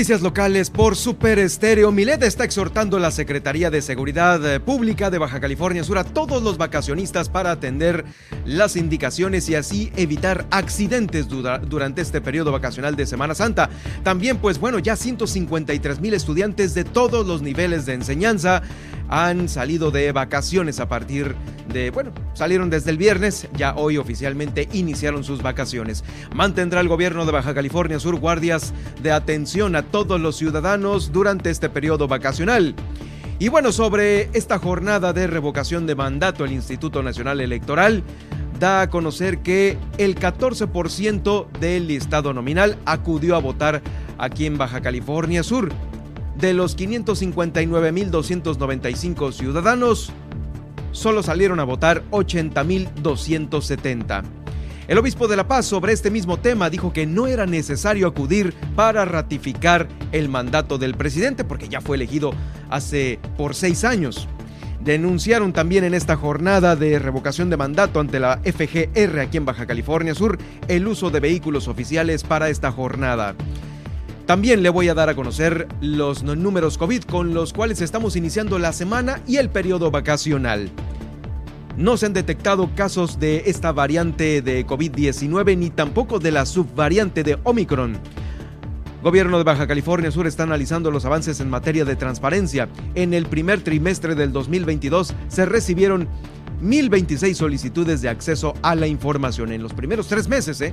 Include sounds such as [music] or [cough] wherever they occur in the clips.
Noticias locales por Super Estéreo. Milet está exhortando a la Secretaría de Seguridad eh, Pública de Baja California Sur a todos los vacacionistas para atender las indicaciones y así evitar accidentes durante este periodo vacacional de Semana Santa. También, pues bueno, ya 153 mil estudiantes de todos los niveles de enseñanza han salido de vacaciones a partir de, bueno, salieron desde el viernes, ya hoy oficialmente iniciaron sus vacaciones. Mantendrá el gobierno de Baja California Sur guardias de atención a todos los ciudadanos durante este periodo vacacional. Y bueno, sobre esta jornada de revocación de mandato, el Instituto Nacional Electoral da a conocer que el 14% del listado nominal acudió a votar aquí en Baja California Sur. De los 559.295 ciudadanos, solo salieron a votar 80.270. El obispo de La Paz sobre este mismo tema dijo que no era necesario acudir para ratificar el mandato del presidente porque ya fue elegido hace por seis años. Denunciaron también en esta jornada de revocación de mandato ante la FGR aquí en Baja California Sur el uso de vehículos oficiales para esta jornada. También le voy a dar a conocer los números COVID con los cuales estamos iniciando la semana y el periodo vacacional. No se han detectado casos de esta variante de COVID-19 ni tampoco de la subvariante de Omicron. Gobierno de Baja California Sur está analizando los avances en materia de transparencia. En el primer trimestre del 2022 se recibieron 1.026 solicitudes de acceso a la información en los primeros tres meses. ¿eh?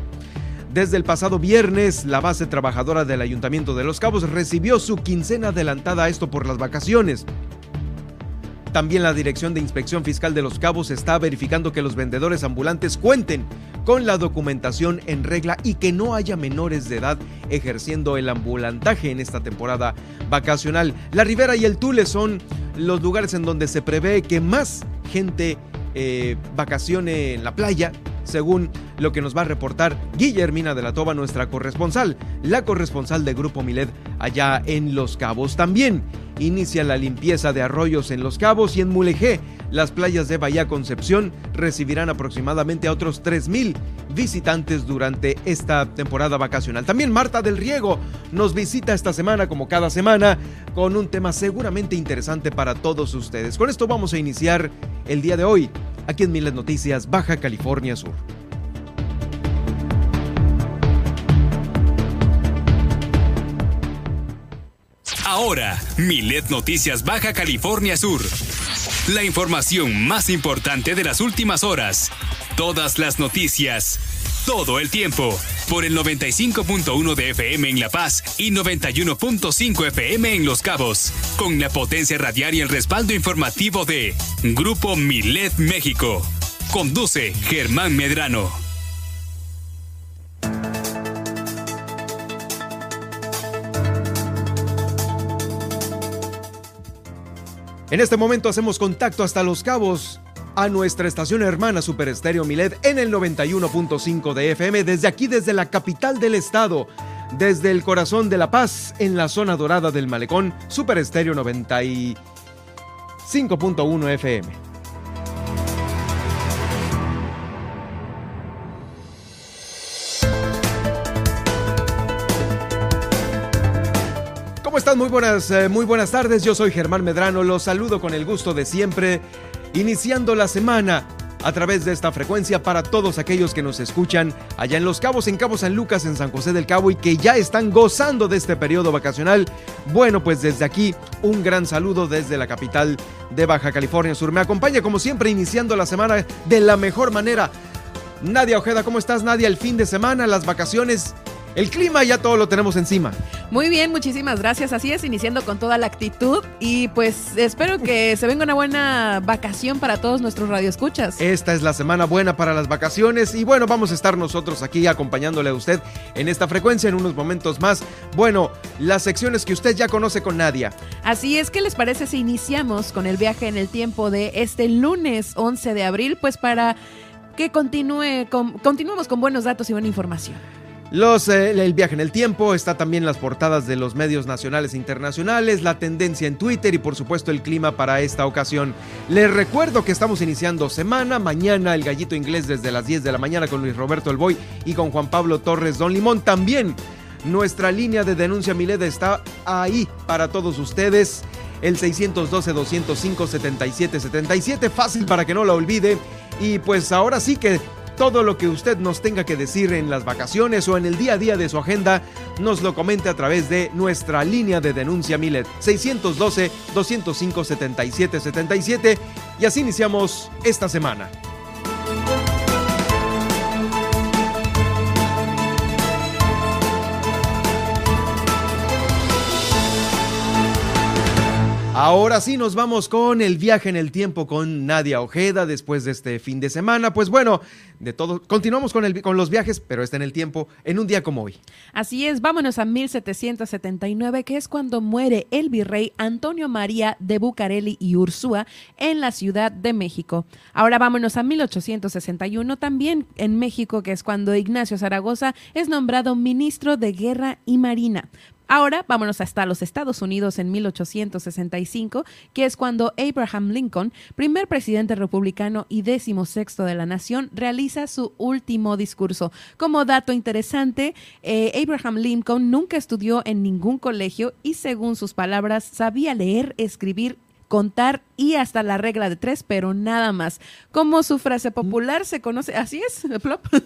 Desde el pasado viernes, la base trabajadora del Ayuntamiento de Los Cabos recibió su quincena adelantada, esto por las vacaciones. También la Dirección de Inspección Fiscal de Los Cabos está verificando que los vendedores ambulantes cuenten con la documentación en regla y que no haya menores de edad ejerciendo el ambulantaje en esta temporada vacacional. La Ribera y el Tule son los lugares en donde se prevé que más gente eh, vacacione en la playa según lo que nos va a reportar Guillermina de la Toba, nuestra corresponsal, la corresponsal de Grupo Milet allá en Los Cabos. También inicia la limpieza de arroyos en Los Cabos y en Mulegé. Las playas de Bahía Concepción recibirán aproximadamente a otros 3.000 visitantes durante esta temporada vacacional. También Marta del Riego nos visita esta semana, como cada semana, con un tema seguramente interesante para todos ustedes. Con esto vamos a iniciar el día de hoy aquí en Miles Noticias, Baja California Sur. Ahora, Milet Noticias Baja California Sur. La información más importante de las últimas horas. Todas las noticias. Todo el tiempo. Por el 95.1 de FM en La Paz y 91.5 FM en Los Cabos. Con la potencia radial y el respaldo informativo de Grupo Milet México. Conduce Germán Medrano. En este momento hacemos contacto hasta Los Cabos a nuestra estación hermana Super Estéreo Milet en el 91.5 de FM, desde aquí, desde la capital del estado, desde el corazón de La Paz, en la zona dorada del Malecón, Super Estéreo 95.1 FM. ¿Cómo están? Muy buenas, eh, muy buenas tardes. Yo soy Germán Medrano. Los saludo con el gusto de siempre iniciando la semana a través de esta frecuencia para todos aquellos que nos escuchan allá en Los Cabos, en Cabo San Lucas, en San José del Cabo y que ya están gozando de este periodo vacacional. Bueno, pues desde aquí un gran saludo desde la capital de Baja California Sur. Me acompaña como siempre iniciando la semana de la mejor manera. Nadia Ojeda, ¿cómo estás Nadia? El fin de semana, las vacaciones el clima ya todo lo tenemos encima. Muy bien, muchísimas gracias. Así es, iniciando con toda la actitud y pues espero que se venga una buena vacación para todos nuestros radioescuchas. Esta es la semana buena para las vacaciones y bueno, vamos a estar nosotros aquí acompañándole a usted en esta frecuencia en unos momentos más. Bueno, las secciones que usted ya conoce con Nadia. Así es, ¿qué les parece si iniciamos con el viaje en el tiempo de este lunes 11 de abril? Pues para que continúe con, continuemos con buenos datos y buena información. Eh, el viaje en el tiempo, está también las portadas de los medios nacionales e internacionales, la tendencia en Twitter y por supuesto el clima para esta ocasión. Les recuerdo que estamos iniciando semana, mañana el gallito inglés desde las 10 de la mañana con Luis Roberto Elboy y con Juan Pablo Torres Don Limón. También nuestra línea de denuncia Mileda está ahí para todos ustedes. El 612-205-7777, fácil para que no la olvide. Y pues ahora sí que todo lo que usted nos tenga que decir en las vacaciones o en el día a día de su agenda, nos lo comente a través de nuestra línea de denuncia Milet 612-205-7777 y así iniciamos esta semana. Ahora sí nos vamos con el viaje en el tiempo con Nadia Ojeda después de este fin de semana. Pues bueno, de todo, continuamos con, los viajes, pero está en el tiempo en un día como hoy. Así es, vámonos a 1779, que es cuando muere el virrey Antonio María de Bucareli y Ursúa en la Ciudad de México. Ahora vámonos a 1861, también en México, que es cuando Ignacio Zaragoza es nombrado ministro de Guerra y Marina. Ahora vámonos hasta los Estados Unidos en 1865, que es cuando Abraham Lincoln, primer presidente republicano y décimo sexto de la nación, realiza su último discurso. Como dato interesante, eh, Abraham Lincoln nunca estudió en ningún colegio y según sus palabras sabía leer, escribir contar y hasta la regla de tres, pero nada más. Como su frase popular se conoce, así es, Plop. [laughs]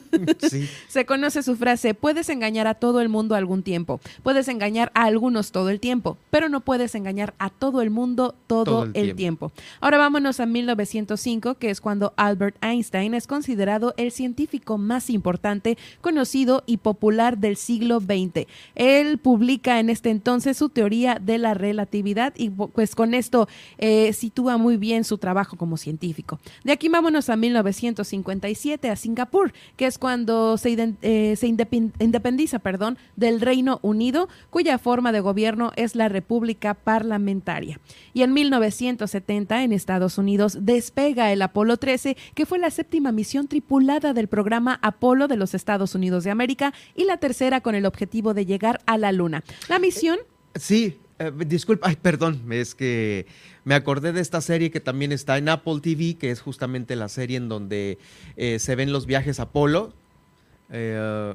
Sí. [laughs] se conoce su frase, puedes engañar a todo el mundo algún tiempo, puedes engañar a algunos todo el tiempo, pero no puedes engañar a todo el mundo todo, el, tiempo. Ahora vámonos a 1905, que es cuando Albert Einstein es considerado el científico más importante, conocido y popular del siglo XX. Él publica en este entonces su teoría de la relatividad y pues con esto eh, sitúa muy bien su trabajo como científico. De aquí vámonos a 1957, a Singapur, que es cuando se, eh, independiza perdón, del Reino Unido, cuya forma de gobierno es la República Parlamentaria. Y en 1970, en Estados Unidos, despega el Apolo 13, que fue la séptima misión tripulada del programa Apolo de los Estados Unidos de América y la tercera con el objetivo de llegar a la Luna. La misión... Sí, eh, disculpa, ay, perdón, es que me acordé de esta serie que también está en Apple TV, que es justamente la serie en donde eh, se ven los viajes Apolo. Eh,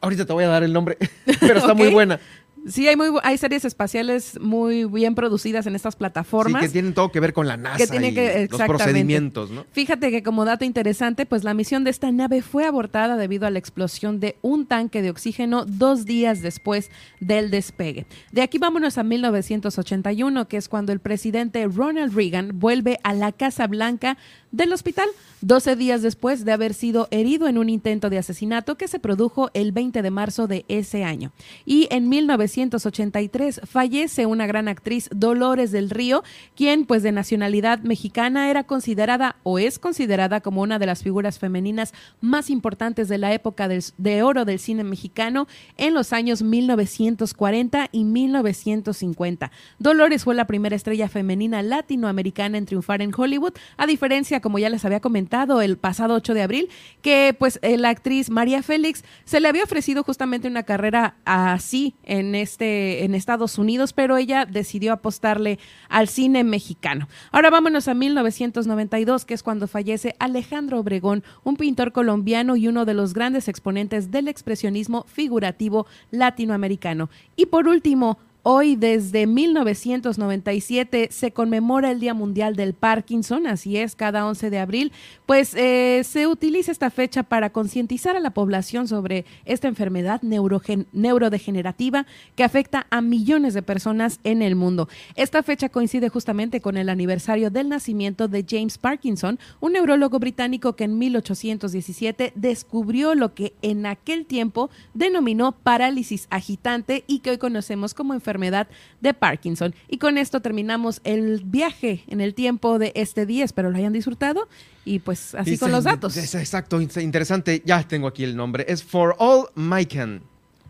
ahorita te voy a dar el nombre, [laughs] pero está muy buena. Sí, hay, muy, hay series espaciales muy bien producidas en estas plataformas. Sí, que tienen todo que ver con la NASA que tiene que, los procedimientos, ¿no? Fíjate que como dato interesante, pues la misión de esta nave fue abortada debido a la explosión de un tanque de oxígeno dos días después del despegue. De aquí vámonos a 1981, que es cuando el presidente Ronald Reagan vuelve a la Casa Blanca del hospital 12 días después de haber sido herido en un intento de asesinato que se produjo el 20 de marzo de ese año. Y en 1983 fallece una gran actriz, Dolores del Río, quien pues de nacionalidad mexicana era considerada o es considerada como una de las figuras femeninas más importantes de la época de oro del cine mexicano en los años 1940 y 1950. Dolores fue la primera estrella femenina latinoamericana en triunfar en Hollywood, a diferencia como ya les había comentado el pasado 8 de abril, que pues eh, la actriz María Félix se le había ofrecido justamente una carrera así en este en Estados Unidos, pero ella decidió apostarle al cine mexicano. Ahora vámonos a 1992, que es cuando fallece Alejandro Obregón, un pintor colombiano y uno de los grandes exponentes del expresionismo figurativo latinoamericano. Y por último, Hoy, desde 1997, se conmemora el Día Mundial del Parkinson, así es, cada 11 de abril, pues eh, se utiliza esta fecha para concientizar a la población sobre esta enfermedad neurodegenerativa que afecta a millones de personas en el mundo. Esta fecha coincide justamente con el aniversario del nacimiento de James Parkinson, un neurólogo británico que en 1817 descubrió lo que en aquel tiempo denominó parálisis agitante y que hoy conocemos como enfermedad enfermedad de Parkinson. Y con esto terminamos el viaje en el tiempo de este día. Espero lo hayan disfrutado. Y pues así con los datos. exacto, interesante. Ya tengo aquí el nombre. Es For All Mycan.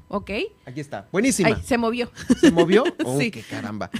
Ok. Aquí está. Buenísima. se movió. ¿Se movió? [laughs] Oh, sí. qué caramba.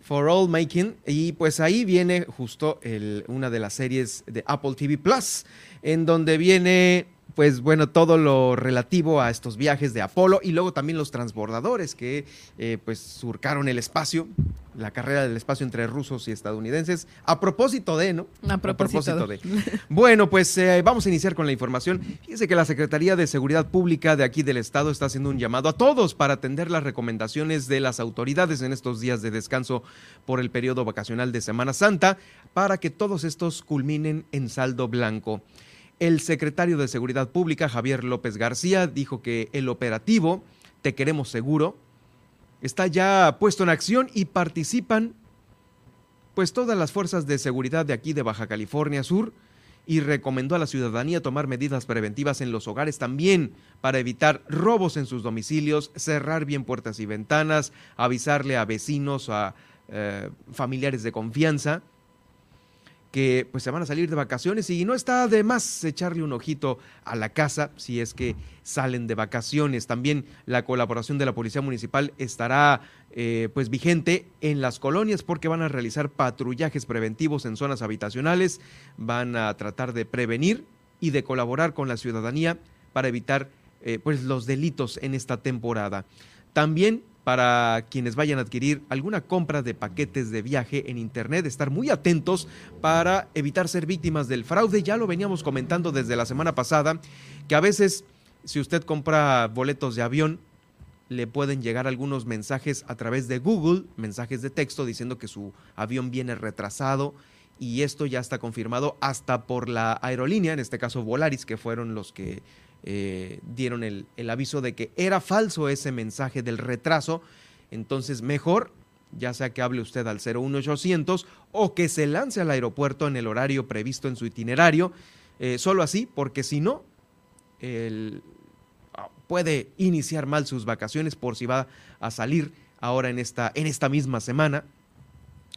For All Making. Y pues ahí viene justo el, una de las series de Apple TV Plus, en donde viene pues bueno, todo lo relativo a estos viajes de Apolo y luego también los transbordadores que eh, pues surcaron el espacio, la carrera del espacio entre rusos y estadounidenses. A propósito de, ¿no? A propósito, de. [laughs] Bueno, pues eh, vamos a iniciar con la información. Fíjense que la Secretaría de Seguridad Pública de aquí del Estado está haciendo un llamado a todos para atender las recomendaciones de las autoridades en estos días de descanso por el periodo vacacional de Semana Santa para que todos estos culminen en saldo blanco. El secretario de Seguridad Pública, Javier López García, dijo que el operativo Te Queremos Seguro está ya puesto en acción y participan pues todas las fuerzas de seguridad de aquí de Baja California Sur y recomendó a la ciudadanía tomar medidas preventivas en los hogares también para evitar robos en sus domicilios, cerrar bien puertas y ventanas, avisarle a vecinos, a eh, familiares de confianza que pues se van a salir de vacaciones y no está de más echarle un ojito a la casa si es que salen de vacaciones. También la colaboración de la Policía Municipal estará eh, pues vigente en las colonias porque van a realizar patrullajes preventivos en zonas habitacionales, van a tratar de prevenir y de colaborar con la ciudadanía para evitar eh, pues los delitos en esta temporada. También para quienes vayan a adquirir alguna compra de paquetes de viaje en Internet, estar muy atentos para evitar ser víctimas del fraude. Ya lo veníamos comentando desde la semana pasada, que a veces si usted compra boletos de avión, le pueden llegar algunos mensajes a través de Google, mensajes de texto diciendo que su avión viene retrasado y esto ya está confirmado hasta por la aerolínea, en este caso Volaris, que fueron los que eh, dieron el, aviso de que era falso ese mensaje del retraso. Entonces, mejor, ya sea que hable usted al 01800 o que se lance al aeropuerto en el horario previsto en su itinerario. Eh, solo así, porque si no, ah, puede iniciar mal sus vacaciones por si va a salir ahora en esta, en esta misma semana,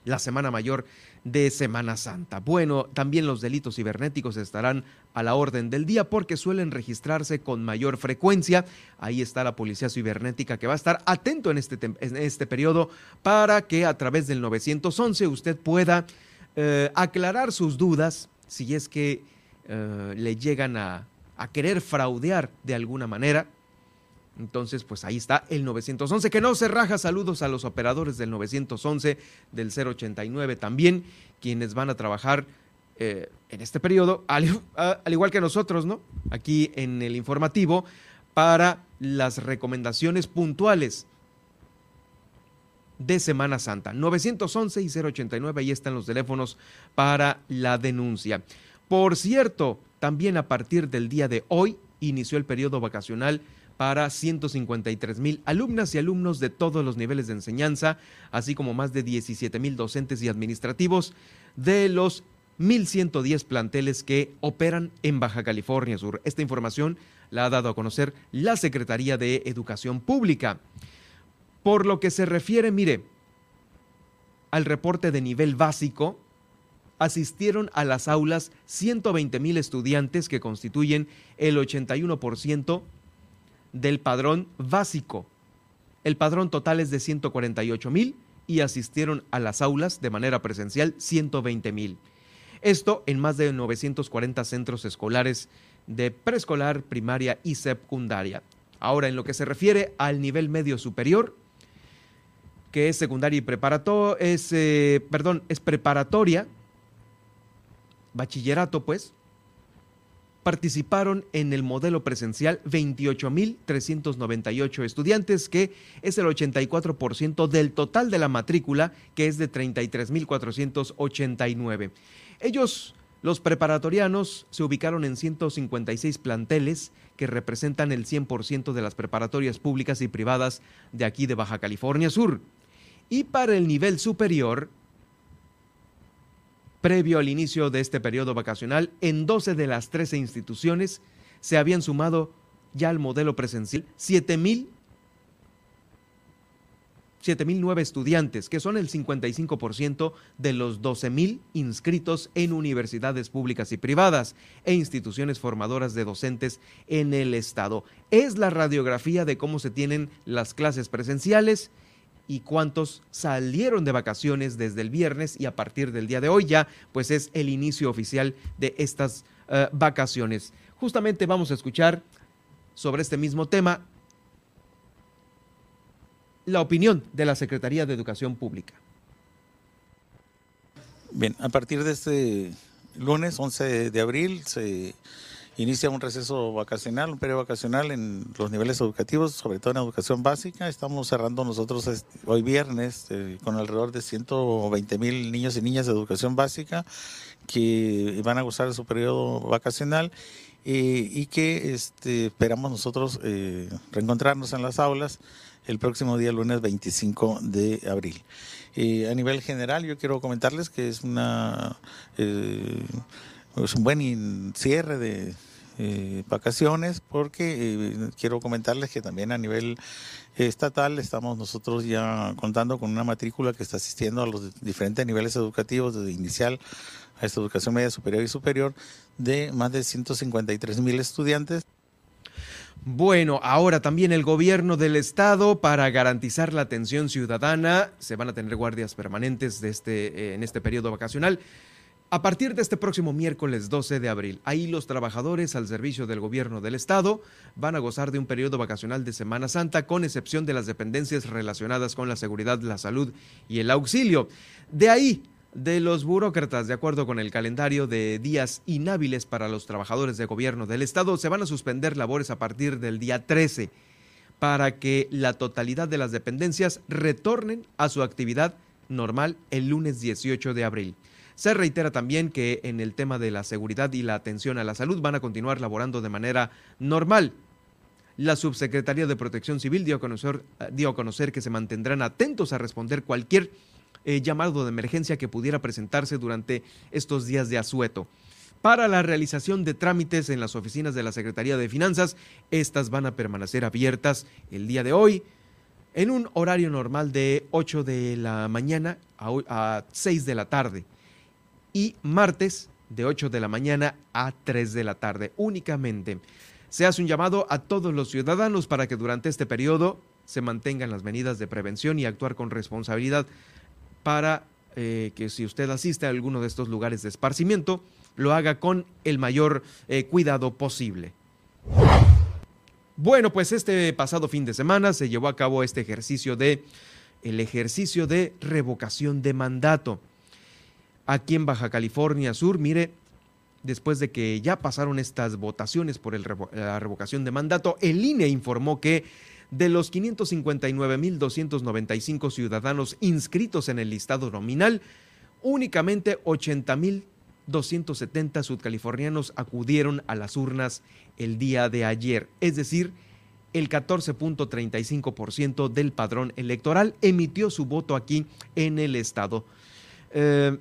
la semana mayor de Semana Santa. Bueno, también los delitos cibernéticos estarán a la orden del día porque suelen registrarse con mayor frecuencia. Ahí está la policía cibernética que va a estar atento en este, en este periodo para que a través del 911 usted pueda eh, aclarar sus dudas si es que eh, le llegan a, a querer fraudear de alguna manera entonces, pues ahí está el 911, que no se raja. Saludos a los operadores del 911, del 089 también, quienes van a trabajar eh, en este periodo, al, al, igual que nosotros, ¿no? Aquí en el informativo, para las recomendaciones puntuales de Semana Santa. 911 y 089, ahí están los teléfonos para la denuncia. Por cierto, también a partir del día de hoy inició el periodo vacacional para 153 mil alumnas y alumnos de todos los niveles de enseñanza, así como más de 17 mil docentes y administrativos de los 1.110 planteles que operan en Baja California Sur. Esta información la ha dado a conocer la Secretaría de Educación Pública. Por lo que se refiere, mire, al reporte de nivel básico, asistieron a las aulas 120 mil estudiantes que constituyen el 81% del padrón básico. El padrón total es de 148 mil y asistieron a las aulas de manera presencial 120 mil. Esto en más de 940 centros escolares de preescolar, primaria y secundaria. Ahora, en lo que se refiere al nivel medio superior, que es secundaria y preparatoria, es, eh, perdón, es preparatoria, bachillerato, pues, participaron en el modelo presencial 28.398 estudiantes, que es el 84% del total de la matrícula, que es de 33.489. Ellos, los preparatorianos, se ubicaron en 156 planteles que representan el 100% de las preparatorias públicas y privadas de aquí de Baja California Sur. Y para el nivel superior, Previo al inicio de este periodo vacacional, en 12 de las 13 instituciones se habían sumado ya al modelo presencial 7.000 7.009 estudiantes, que son el 55% de los 12.000 inscritos en universidades públicas y privadas e instituciones formadoras de docentes en el Estado. Es la radiografía de cómo se tienen las clases presenciales y cuántos salieron de vacaciones desde el viernes y a partir del día de hoy ya pues es el inicio oficial de estas uh, vacaciones. Justamente vamos a escuchar sobre este mismo tema la opinión de la Secretaría de Educación Pública. Bien, a partir de este lunes 11 de abril se inicia un receso vacacional, un periodo vacacional en los niveles educativos, sobre todo en educación básica. Estamos cerrando nosotros hoy viernes eh, con alrededor de 120 mil niños y niñas de educación básica que van a gozar de su periodo vacacional eh, y que este, esperamos nosotros eh, reencontrarnos en las aulas el próximo día lunes 25 de abril. a nivel general yo quiero comentarles que es una es un buen cierre de eh, vacaciones porque eh, quiero comentarles que también a nivel estatal estamos nosotros ya contando con una matrícula que está asistiendo a los diferentes niveles educativos desde inicial a esta educación media superior y superior de más de 153 mil estudiantes. Bueno, ahora también el gobierno del estado para garantizar la atención ciudadana se van a tener guardias permanentes de este, eh, en este periodo vacacional. A partir de este próximo miércoles 12 de abril, ahí los trabajadores al servicio del gobierno del estado van a gozar de un periodo vacacional de Semana Santa, con excepción de las dependencias relacionadas con la seguridad, la salud y el auxilio. De ahí, de los burócratas, de acuerdo con el calendario de días inhábiles para los trabajadores de gobierno del estado, se van a suspender labores a partir del día 13 para que la totalidad de las dependencias retornen a su actividad normal el lunes 18 de abril. Se reitera también que en el tema de la seguridad y la atención a la salud van a continuar laborando de manera normal. La Subsecretaría de Protección Civil dio a conocer, dio a conocer que se mantendrán atentos a responder cualquier eh, llamado de emergencia que pudiera presentarse durante estos días de asueto. Para la realización de trámites en las oficinas de la Secretaría de Finanzas, estas van a permanecer abiertas el día de hoy en un horario normal de 8 de la mañana a, a 6 de la tarde y martes de 8 de la mañana a 3 de la tarde únicamente. Se hace un llamado a todos los ciudadanos para que durante este periodo se mantengan las medidas de prevención y actuar con responsabilidad para eh, que si usted asiste a alguno de estos lugares de esparcimiento, lo haga con el mayor eh, cuidado posible. Bueno, pues este pasado fin de semana se llevó a cabo este ejercicio de el ejercicio de revocación de mandato aquí en Baja California Sur. Mire, después de que ya pasaron estas votaciones por la revocación de mandato, el INE informó que de los 559.295 ciudadanos inscritos en el listado nominal, únicamente 80.270 sudcalifornianos acudieron a las urnas el día de ayer, es decir, el 14.35% del padrón electoral emitió su voto aquí en el estado. Eh,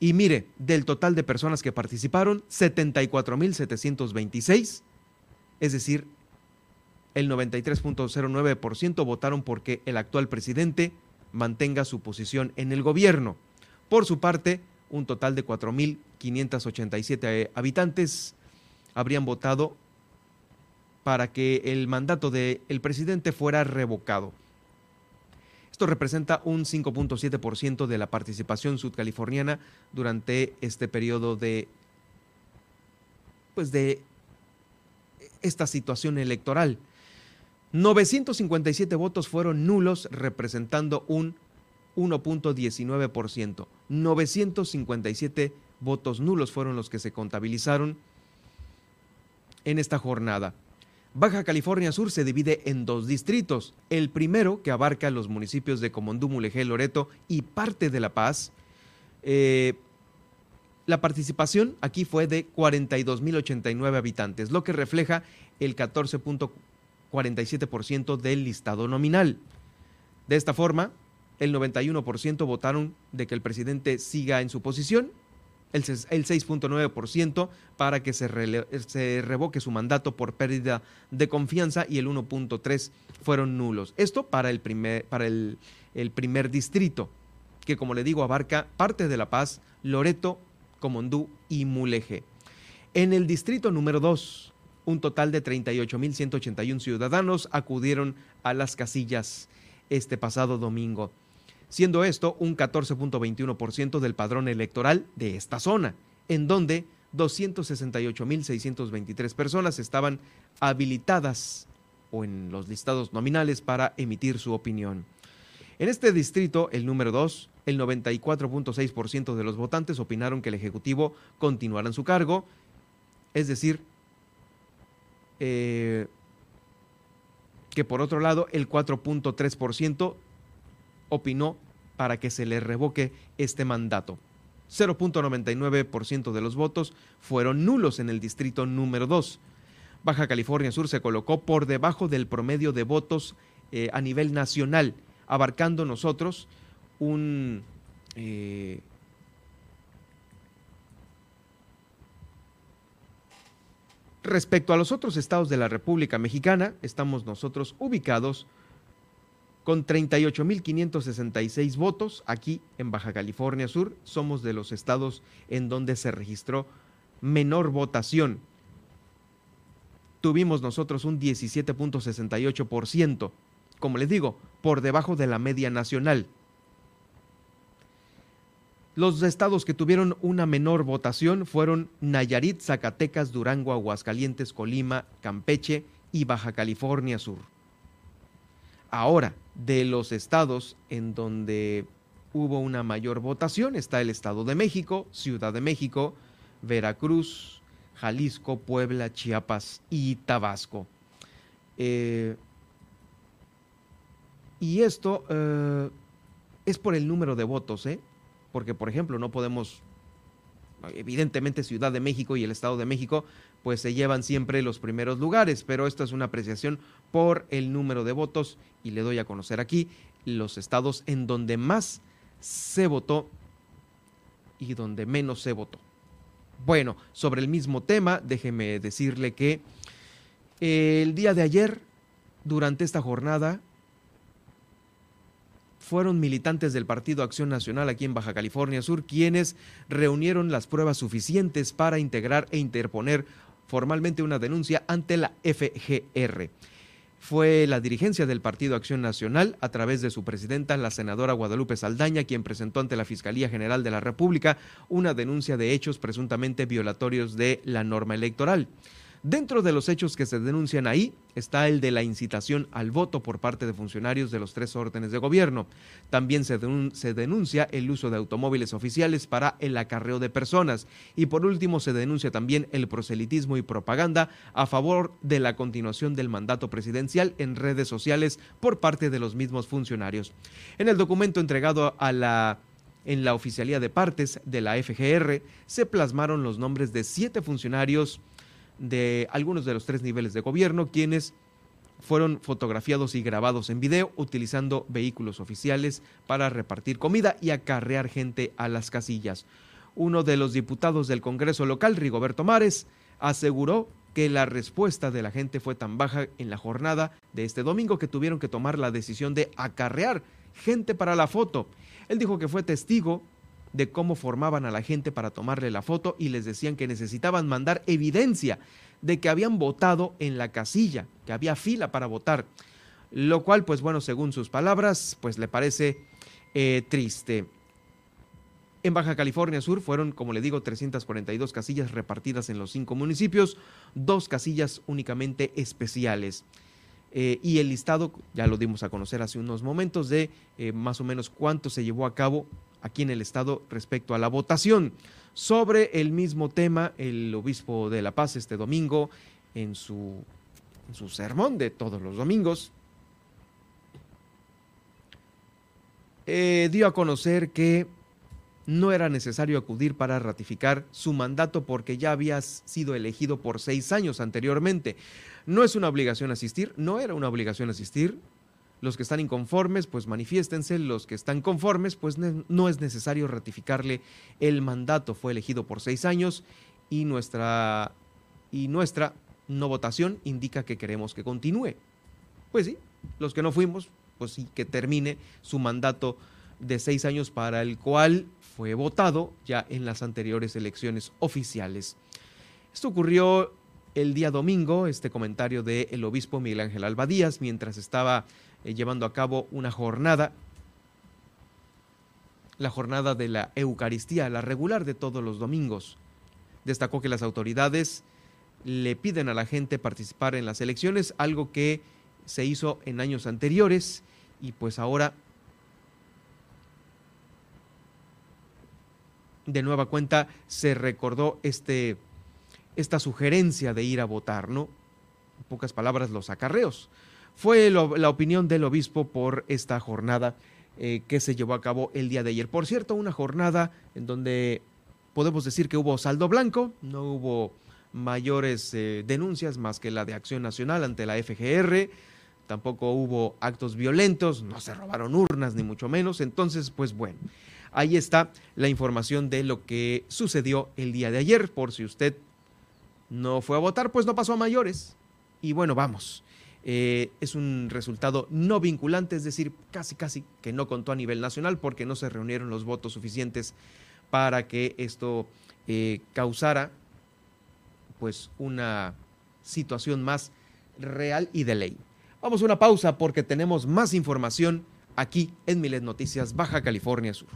Y mire, del total de personas que participaron, 74.726, es decir, el 93.09% votaron porque el actual presidente mantenga su posición en el gobierno. Por su parte, un total de 4.587 habitantes habrían votado para que el mandato del presidente fuera revocado. Esto representa un 5.7% de la participación sudcaliforniana durante este periodo de pues de esta situación electoral. 957 votos fueron nulos, representando un 1.19%. 957 votos nulos fueron los que se contabilizaron en esta jornada. Baja California Sur se divide en dos distritos. El primero, que abarca los municipios de Comondú, Mulegé, Loreto y parte de La Paz. Eh, la participación aquí fue de 42.089 habitantes, lo que refleja el 14.47% del listado nominal. De esta forma, el 91% votaron de que el presidente siga en su posición el 6.9% para que se, se, revoque su mandato por pérdida de confianza y el 1.3% fueron nulos. Esto para el primer, para el, el primer distrito, que como le digo abarca parte de La Paz, Loreto, Comondú y Mulegé. En el distrito número 2, un total de 38.181 ciudadanos acudieron a las casillas este pasado domingo siendo esto un 14.21% del padrón electoral de esta zona, en donde 268.623 personas estaban habilitadas o en los listados nominales para emitir su opinión. En este distrito, el número 2, el 94.6% de los votantes opinaron que el Ejecutivo continuara en su cargo, es decir, eh, que por otro lado el 4.3% opinó para que se le revoque este mandato. 0.99% de los votos fueron nulos en el distrito número 2. Baja California Sur se colocó por debajo del promedio de votos eh, a nivel nacional, abarcando nosotros un... Eh, respecto a los otros estados de la República Mexicana, estamos nosotros ubicados con 38.566 votos aquí en Baja California Sur. Somos de los estados en donde se registró menor votación. Tuvimos nosotros un 17.68%, como les digo, por debajo de la media nacional. Los estados que tuvieron una menor votación fueron Nayarit, Zacatecas, Durango, Aguascalientes, Colima, Campeche y Baja California Sur. Ahora, de los estados en donde hubo una mayor votación está el Estado de México, Ciudad de México, Veracruz, Jalisco, Puebla, Chiapas y Tabasco. Eh, y esto eh, es por el número de votos, ¿eh? porque por ejemplo no podemos evidentemente Ciudad de México y el Estado de México pues se llevan siempre los primeros lugares, pero esto es una apreciación por el número de votos y le doy a conocer aquí los estados en donde más se votó y donde menos se votó. Bueno, sobre el mismo tema, déjeme decirle que el día de ayer, durante esta jornada, fueron militantes del Partido Acción Nacional aquí en Baja California Sur quienes reunieron las pruebas suficientes para integrar e interponer formalmente una denuncia ante la FGR. Fue la dirigencia del Partido Acción Nacional, a través de su presidenta, la senadora Guadalupe Saldaña, quien presentó ante la Fiscalía General de la República una denuncia de hechos presuntamente violatorios de la norma electoral. Dentro de los hechos que se denuncian ahí está el de la incitación al voto por parte de funcionarios de los tres órdenes de gobierno. También se, denuncia el uso de automóviles oficiales para el acarreo de personas. Y por último se denuncia también el proselitismo y propaganda a favor de la continuación del mandato presidencial en redes sociales por parte de los mismos funcionarios. En el documento entregado a la en la oficialía de partes de la FGR se plasmaron los nombres de siete funcionarios de algunos de los tres niveles de gobierno, quienes fueron fotografiados y grabados en video utilizando vehículos oficiales para repartir comida y acarrear gente a las casillas. Uno de los diputados del Congreso local, Rigoberto Mares, aseguró que la respuesta de la gente fue tan baja en la jornada de este domingo que tuvieron que tomar la decisión de acarrear gente para la foto. Él dijo que fue testigo de cómo formaban a la gente para tomarle la foto y les decían que necesitaban mandar evidencia de que habían votado en la casilla, que había fila para votar. lo cual, pues bueno, según sus palabras, pues le parece eh, triste. En Baja California Sur fueron, como le digo, 342 casillas repartidas en los cinco municipios, dos casillas únicamente especiales. Eh, y el listado, ya lo dimos a conocer hace unos momentos, de eh, más o menos cuánto se llevó a cabo aquí en el estado respecto a la votación. Sobre el mismo tema, el obispo de La Paz este domingo, en su, sermón de todos los domingos, eh, dio a conocer que no era necesario acudir para ratificar su mandato porque ya había sido elegido por seis años anteriormente. No es una obligación asistir, no era una obligación asistir. Los que están inconformes, pues manifiéstense. Los que están conformes, pues no es necesario ratificarle el mandato. Fue elegido por seis años y nuestra, y nuestra no votación indica que queremos que continúe. Pues sí, los que no fuimos, pues sí, que termine su mandato de seis años para el cual fue votado ya en las anteriores elecciones oficiales. Esto ocurrió el día domingo, este comentario del obispo Miguel Ángel Alba Díaz, mientras estaba eh, llevando a cabo una jornada, la jornada de la Eucaristía, la regular de todos los domingos. Destacó que las autoridades le piden a la gente participar en las elecciones, algo que se hizo en años anteriores y pues ahora de nueva cuenta se recordó este esta sugerencia de ir a votar, ¿no? En pocas palabras, los acarreos. Fue la opinión del obispo por esta jornada eh, que se llevó a cabo el día de ayer. Por cierto, una jornada en donde podemos decir que hubo saldo blanco, no hubo mayores eh, denuncias más que la de Acción Nacional ante la FGR, tampoco hubo actos violentos, no se robaron urnas ni mucho menos, entonces pues bueno, ahí está la información de lo que sucedió el día de ayer, por si usted no fue a votar, pues no pasó a mayores. Y bueno, vamos. Eh, es un resultado no vinculante, es decir, casi casi que no contó a nivel nacional porque no se reunieron los votos suficientes para que esto eh, causara pues una situación más real y de ley. Vamos a una pausa porque tenemos más información aquí en Milet Noticias Baja California Sur.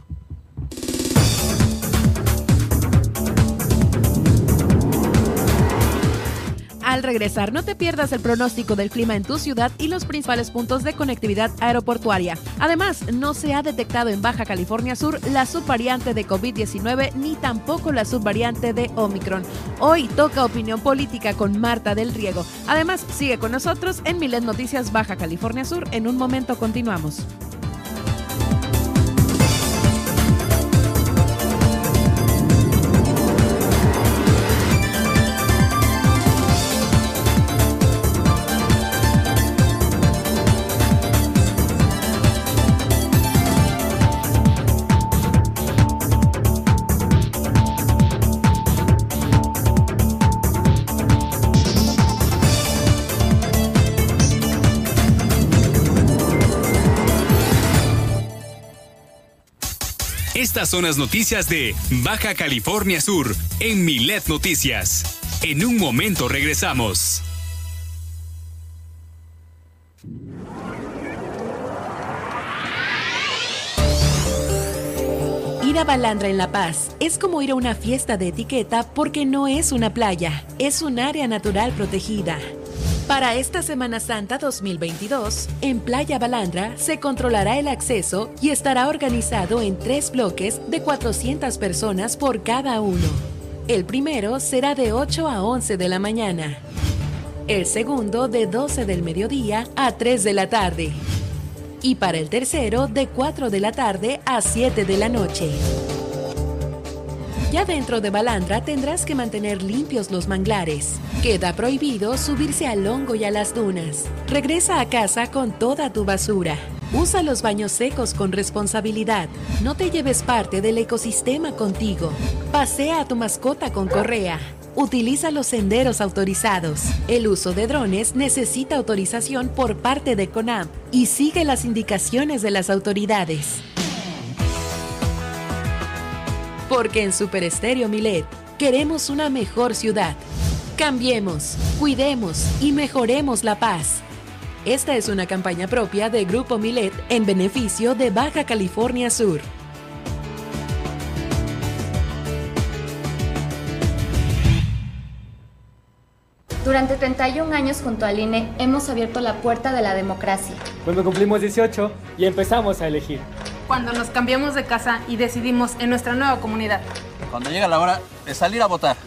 Al regresar, no te pierdas el pronóstico del clima en tu ciudad y los principales puntos de conectividad aeroportuaria. Además, no se ha detectado en Baja California Sur la subvariante de COVID-19 ni tampoco la subvariante de Omicron. Hoy toca opinión política con Marta del Riego. Además, sigue con nosotros en Milet Noticias Baja California Sur. En un momento continuamos. Estas son las noticias de Baja California Sur en Milet Noticias. En un momento regresamos. Ir a Balandra en La Paz es como ir a una fiesta de etiqueta porque no es una playa, es un área natural protegida. Para esta Semana Santa 2022, en Playa Balandra se controlará el acceso y estará organizado en tres bloques de 400 personas por cada uno. El primero será de 8 a 11 de la mañana. El segundo de 12 del mediodía a 3 de la tarde. Y para el tercero de 4 de la tarde a 7 de la noche. Ya dentro de Balandra tendrás que mantener limpios los manglares. Queda prohibido subirse al hongo y a las dunas. Regresa a casa con toda tu basura. Usa los baños secos con responsabilidad. No te lleves parte del ecosistema contigo. Pasea a tu mascota con correa. Utiliza los senderos autorizados. El uso de drones necesita autorización por parte de CONAM y sigue las indicaciones de las autoridades. Porque en Super Estéreo Milet queremos una mejor ciudad. Cambiemos, cuidemos y mejoremos la paz. Esta es una campaña propia de Grupo Milet en beneficio de Baja California Sur. Durante 31 años junto al INE hemos abierto la puerta de la democracia. Cuando cumplimos 18 y empezamos a elegir. Cuando nos cambiamos de casa y decidimos en nuestra nueva comunidad. Cuando llega la hora de salir a votar.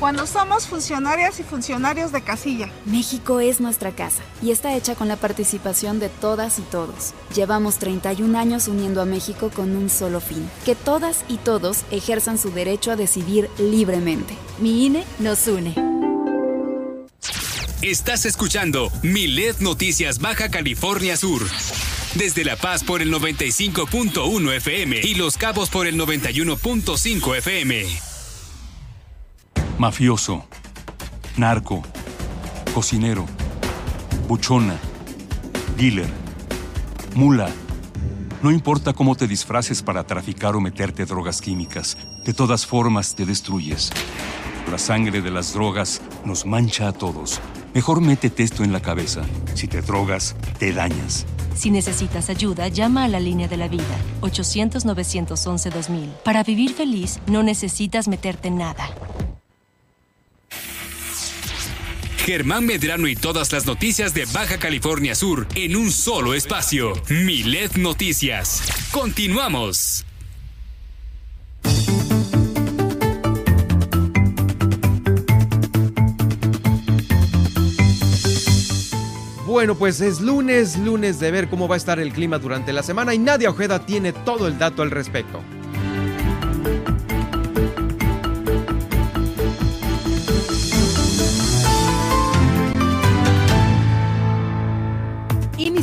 Cuando somos funcionarias y funcionarios de casilla. México es nuestra casa y está hecha con la participación de todas y todos. Llevamos 31 años uniendo a México con un solo fin, que todas y todos ejerzan su derecho a decidir libremente. Mi INE nos une. Estás escuchando Milet Noticias Baja California Sur. Desde La Paz por el 95.1 FM y Los Cabos por el 91.5 FM. Mafioso, narco, cocinero, buchona, dealer, mula. No importa cómo te disfraces para traficar o meterte drogas químicas, de todas formas te destruyes. La sangre de las drogas nos mancha a todos. Mejor métete esto en la cabeza. Si te drogas, te dañas. Si necesitas ayuda, llama a la línea de la vida, 800-911-2000. Para vivir feliz, no necesitas meterte en nada. Germán Medrano y todas las noticias de Baja California Sur en un solo espacio. Milet Noticias. Continuamos. Bueno, pues es lunes, lunes de ver cómo va a estar el clima durante la semana y Nadia Ojeda tiene todo el dato al respecto.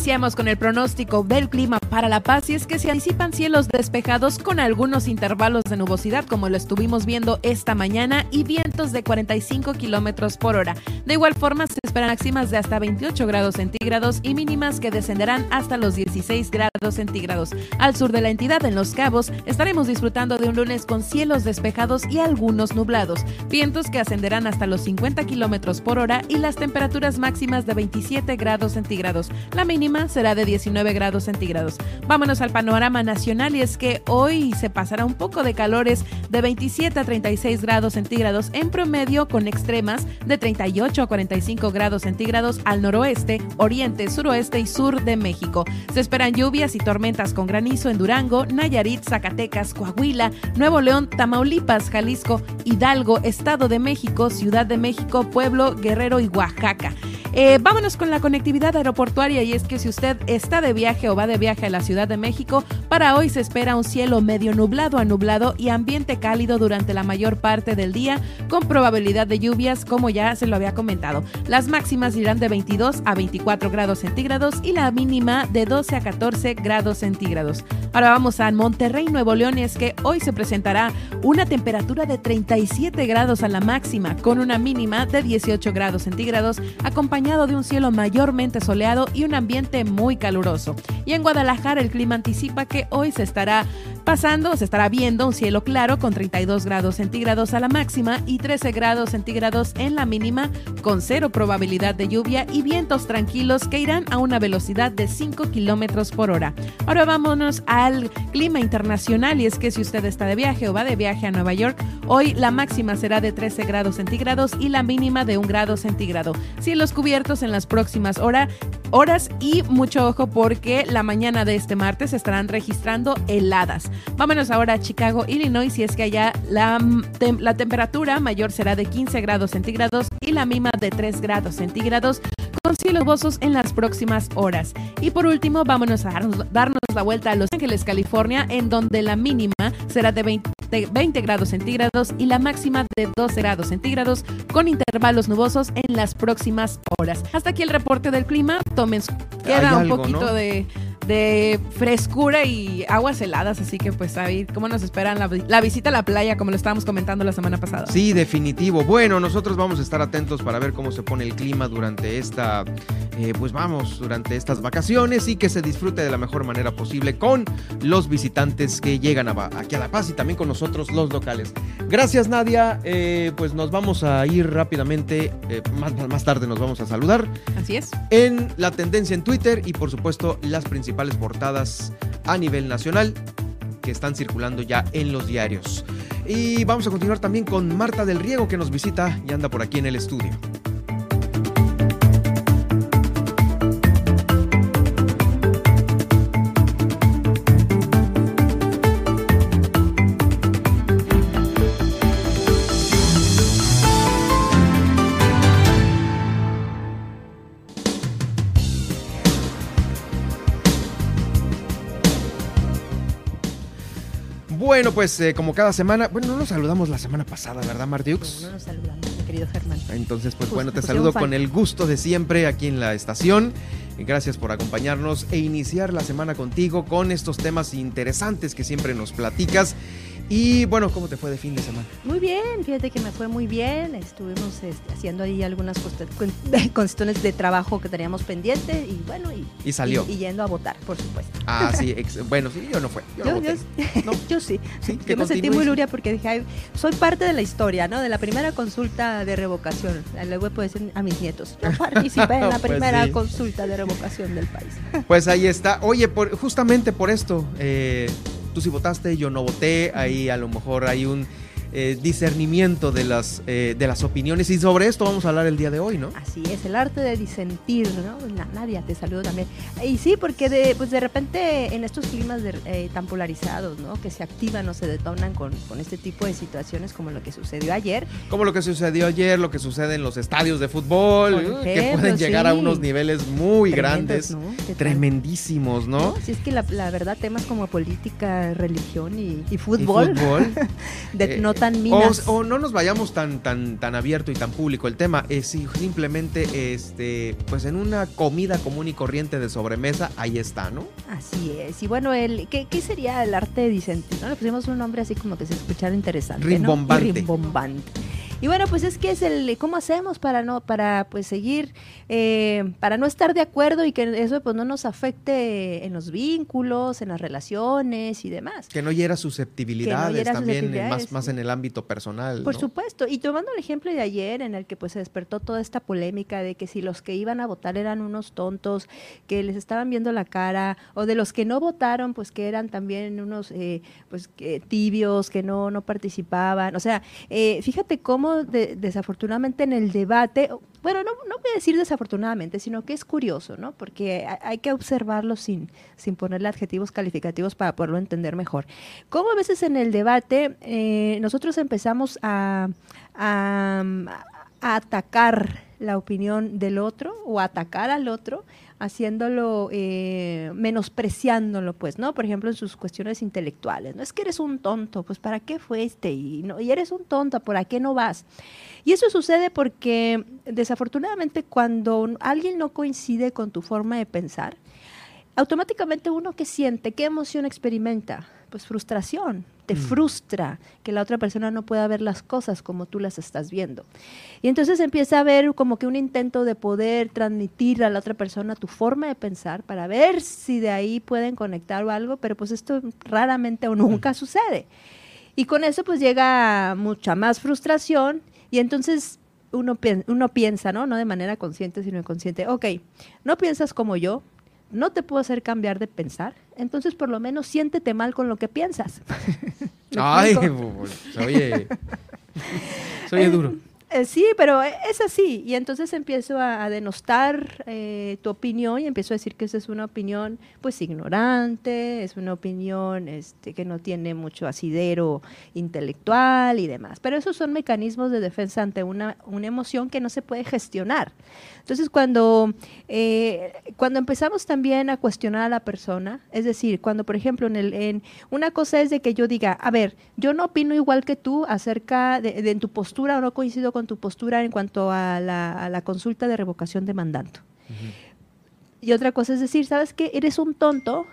Iniciamos con el pronóstico del clima para La Paz y es que se anticipan cielos despejados con algunos intervalos de nubosidad como lo estuvimos viendo esta mañana y vientos de 45 kilómetros por hora. De igual forma se esperan máximas de hasta 28 grados centígrados y mínimas que descenderán hasta los 16 grados centígrados. Al sur de la entidad, en Los Cabos, estaremos disfrutando de un lunes con cielos despejados y algunos nublados, vientos que ascenderán hasta los 50 kilómetros por hora y las temperaturas máximas de 27 grados centígrados. La mínima será de 19 grados centígrados. Vámonos al panorama nacional y es que hoy se pasará un poco de calores de 27 a 36 grados centígrados en promedio con extremas de 38 a 45 grados centígrados al noroeste, oriente, suroeste y sur de México. Se esperan lluvias y tormentas con granizo en Durango, Nayarit, Zacatecas, Coahuila, Nuevo León, Tamaulipas, Jalisco, Hidalgo, Estado de México, Ciudad de México, Pueblo, Guerrero y Oaxaca. Eh, vámonos con la conectividad aeroportuaria y es que si usted está de viaje o va de viaje a la Ciudad de México, para hoy se espera un cielo medio nublado a nublado y ambiente cálido durante la mayor parte del día con probabilidad de lluvias como ya se lo había comentado. Las máximas irán de 22 a 24 grados centígrados y la mínima de 12 a 14 grados centígrados. Ahora vamos a Monterrey, Nuevo León, es que hoy se presentará una temperatura de 37 grados a la máxima con una mínima de 18 grados centígrados acompañada de un cielo mayormente soleado y un ambiente muy caluroso. Y en Guadalajara el clima anticipa que hoy se estará pasando, se estará viendo un cielo claro con 32 grados centígrados a la máxima y 13 grados centígrados en la mínima, con cero probabilidad de lluvia y vientos tranquilos que irán a una velocidad de 5 kilómetros por hora. Ahora vámonos al clima internacional y es que si usted está de viaje o va de viaje a Nueva York, hoy la máxima será de 13 grados centígrados y la mínima de 1 grado centígrado. Cielos cubiertos en las próximas horas horas y mucho ojo porque la mañana de este martes estarán registrando heladas. Vámonos ahora a Chicago, Illinois, y es que allá la, la temperatura mayor será de 15 grados centígrados y la mínima de 3 grados centígrados con cielos nubosos en las próximas horas. Y por último, vámonos a darnos, darnos, la vuelta a Los Ángeles, California, en donde la mínima será de 20, 20 grados centígrados y la máxima de 12 grados centígrados, con intervalos nubosos en las próximas horas. Hasta aquí el reporte del clima. Tomen, queda un poquito ¿no? de de frescura y aguas heladas, así que pues a ver cómo nos esperan la, la, visita a la playa, como lo estábamos comentando la semana pasada. Sí, definitivo. Bueno, nosotros vamos a estar atentos para ver cómo se pone el clima durante esta eh, pues vamos durante estas vacaciones y que se disfrute de la mejor manera posible con los visitantes que llegan a, aquí a La Paz y también con nosotros los locales. Gracias Nadia, eh, pues nos vamos a ir rápidamente, eh, más, más tarde nos vamos a saludar. Así es. En la tendencia en Twitter y por supuesto las principales portadas a nivel nacional que están circulando ya en los diarios. Y vamos a continuar también con Marta del Riego que nos visita y anda por aquí en el estudio. Bueno, pues eh, como cada semana, bueno, no nos saludamos la semana pasada, ¿verdad, Martiux? No, no nos saludamos, mi querido Germán. Entonces, pues, bueno, te saludo con el gusto de siempre aquí en la estación. Gracias por acompañarnos e iniciar la semana contigo con estos temas interesantes que siempre nos platicas. Y bueno, ¿cómo te fue de fin de semana? Muy bien, fíjate que me fue muy bien. Estuvimos este, haciendo ahí algunas [laughs] cuestiones de trabajo que teníamos pendiente y bueno, y, salió. Y, yendo a votar, por supuesto. Ah, [laughs] sí, bueno, sí, yo no fue. Yo, sí. [laughs] yo me sentí muy luria porque dije, soy parte de la historia, ¿no? De la primera consulta de revocación. Luego puedo decir a mis nietos, yo participé en la pues primera consulta de revocación del país. Pues ahí está. Oye, por, justamente por esto, eh, tú sí votaste, yo no voté, ahí a lo mejor hay un eh, discernimiento de las, eh, de las opiniones y sobre esto vamos a hablar el día de hoy, ¿no? Así es, el arte de disentir, ¿no? Nadia, te saludo también. Y sí, porque de, pues de repente en estos climas eh, tan polarizados, ¿no? Que se activan o se detonan con, con, este tipo de situaciones como lo que sucedió ayer. Como lo que sucedió ayer, lo que sucede en los estadios de fútbol, que pueden llegar a unos niveles muy grandes, tremendísimos, ¿no? Sí, es que la, verdad temas como política, religión y, fútbol, ¿Y fútbol [laughs] de, no o, no nos vayamos tan, tan, tan abierto y tan público. El tema es simplemente, este, pues en una comida común y corriente de sobremesa, ahí está, ¿no? Así es. Y bueno, el, ¿qué, qué sería el arte de disentir? ¿no? Le pusimos un nombre así como que se escuchara interesante. Rimbombante. Rimbombante. Y bueno, pues es que es el cómo hacemos para no, para pues seguir, eh, para no estar de acuerdo y que eso pues no nos afecte en los vínculos, en las relaciones y demás. Que no hiera susceptibilidades también, más, más en el ámbito personal. Por supuesto. Y tomando el ejemplo de ayer, en el que pues se despertó toda esta polémica de que si los que iban a votar eran unos tontos, que les estaban viendo la cara, o de los que no votaron, pues que eran también unos eh, pues que, tibios, que no, no participaban. O sea, eh, fíjate cómo desafortunadamente en el debate, bueno, no, no, voy a decir desafortunadamente, sino que es curioso, ¿no? Porque hay que observarlo sin, sin ponerle adjetivos calificativos para poderlo entender mejor. Como a veces en el debate eh, nosotros empezamos a, a, a atacar la opinión del otro o atacar al otro haciéndolo, eh, menospreciándolo, pues, ¿no? Por ejemplo, en sus cuestiones intelectuales, ¿no? Es que eres un tonto, pues, ¿para qué fuiste? Y, no, y eres un tonto, ¿por qué no vas? Y eso sucede porque, desafortunadamente, cuando alguien no coincide con tu forma de pensar, automáticamente uno que siente, qué emoción experimenta, pues frustración, te mm. frustra que la otra persona no pueda ver las cosas como tú las estás viendo. Y entonces empieza a haber como que un intento de poder transmitir a la otra persona tu forma de pensar para ver si de ahí pueden conectar o algo, pero pues esto raramente o nunca mm. sucede. Y con eso pues llega mucha más frustración y entonces uno, uno piensa, ¿no? No de manera consciente, sino inconsciente, ok, no piensas como yo, no te puedo hacer cambiar de pensar, entonces por lo menos siéntete mal con lo que piensas. [laughs] Ay, oye, soy duro. Eh, sí, pero es así. Y entonces empiezo a, denostar eh, tu opinión y empiezo a decir que esa es una opinión pues ignorante, es una opinión este, que no tiene mucho asidero intelectual y demás. Pero esos son mecanismos de defensa ante una, una emoción que no se puede gestionar. Entonces, cuando, eh, cuando empezamos también a cuestionar a la persona, es decir, cuando, por ejemplo, en, el, en una cosa es de que yo diga, a ver, yo no opino igual que tú acerca de, en tu postura o no coincido con tu postura en cuanto a la, consulta de revocación de mandato. Y otra cosa es decir, ¿sabes qué? Eres un tonto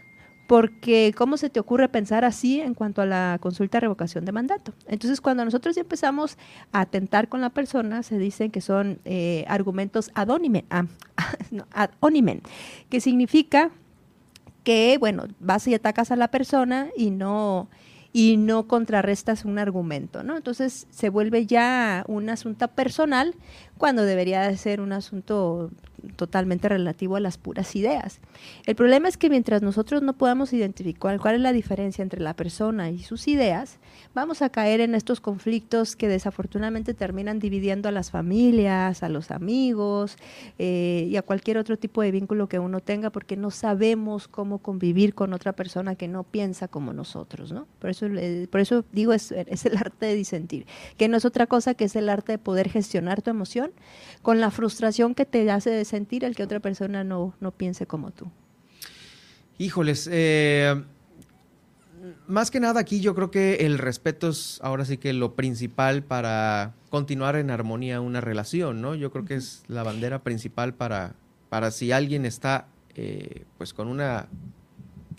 porque ¿cómo se te ocurre pensar así en cuanto a la consulta de revocación de mandato? Entonces, cuando nosotros ya empezamos a atentar con la persona, se dicen que son eh, argumentos ad ah, [laughs] que significa que, bueno, vas y atacas a la persona y no y no contrarrestas un argumento, ¿no? Entonces se vuelve ya un asunto personal cuando debería de ser un asunto totalmente relativo a las puras ideas. El problema es que mientras nosotros no podamos identificar cuál es la diferencia entre la persona y sus ideas, vamos a caer en estos conflictos que desafortunadamente terminan dividiendo a las familias, a los amigos eh, y a cualquier otro tipo de vínculo que uno tenga porque no sabemos cómo convivir con otra persona que no piensa como nosotros, ¿no? Por eso, por eso digo, es, es el arte de disentir, que no es otra cosa que es el arte de poder gestionar tu emoción con la frustración que te hace sentir el que otra persona no, no piense como tú. Híjoles, eh, más que nada aquí yo creo que el respeto es ahora sí que lo principal para continuar en armonía una relación, ¿no? Yo creo que es la bandera principal para, para si alguien está eh, pues con una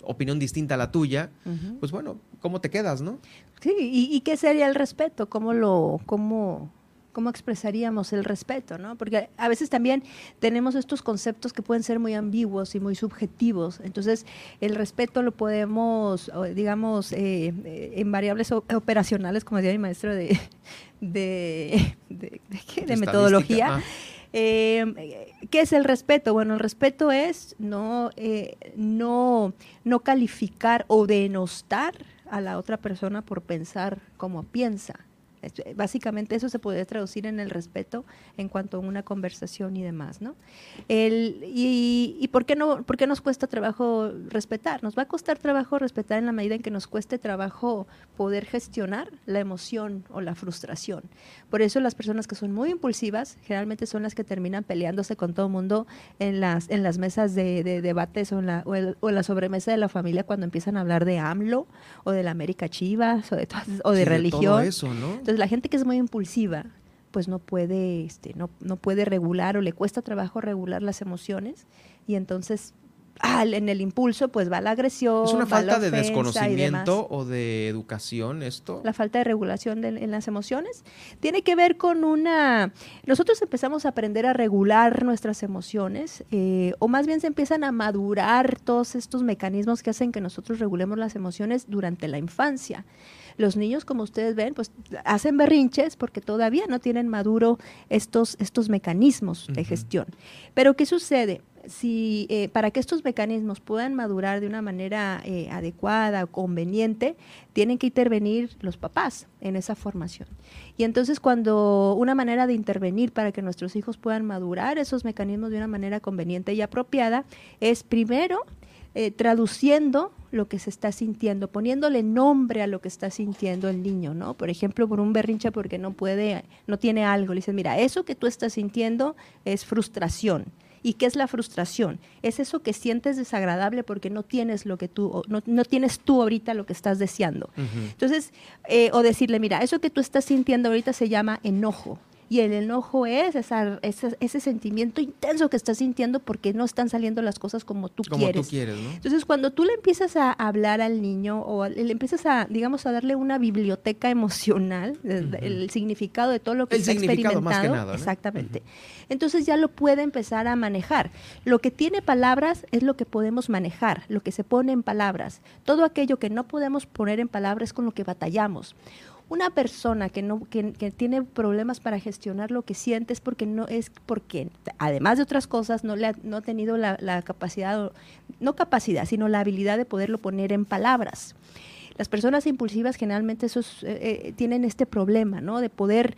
opinión distinta a la tuya, pues bueno, ¿cómo te quedas, no? Sí, y, y, qué sería el respeto? ¿Cómo lo, cómo, cómo expresaríamos el respeto, ¿no? Porque a veces también tenemos estos conceptos que pueden ser muy ambiguos y muy subjetivos. Entonces, el respeto lo podemos, digamos, eh, eh, en variables operacionales, como decía mi maestro de, de, de, metodología. Eh, ¿Qué es el respeto? Bueno, el respeto es no, no, no calificar o denostar a la otra persona por pensar como piensa. Básicamente eso se puede traducir en el respeto en cuanto a una conversación y demás, ¿no? El, y, y por, qué no, por qué nos cuesta trabajo respetar? Nos va a costar trabajo respetar en la medida en que nos cueste trabajo poder gestionar la emoción o la frustración. Por eso las personas que son muy impulsivas generalmente son las que terminan peleándose con todo el mundo en las, en las mesas de, debates o en, la, o, en la sobremesa de la familia cuando empiezan a hablar de AMLO o de la América Chivas o de, o de religión. eso, ¿no? La gente que es muy impulsiva, pues no puede, este, no, no puede regular o le cuesta trabajo regular las emociones y entonces en el impulso, pues va la agresión. ¿Es una falta de desconocimiento o de educación esto? La falta de regulación en las emociones. Tiene que ver con una... Nosotros empezamos a aprender a regular nuestras emociones, eh, o más bien se empiezan a madurar todos estos mecanismos que hacen que nosotros regulemos las emociones durante la infancia. Los niños, como ustedes ven, pues hacen berrinches porque todavía no tienen maduro estos, estos mecanismos de gestión. Pero ¿qué sucede? si eh, para que estos mecanismos puedan madurar de una manera eh, adecuada o conveniente, tienen que intervenir los papás en esa formación. Y entonces cuando una manera de intervenir para que nuestros hijos puedan madurar esos mecanismos de una manera conveniente y apropiada es primero eh, traduciendo lo que se está sintiendo, poniéndole nombre a lo que está sintiendo el niño, ¿no? Por ejemplo, por un berrinche porque no puede, no tiene algo, le dices, mira, eso que tú estás sintiendo es frustración. ¿Y qué es la frustración? Es eso que sientes desagradable porque no tienes lo que tú, no, no tienes tú ahorita lo que estás deseando. Entonces, eh, o decirle, mira, eso que tú estás sintiendo ahorita se llama enojo y el enojo es esa, ese, sentimiento intenso que estás sintiendo porque no están saliendo las cosas como tú como quieres. Tú quieres Entonces, cuando tú le empiezas a hablar al niño o le empiezas a, digamos, a darle una biblioteca emocional, el, significado de todo lo que está experimentando, exactamente. Entonces ya lo puede empezar a manejar. Lo que tiene palabras es lo que podemos manejar, lo que se pone en palabras. Todo aquello que no podemos poner en palabras es con lo que batallamos una persona que no que, tiene problemas para gestionar lo que siente es porque no es porque además de otras cosas no le ha, no ha tenido la, capacidad no capacidad sino la habilidad de poderlo poner en palabras. Las personas impulsivas generalmente esos, eh, eh, tienen este problema no de poder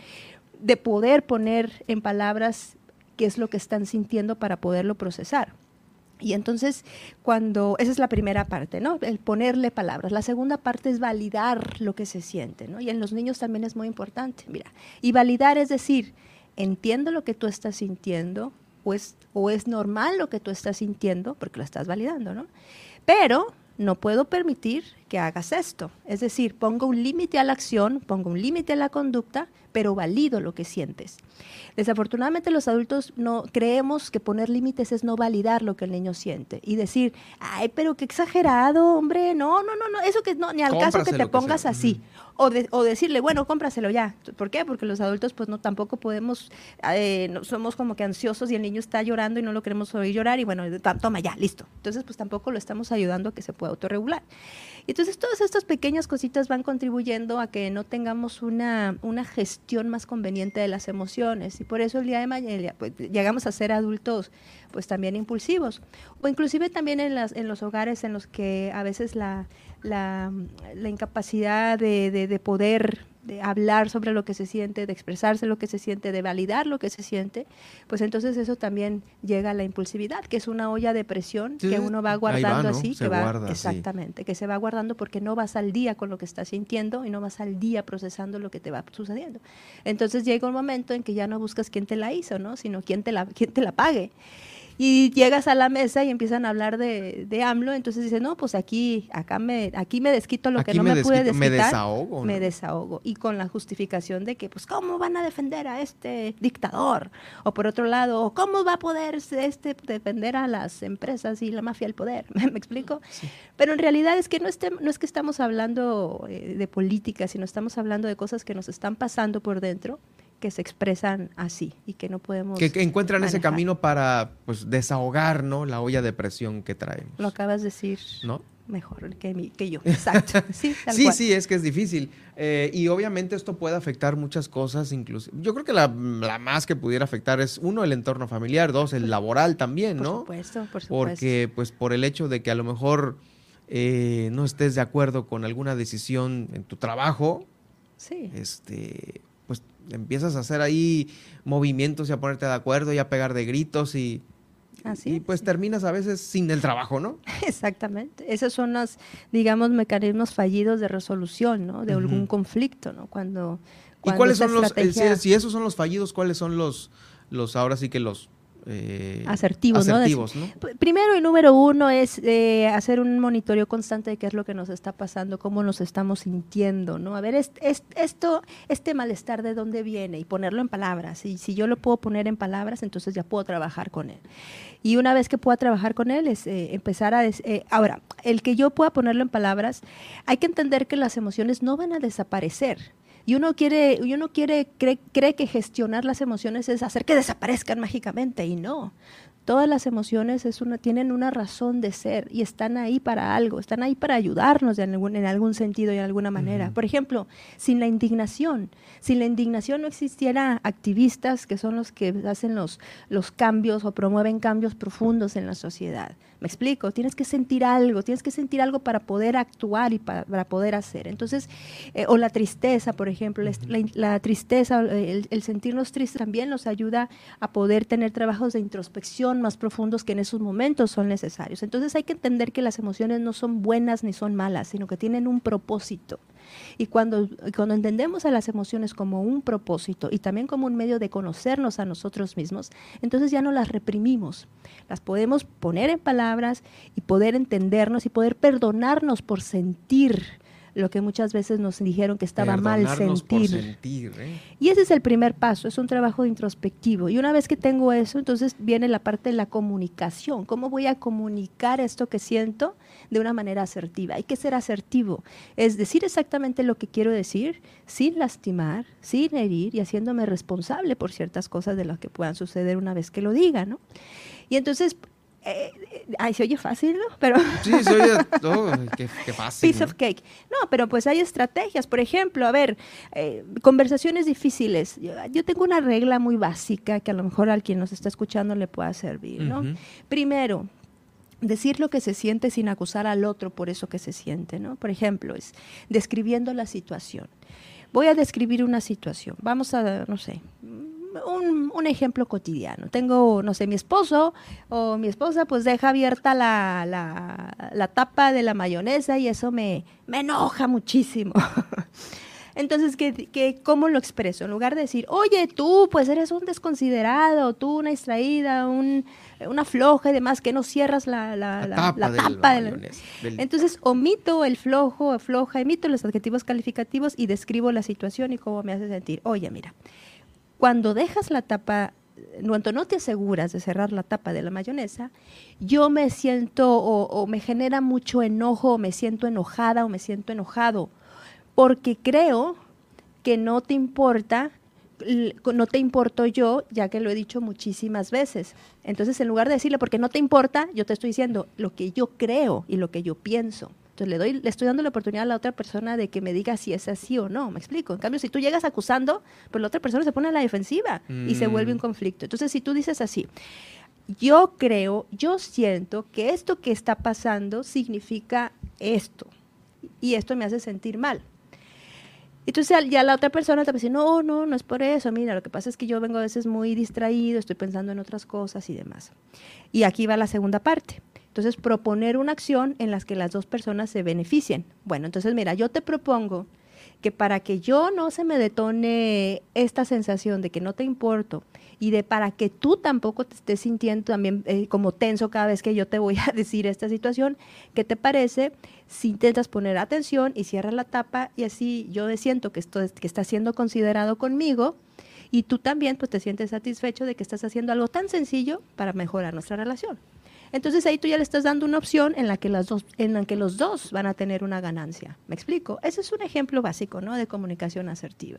de poder poner en palabras qué es lo que están sintiendo para poderlo procesar y entonces, cuando, esa es la primera parte, ¿no? El ponerle palabras. La segunda parte es validar lo que se siente, ¿no? Y en los niños también es muy importante, mira. Y validar es decir, entiendo lo que tú estás sintiendo, o es, o es normal lo que tú estás sintiendo, porque lo estás validando, ¿no? Pero no puedo permitir que hagas esto. Es decir, pongo un límite a la acción, pongo un límite a la conducta, pero valido lo que sientes. Desafortunadamente los adultos no creemos que poner límites es no validar lo que el niño siente y decir, ay, pero qué exagerado, hombre, no, no, no, no, eso que no, ni al caso que te pongas así. O, o, decirle, bueno, cómpraselo ya. ¿Por qué? Porque los adultos pues no tampoco podemos, eh, no, somos como que ansiosos y el niño está llorando y no lo queremos oír llorar y bueno, toma ya, listo. Entonces pues tampoco lo estamos ayudando a que se pueda autorregular. Entonces todas estas pequeñas cositas van contribuyendo a que no tengamos una, una gestión más conveniente de las emociones. Y por eso el día de mañana pues, llegamos a ser adultos pues también impulsivos. O inclusive también en, las, en los hogares en los que a veces la, la, la incapacidad de, de, de poder de hablar sobre lo que se siente, de expresarse lo que se siente, de validar lo que se siente, pues entonces eso también llega a la impulsividad, que es una olla de presión que uno va guardando así, que va exactamente, que se va guardando porque no vas al día con lo que estás sintiendo y no vas al día procesando lo que te va sucediendo. Entonces llega un momento en que ya no buscas quién te la hizo, ¿no? sino quién te la quién te la pague y llegas a la mesa y empiezan a hablar de, de AMLO, entonces dices, no, pues aquí, acá me, aquí me desquito lo que no me, pude desquitar. Me desahogo. Me desahogo. Y con la justificación de que, pues, ¿cómo van a defender a este dictador? O por otro lado, ¿cómo va a poder este defender a las empresas y la mafia del poder? [laughs] ¿Me explico? Pero en realidad es que no, esté, no es que estamos hablando eh, de política, sino estamos hablando de cosas que nos están pasando por dentro que se expresan así y que no podemos. Que, encuentran ese camino para pues, desahogar ¿no? la olla de presión que traemos. Lo acabas de decir. ¿No? Mejor que, que yo, exacto. [laughs] Sí, sí, sí, es que es difícil. Eh, y obviamente esto puede afectar muchas cosas, incluso. Yo creo que la, más que pudiera afectar es, uno, el entorno familiar, dos, el laboral también, ¿no? Por supuesto, por supuesto. Porque, pues, por el hecho de que a lo mejor eh, no estés de acuerdo con alguna decisión en tu trabajo, sí. este, empiezas a hacer ahí movimientos y a ponerte de acuerdo y a pegar de gritos y, y pues terminas a veces sin el trabajo, ¿no? [laughs] Exactamente. Esos son los, digamos, mecanismos fallidos de resolución, ¿no? De algún conflicto, ¿no? Cuando, ¿Y cuáles son los, eh, si, esos son los fallidos, cuáles son los, los ahora sí que los eh, asertivos, ¿no? Primero y número uno es eh, hacer un monitoreo constante de qué es lo que nos está pasando, cómo nos estamos sintiendo, ¿no? A ver, es, esto, este malestar de dónde viene y ponerlo en palabras. Y si yo lo puedo poner en palabras, entonces ya puedo trabajar con él. Y una vez que pueda trabajar con él, es eh, empezar a... ahora, el que yo pueda ponerlo en palabras, hay que entender que las emociones no van a desaparecer y uno quiere, uno quiere, cree, cree que gestionar las emociones es hacer que desaparezcan mágicamente y no. Todas las emociones es una, tienen una razón de ser y están ahí para algo, están ahí para ayudarnos en algún, en algún sentido y de alguna manera. Por ejemplo, sin la indignación, sin la indignación no existiera activistas que son los que hacen los, los cambios o promueven cambios profundos en la sociedad. Me explico, tienes que sentir algo, tienes que sentir algo para poder actuar y para, poder hacer. Entonces, eh, o la tristeza, por ejemplo, la, tristeza, el, el, sentirnos tristes también nos ayuda a poder tener trabajos de introspección más profundos que en esos momentos son necesarios. Entonces hay que entender que las emociones no son buenas ni son malas, sino que tienen un propósito. Y cuando, cuando entendemos a las emociones como un propósito y también como un medio de conocernos a nosotros mismos, entonces ya no las reprimimos. Las podemos poner en palabras y poder entendernos y poder perdonarnos por sentir lo que muchas veces nos dijeron que estaba mal sentir. ¿eh? Y ese es el primer paso, es un trabajo introspectivo. Y una vez que tengo eso, entonces viene la parte de la comunicación. ¿Cómo voy a comunicar esto que siento de una manera asertiva? Hay que ser asertivo, es decir exactamente lo que quiero decir sin lastimar, sin herir y haciéndome responsable por ciertas cosas de las que puedan suceder una vez que lo diga, ¿no? Y entonces eh, ay, se oye fácil, ¿no? Pero sí, se oye [laughs] todo, qué, fácil. Piece of cake. No, pero pues hay estrategias. Por ejemplo, a ver, eh, conversaciones difíciles. Yo, tengo una regla muy básica que a lo mejor al quien nos está escuchando le pueda servir, ¿no? Primero, decir lo que se siente sin acusar al otro por eso que se siente, ¿no? Por ejemplo, es describiendo la situación. Voy a describir una situación. Vamos a, no sé, un, ejemplo cotidiano. Tengo, no sé, mi esposo o mi esposa pues deja abierta la, la, la tapa de la mayonesa y eso me, me enoja muchísimo. [laughs] Entonces, ¿qué, qué, cómo lo expreso? En lugar de decir, oye, tú, pues eres un desconsiderado, tú una distraída, un, una floja y demás, que no cierras la, la, la, tapa, la tapa del- del- Entonces, omito el flojo floja, emito los adjetivos calificativos y describo la situación y cómo me hace sentir. Oye, mira, cuando dejas la tapa, cuando no te aseguras de cerrar la tapa de la mayonesa, yo me siento o, me genera mucho enojo, o me siento enojada o me siento enojado, porque creo que no te importa, no te importo yo, ya que lo he dicho muchísimas veces. Entonces, en lugar de decirle porque no te importa, yo te estoy diciendo lo que yo creo y lo que yo pienso. Entonces le, doy, le estoy dando la oportunidad a la otra persona de que me diga si es así o no. ¿Me explico? En cambio, si tú llegas acusando, pues la otra persona se pone a la defensiva y se vuelve un Mm. conflicto. Entonces, si tú dices así, yo creo, yo siento que esto que está pasando significa esto y esto me hace sentir mal. Entonces ya la otra persona te va a decir, no, no, no es por eso, mira, lo que pasa es que yo vengo a veces muy distraído, estoy pensando en otras cosas y demás. Y aquí va la segunda parte. Entonces, proponer una acción en la que las dos personas se beneficien. Bueno, entonces mira, yo te propongo que para que yo no se me detone esta sensación de que no te importo y de para que tú tampoco te estés sintiendo también eh, como tenso cada vez que yo te voy a [laughs] decir esta situación, ¿qué te parece si intentas poner atención y cierras la tapa y así yo siento que esto es- que está siendo considerado conmigo y tú también pues te sientes satisfecho de que estás haciendo algo tan sencillo para mejorar nuestra relación. Entonces ahí tú ya le estás dando una opción en la que las dos, en la que los dos van a tener una ganancia. ¿Me explico? Ese es un ejemplo básico, ¿no? De comunicación asertiva.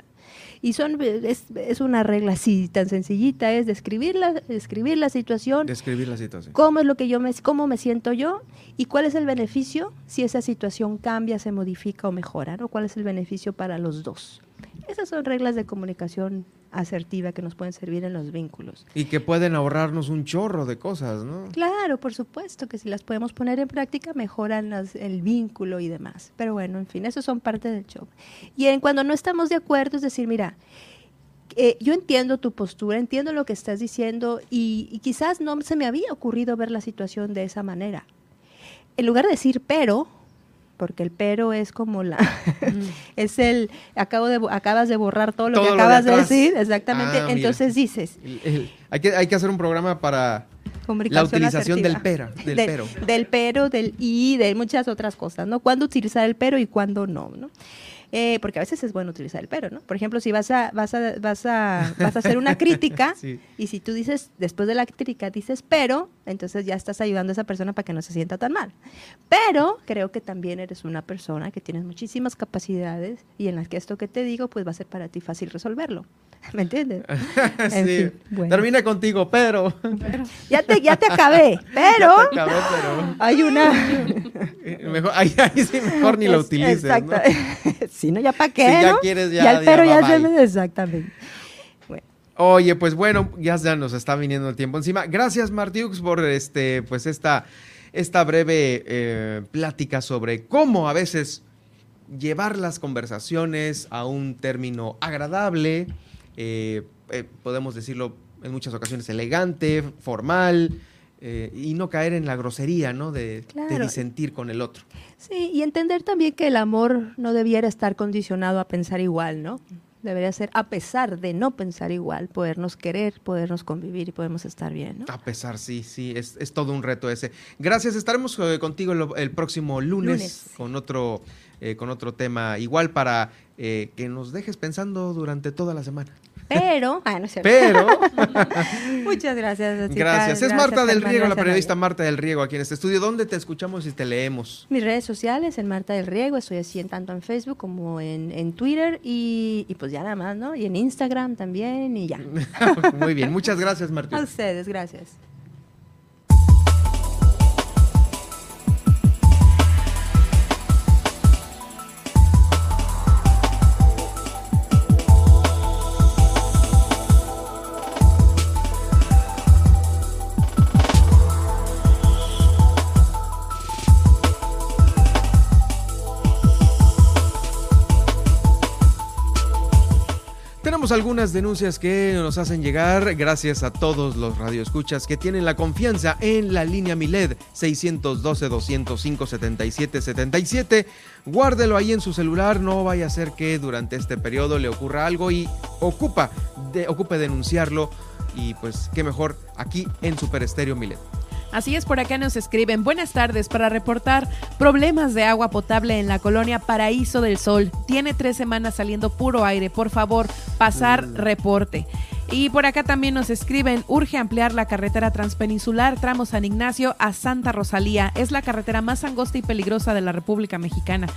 Y son es, es una regla así tan sencillita, es describir la, describir la situación, Describir la situación. cómo es lo que yo me, cómo me siento yo y cuál es el beneficio si esa situación cambia, se modifica o mejora, ¿no? ¿Cuál es el beneficio para los dos? Esas son reglas de comunicación asertiva que nos pueden servir en los vínculos. Y que pueden ahorrarnos un chorro de cosas, ¿no? Claro, por supuesto que si las podemos poner en práctica mejoran las- el vínculo y demás. Pero bueno, en fin, eso son parte del show. Y en cuando no estamos de acuerdo, es decir, mira, eh, yo entiendo tu postura, entiendo lo que estás diciendo y, y quizás no se me había ocurrido ver la situación de esa manera. En lugar de decir pero, porque el pero es como la [laughs] es el acabo de acabas de borrar todo lo Todo que lo de acabas de, decir, exactamente. Ah, mira. Entonces dices, El- el- hay, que, hay que hacer un programa para la utilización del pera, del De- pero. Del pero, del y, de muchas otras cosas, ¿no? Cuándo utilizar el pero y cuándo no, ¿no? Eh, porque a veces es bueno utilizar el pero, ¿no? Por ejemplo, si vas a, vas a, vas a, vas a hacer una crítica [laughs] Sí. y si tú dices, después de la crítica dices pero, entonces ya estás ayudando a esa persona para que no se sienta tan mal. Pero creo que también eres una persona que tienes muchísimas capacidades y en las que esto que te digo, pues va a ser para ti fácil resolverlo. [laughs] ¿Me entiendes? [laughs] En Sí. fin, bueno. Termina contigo, pero. Ya te, ya te acabé, pero Ya te acabé, pero. hay una... Mejor, ahí, ahí sí, mejor ni lo Es- utilices. Exacto. ¿no? Si no, ya para qué, Si ya ¿no? quieres, ya- el ya pero ya, bye, se. Exactamente. Oye, pues bueno, ya, ya nos está viniendo el tiempo encima. Gracias, Martiux, por este, pues esta, esta breve eh, plática sobre cómo a veces llevar las conversaciones a un término agradable, eh, eh, podemos decirlo en muchas ocasiones elegante, formal, eh, y no caer en la grosería, ¿no? De, de Claro. disentir con el otro. Sí, y entender también que el amor no debiera estar condicionado a pensar igual, ¿no? Debería ser, a pesar de no pensar igual, podernos querer, podernos convivir y podemos estar bien, ¿no? A pesar, sí, sí, es, es todo un reto ese. Gracias, estaremos eh, contigo el, el próximo lunes, Lunes. con otro eh, con otro tema igual para eh, que nos dejes pensando durante toda la semana. Pero, [laughs] ah, no. Pero, [laughs] Muchas gracias. chicas. gracias. Es Marta del Riego, la periodista. Marta del Riego aquí en este estudio. ¿Dónde te escuchamos y te leemos? Mis redes sociales, en Marta del Riego, estoy así en tanto en Facebook como en, en Twitter y, y pues ya nada más, ¿no? Y en Instagram también y ya. [laughs] Muy bien, muchas gracias, Marta. A ustedes, gracias. Algunas denuncias que nos hacen llegar gracias a todos los radioescuchas que tienen la confianza en la línea Miled 612-205-7777. Guárdelo ahí en su celular, no vaya a ser que durante este periodo le ocurra algo y ocupa, de, ocupe denunciarlo y pues qué mejor aquí en Super Estéreo Milet. Así es, por acá nos escriben. Buenas tardes para reportar problemas de agua potable en la colonia Paraíso del Sol. Tiene tres semanas saliendo puro aire. Por favor, pasar reporte. Y por acá también nos escriben, urge ampliar la carretera transpeninsular tramo San Ignacio a Santa Rosalía. Es la carretera más angosta y peligrosa de la República Mexicana.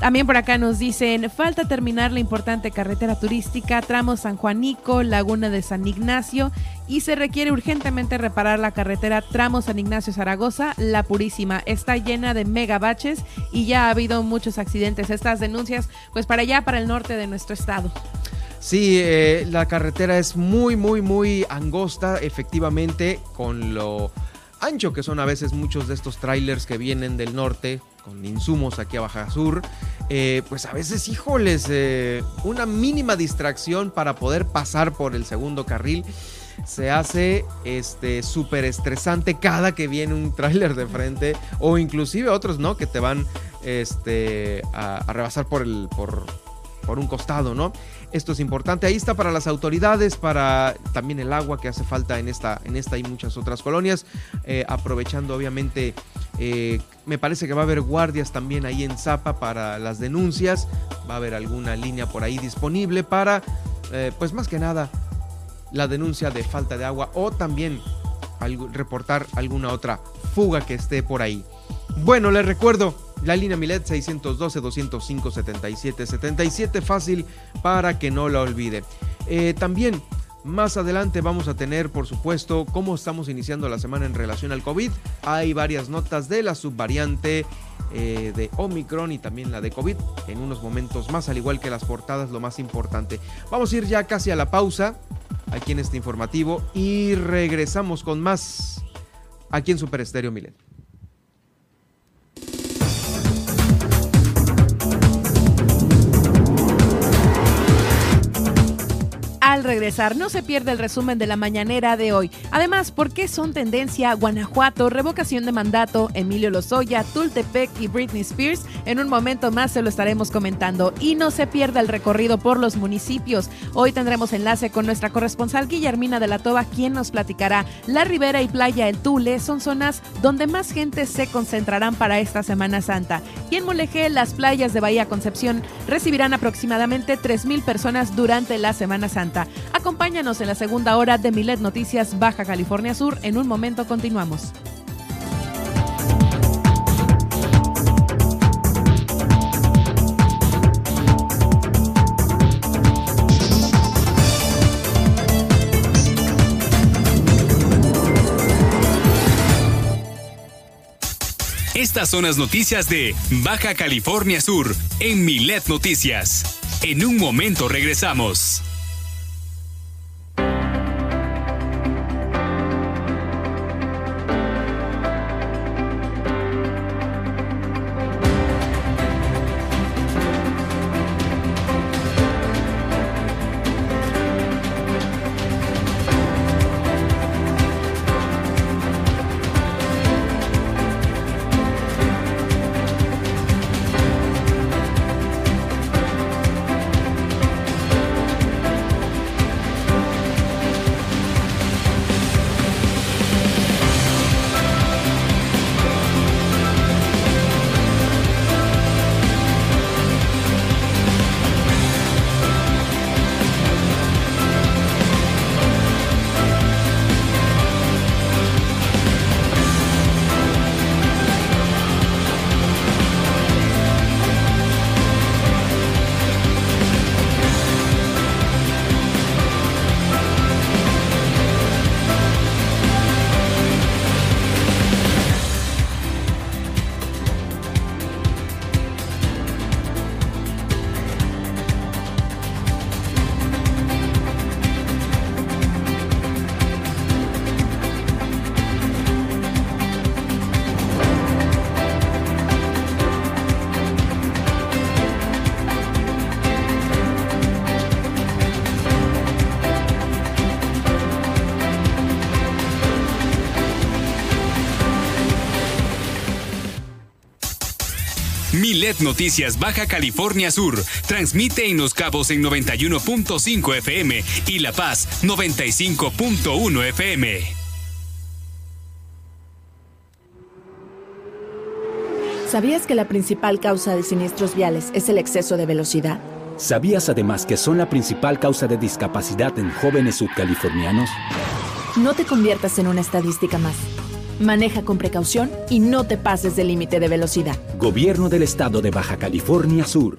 También por acá nos dicen, falta terminar la importante carretera turística, tramo San Juanico, Laguna de San Ignacio, y se requiere urgentemente reparar la carretera tramo San Ignacio Zaragoza, La Purísima. Está llena de megabaches y ya ha habido muchos accidentes. Estas denuncias, pues para allá, para el norte de nuestro estado. Sí, eh, la carretera es muy, muy, muy angosta, efectivamente, con lo ancho que son a veces muchos de estos trailers que vienen del norte con insumos aquí a Baja Sur, eh, pues a veces, híjoles, eh, una mínima distracción para poder pasar por el segundo carril se hace este súper estresante cada que viene un tráiler de frente o inclusive otros, ¿no? Que te van este, a, rebasar por, el, por, por un costado, ¿no? Esto es importante. Ahí está para las autoridades, para también el agua que hace falta en esta, en esta y muchas otras colonias. Eh, aprovechando, obviamente, eh, me parece que va a haber guardias también ahí en Zapa para las denuncias. Va a haber alguna línea por ahí disponible para, eh, pues más que nada, la denuncia de falta de agua o también reportar alguna otra fuga que esté por ahí. Bueno, les recuerdo, la línea Milet 612-205-7777, fácil para que no la olvide. Eh, también más adelante vamos a tener, por supuesto, cómo estamos iniciando la semana en relación al COVID. Hay varias notas de la subvariante eh, de Omicron y también la de COVID en unos momentos más, al igual que las portadas, lo más importante. Vamos a ir ya casi a la pausa aquí en este informativo y regresamos con más aquí en Super Estéreo Milet. Al regresar. No se pierde el resumen de la mañanera de hoy. Además, ¿por qué son tendencia Guanajuato, revocación de mandato, Emilio Lozoya, Tultepec y Britney Spears? En un momento más se lo estaremos comentando. Y no se pierda el recorrido por los municipios. Hoy tendremos enlace con nuestra corresponsal Guillermina de la Toba, quien nos platicará. La Ribera y Playa El Tule son zonas donde más gente se concentrarán para esta Semana Santa. Y en Mulegé, las playas de Bahía Concepción recibirán aproximadamente 3.000 personas durante la Semana Santa. Acompáñanos en la segunda hora de Milet Noticias Baja California Sur. En un momento continuamos. Estas son las noticias de Baja California Sur en Milet Noticias. En un momento regresamos. Milet Noticias Baja California Sur transmite en Los Cabos en 91.5 FM y La Paz 95.1 FM. ¿Sabías que la principal causa de siniestros viales es el exceso de velocidad? ¿Sabías además que son la principal causa de discapacidad en jóvenes subcalifornianos? No te conviertas en una estadística más. Maneja con precaución y no te pases del límite de velocidad. Gobierno del Estado de Baja California Sur.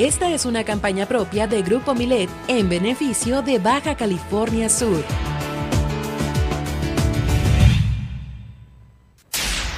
Esta es una campaña propia de Grupo Milet en beneficio de Baja California Sur.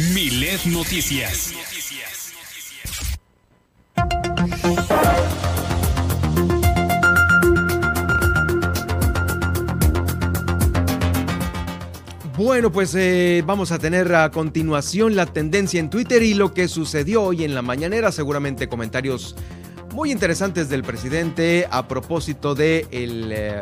Milet Noticias. Bueno, pues eh, vamos a tener a continuación la tendencia en Twitter y lo que sucedió hoy en la mañanera. Seguramente comentarios muy interesantes del presidente a propósito del de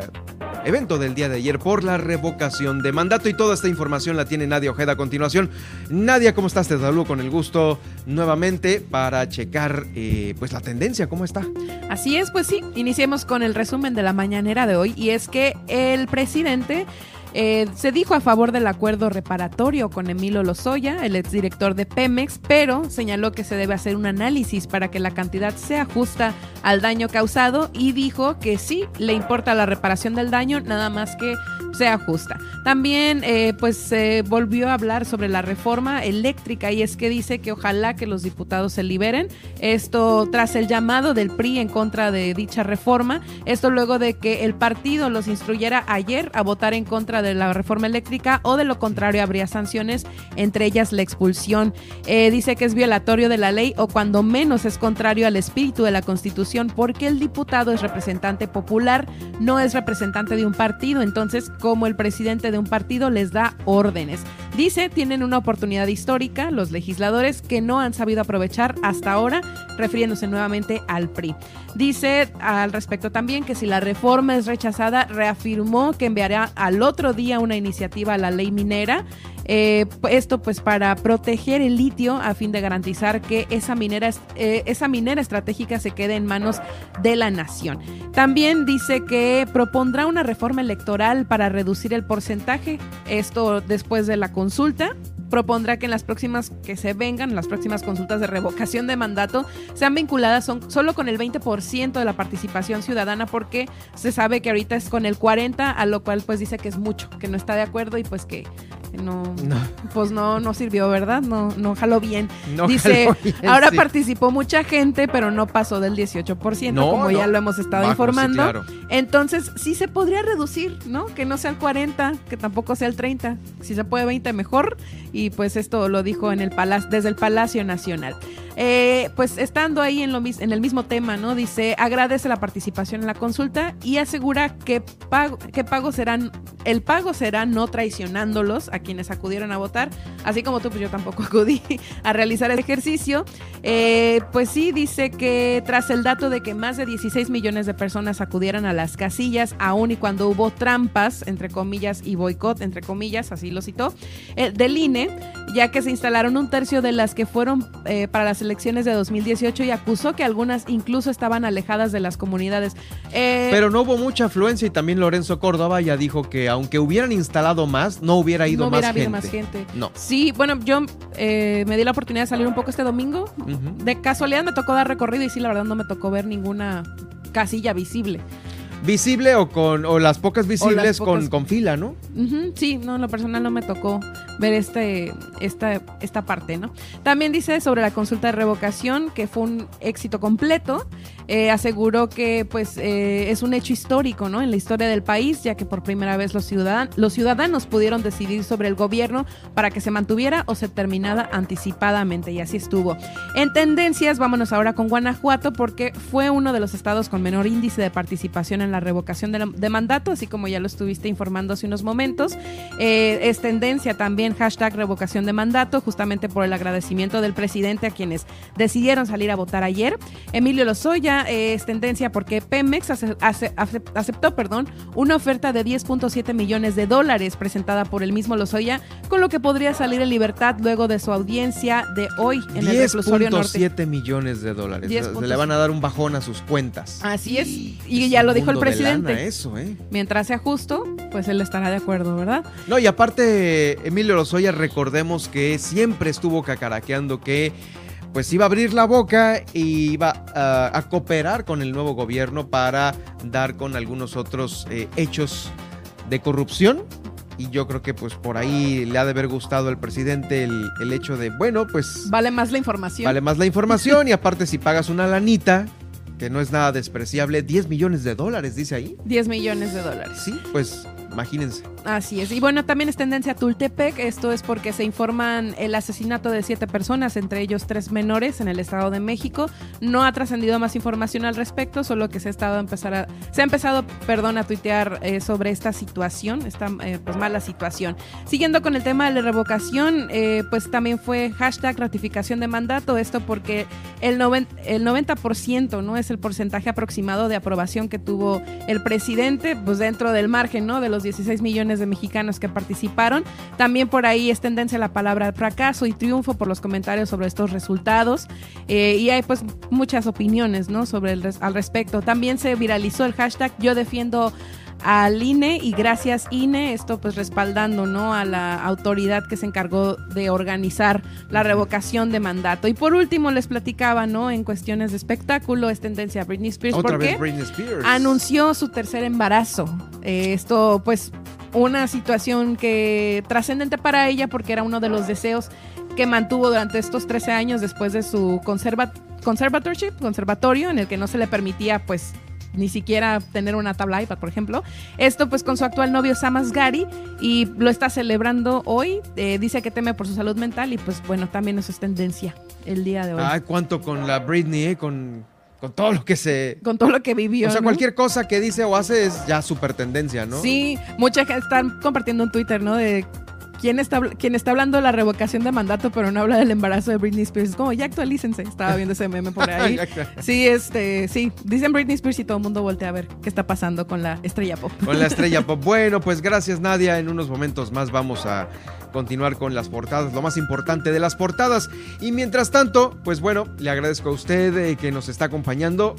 evento del día de ayer por la revocación de mandato. Y toda esta información la tiene Nadia Ojeda a continuación. Nadia, ¿cómo estás? Te saludo con el gusto nuevamente para checar eh, pues la tendencia, ¿cómo está? Así es, pues sí, iniciemos con el resumen de la mañanera de hoy. Y es que el presidente eh, se dijo a favor del acuerdo reparatorio con Emilio Lozoya, el exdirector de Pemex, pero señaló que se debe hacer un análisis para que la cantidad sea justa al daño causado y dijo que sí le importa la reparación del daño, nada más que sea justa. También eh, pues se volvió a hablar sobre la reforma eléctrica y es que dice que ojalá que los diputados se liberen. Esto tras el llamado del PRI en contra de dicha reforma. Esto luego de que el partido los instruyera ayer a votar en contra de la reforma eléctrica o de lo contrario habría sanciones, entre ellas la expulsión. Eh, dice que es violatorio de la ley o cuando menos es contrario al espíritu de la Constitución porque el diputado es representante popular, no es representante de un partido. Entonces, como el presidente de un partido les da órdenes. Dice, tienen una oportunidad histórica los legisladores que no han sabido aprovechar hasta ahora, refiriéndose nuevamente al PRI. Dice al respecto también que si la reforma es rechazada, reafirmó que enviará al otro día una iniciativa a la ley minera. Eh, esto pues para proteger el litio a fin de garantizar que esa minera, eh, esa minera estratégica se quede en manos de la nación. También dice que propondrá una reforma electoral para reducir el porcentaje, esto después de la consulta propondrá que en las próximas que se vengan, las próximas consultas de revocación de mandato, sean vinculadas son, solo con el 20% de la participación ciudadana, porque se sabe que ahorita es con el 40%, a lo cual pues dice que es mucho, que no está de acuerdo y pues que no, pues no, no sirvió, ¿verdad? No, no jaló bien. Dice, ahora participó mucha gente, pero no pasó del 18%, como ya lo hemos estado informando. Entonces, sí se podría reducir, ¿no? Que no sea el 40, que tampoco sea el 30. Si se puede 20, mejor. Y pues esto lo dijo en el palacio, desde el Palacio Nacional. Eh, pues estando ahí en, lo, en el mismo tema, ¿no? Dice, agradece la participación en la consulta y asegura que, pago, que pago serán, el pago será no traicionándolos a quienes acudieron a votar, así como tú, pues yo tampoco [laughs] acudí a realizar el ejercicio. Eh, pues sí, dice que tras el dato de que más de 16 millones de personas acudieran a las casillas, aún y cuando hubo trampas, entre comillas, y boicot, entre comillas, así lo citó, eh, del INE, ya que se instalaron un tercio de las que fueron eh, para las elecciones de 2018 y acusó que algunas incluso estaban alejadas de las comunidades. Eh, Pero no hubo mucha afluencia y también Lorenzo Córdoba ya dijo que aunque hubieran instalado más, no hubiera ido, no más, hubiera gente. habido más gente. No. Sí, bueno, yo eh, me di la oportunidad de salir un poco este domingo. De casualidad me tocó dar recorrido y sí, la verdad no me tocó ver ninguna casilla visible. Visible o con o las pocas visibles las pocas- Con, con fila, ¿no? Sí, no, en lo personal no me tocó ver este, esta, esta parte, ¿no? También dice sobre la consulta de revocación que fue un éxito completo. Eh, aseguró que pues eh, es un hecho histórico, ¿no? En la historia del país, ya que por primera vez los, los ciudadanos pudieron decidir sobre el gobierno para que se mantuviera o se terminara anticipadamente, y así estuvo. En tendencias, vámonos ahora con Guanajuato, porque fue uno de los estados con menor índice de participación en la revocación de mandato, así como ya lo estuviste informando hace unos momentos. Eh, es tendencia también hashtag revocación de mandato, justamente por el agradecimiento del presidente a quienes decidieron salir a votar ayer. Emilio Lozoya eh, es tendencia porque Pemex ace- ace- ace- aceptó perdón, una oferta de 10.7 millones de dólares presentada por el mismo Lozoya, con lo que podría salir en libertad luego de su audiencia de hoy en el reclusorio norte. 10.7 millones de dólares. Se 10.7. le van a dar un bajón a sus cuentas. Así es, y Es ya lo dijo el presidente. lana eso, ¿eh? Mientras sea justo, pues él estará de acuerdo, ¿verdad? No, y aparte, Emilio Lozoya, recordemos que siempre estuvo cacaraqueando que pues iba a abrir la boca y iba ah, a cooperar con el nuevo gobierno para dar con algunos otros eh, hechos de corrupción. Y yo creo que pues por ahí le ha de haber gustado al presidente el, el hecho de, bueno, pues Vale más la información. vale más la información y aparte si pagas una lanita, que no es nada despreciable, 10 millones de dólares, dice ahí. 10 millones de dólares. Sí, pues imagínense. Así es. Y bueno, también es tendencia a Tultepec. Esto es porque se informan el asesinato de siete personas, entre ellos tres menores, en el Estado de México. No ha trascendido más información al respecto, solo que se ha estado a empezar a, se ha empezado, perdón, a tuitear eh, sobre esta situación, esta eh, pues mala situación. Siguiendo con el tema de la revocación, eh, pues también fue hashtag ratificación de mandato. Esto porque el, noven- el 90% no es el porcentaje aproximado de aprobación que tuvo el presidente, pues dentro del margen, ¿no? De los 16 millones de mexicanos que participaron. También por ahí es tendencia la palabra fracaso y triunfo por los comentarios sobre estos resultados. Eh, y hay pues muchas opiniones, ¿no? Sobre el al respecto. También se viralizó el hashtag yo defiendo al INE y gracias INE, esto pues respaldando ¿no? a la autoridad que se encargó de organizar la revocación de mandato. Y por último les platicaba, ¿no? En cuestiones de espectáculo, es tendencia a Britney Spears. Otra ¿Por vez qué? Britney Spears. Anunció su tercer embarazo. Eh, esto pues una situación que trascendente para ella porque era uno de los deseos que mantuvo durante estos 13 años después de su conserva conservatorship, conservatorio, en el que no se le permitía pues ni siquiera tener una tabla iPad, por ejemplo. Esto pues con su actual novio Sam Asghari y lo está celebrando hoy. Eh, dice que teme por su salud mental y pues bueno, también eso es tendencia el día de hoy. Ay, cuánto con la Britney, ¿eh? Con, con todo lo que se... con todo lo que vivió. O sea, ¿no? cualquier cosa que dice o hace es ya súper tendencia, ¿no? Sí, mucha gente está compartiendo en Twitter, ¿no? De quién está, quién está hablando de la revocación de mandato, pero no habla del embarazo de Britney Spears. Es como, ya actualícense. Estaba viendo ese meme por ahí. [laughs] Sí, este, sí. Dicen Britney Spears y todo el mundo voltea a ver qué está pasando con la estrella pop. Con la [laughs] estrella pop. Bueno, pues gracias Nadia. En unos momentos más vamos a continuar con las portadas, lo más importante de las portadas. Y mientras tanto, pues bueno, le agradezco a usted eh, que nos está acompañando.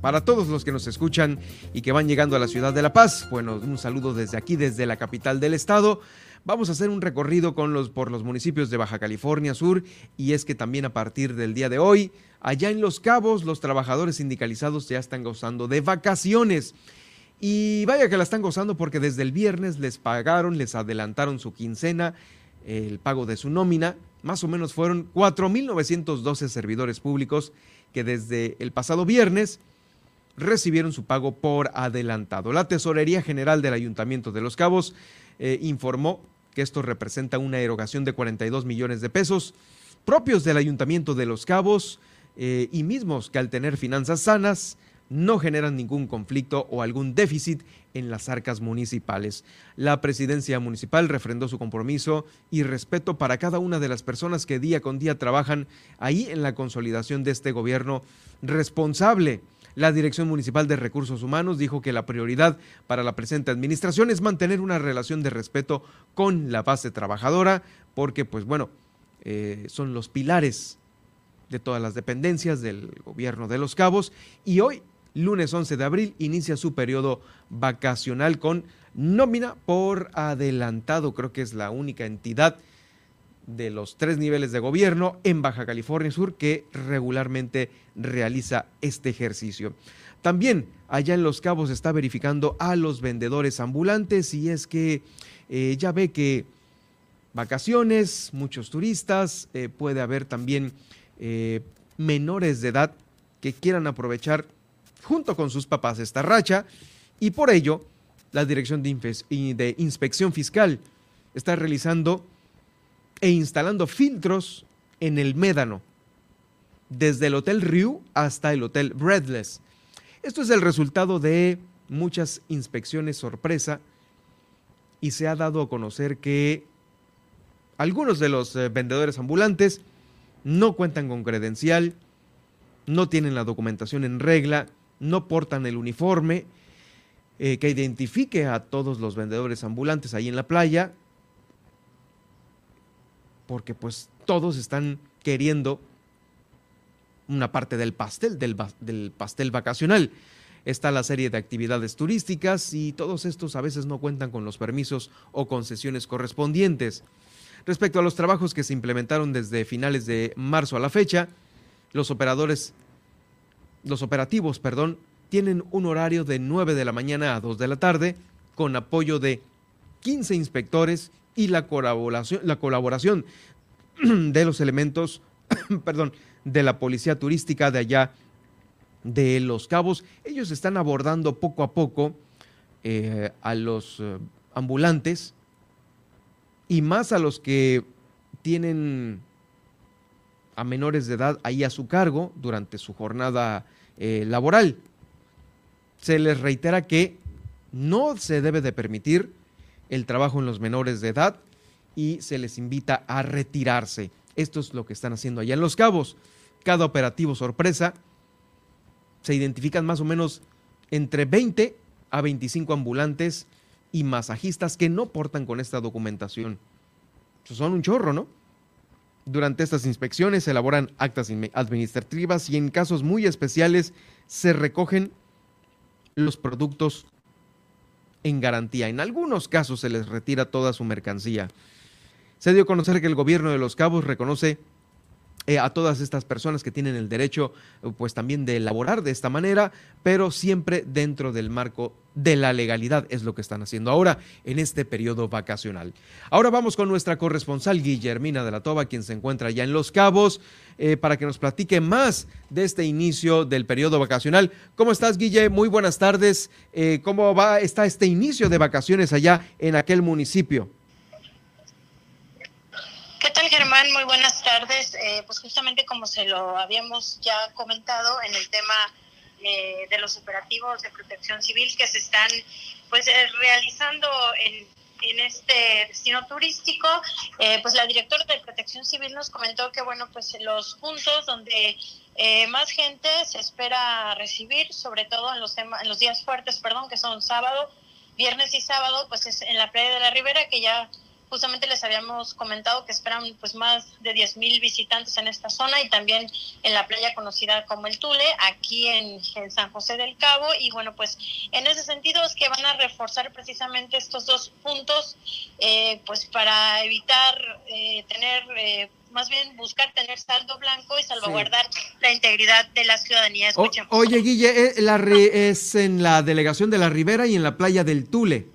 Para todos los que nos escuchan y que van llegando a la ciudad de La Paz, bueno, un saludo desde aquí, desde la capital del estado. Vamos a hacer un recorrido por los municipios de Baja California Sur y es que también a partir del día de hoy, allá en Los Cabos, los trabajadores sindicalizados ya están gozando de vacaciones. Y vaya que la están gozando porque desde el viernes les pagaron, les adelantaron su quincena, el pago de su nómina. Más o menos fueron 4.912 servidores públicos que desde el pasado viernes recibieron su pago por adelantado. La Tesorería General del Ayuntamiento de Los Cabos eh, informó que esto representa una erogación de 42 millones de pesos propios del Ayuntamiento de Los Cabos eh, y mismos que al tener finanzas sanas no generan ningún conflicto o algún déficit en las arcas municipales. La presidencia municipal refrendó su compromiso y respeto para cada una de las personas que día con día trabajan ahí en la consolidación de este gobierno responsable. La Dirección Municipal de Recursos Humanos dijo que la prioridad para la presente administración es mantener una relación de respeto con la base trabajadora, porque pues bueno, eh, son los pilares de todas las dependencias del gobierno de los cabos y hoy lunes 11 de abril, inicia su periodo vacacional con nómina por adelantado. Creo que es la única entidad de los tres niveles de gobierno en Baja California Sur que regularmente realiza este ejercicio. También allá en Los Cabos está verificando a los vendedores ambulantes y es que eh, ya ve que vacaciones, muchos turistas, eh, puede haber también eh, menores de edad que quieran aprovechar junto con sus papás esta racha y por ello la Dirección de, Inspección Fiscal está realizando e instalando filtros en el Médano, desde el Hotel Ryu hasta el Hotel Breadless. Esto es el resultado de muchas inspecciones sorpresa y se ha dado a conocer que algunos de los eh, vendedores ambulantes no cuentan con credencial, no tienen la documentación en regla, no portan el uniforme eh, que identifique a todos los vendedores ambulantes ahí en la playa, porque pues todos están queriendo una parte del pastel, del, del pastel vacacional. Está la serie de actividades turísticas y todos estos a veces no cuentan con los permisos o concesiones correspondientes. Respecto a los trabajos que se implementaron desde finales de marzo a la fecha, los operadores los operativos, perdón, tienen un horario de 9 de la mañana a 2 de la tarde, con apoyo de 15 inspectores y la colaboración, la colaboración [clears throat] de los elementos, [clears throat] perdón, de la policía turística de allá de Los Cabos. Ellos están abordando poco a poco eh, a los eh, ambulantes y más a los que tienen a menores de edad ahí a su cargo durante su jornada eh, laboral. Se les reitera que no se debe de permitir el trabajo en los menores de edad y se les invita a retirarse. Esto es lo que están haciendo allá en Los Cabos. Cada operativo sorpresa se identifican más o menos entre 20 a 25 ambulantes y masajistas que no portan con esta documentación. son un chorro, ¿no? Durante estas inspecciones se elaboran actas administrativas y en casos muy especiales se recogen los productos en garantía. En algunos casos se les retira toda su mercancía. Se dio a conocer que el gobierno de Los Cabos reconoce eh, a todas estas personas que tienen el derecho, pues también de elaborar de esta manera, pero siempre dentro del marco de la legalidad, es lo que están haciendo ahora en este periodo vacacional. Ahora vamos con nuestra corresponsal Guillermina de la Toba, quien se encuentra ya en Los Cabos, eh, para que nos platique más de este inicio del periodo vacacional. ¿Cómo estás, Guille? Muy buenas tardes. Eh, ¿Cómo va está este inicio de vacaciones allá en aquel municipio? ¿Qué tal, Germán? Muy buenas tardes. Eh, pues justamente como se lo habíamos ya comentado en el tema eh, de los operativos de protección civil que se están pues eh, realizando en, en este destino turístico, pues la directora de protección civil nos comentó que bueno, pues los puntos donde más gente se espera recibir, sobre todo en los, en los días fuertes, perdón, que son sábado, viernes y sábado, pues es en la playa de la Ribera, que ya Justamente les habíamos comentado que esperan pues más de 10.000 visitantes en esta zona y también en la playa conocida como el Tule, aquí en, San José del Cabo. Y bueno, pues en ese sentido es que van a reforzar precisamente estos dos puntos eh, pues para evitar eh, tener... Eh, más bien buscar tener saldo blanco y salvaguardar la integridad de la ciudadanía. oye, Guille, la es en la delegación de la Ribera y en la playa del Tule.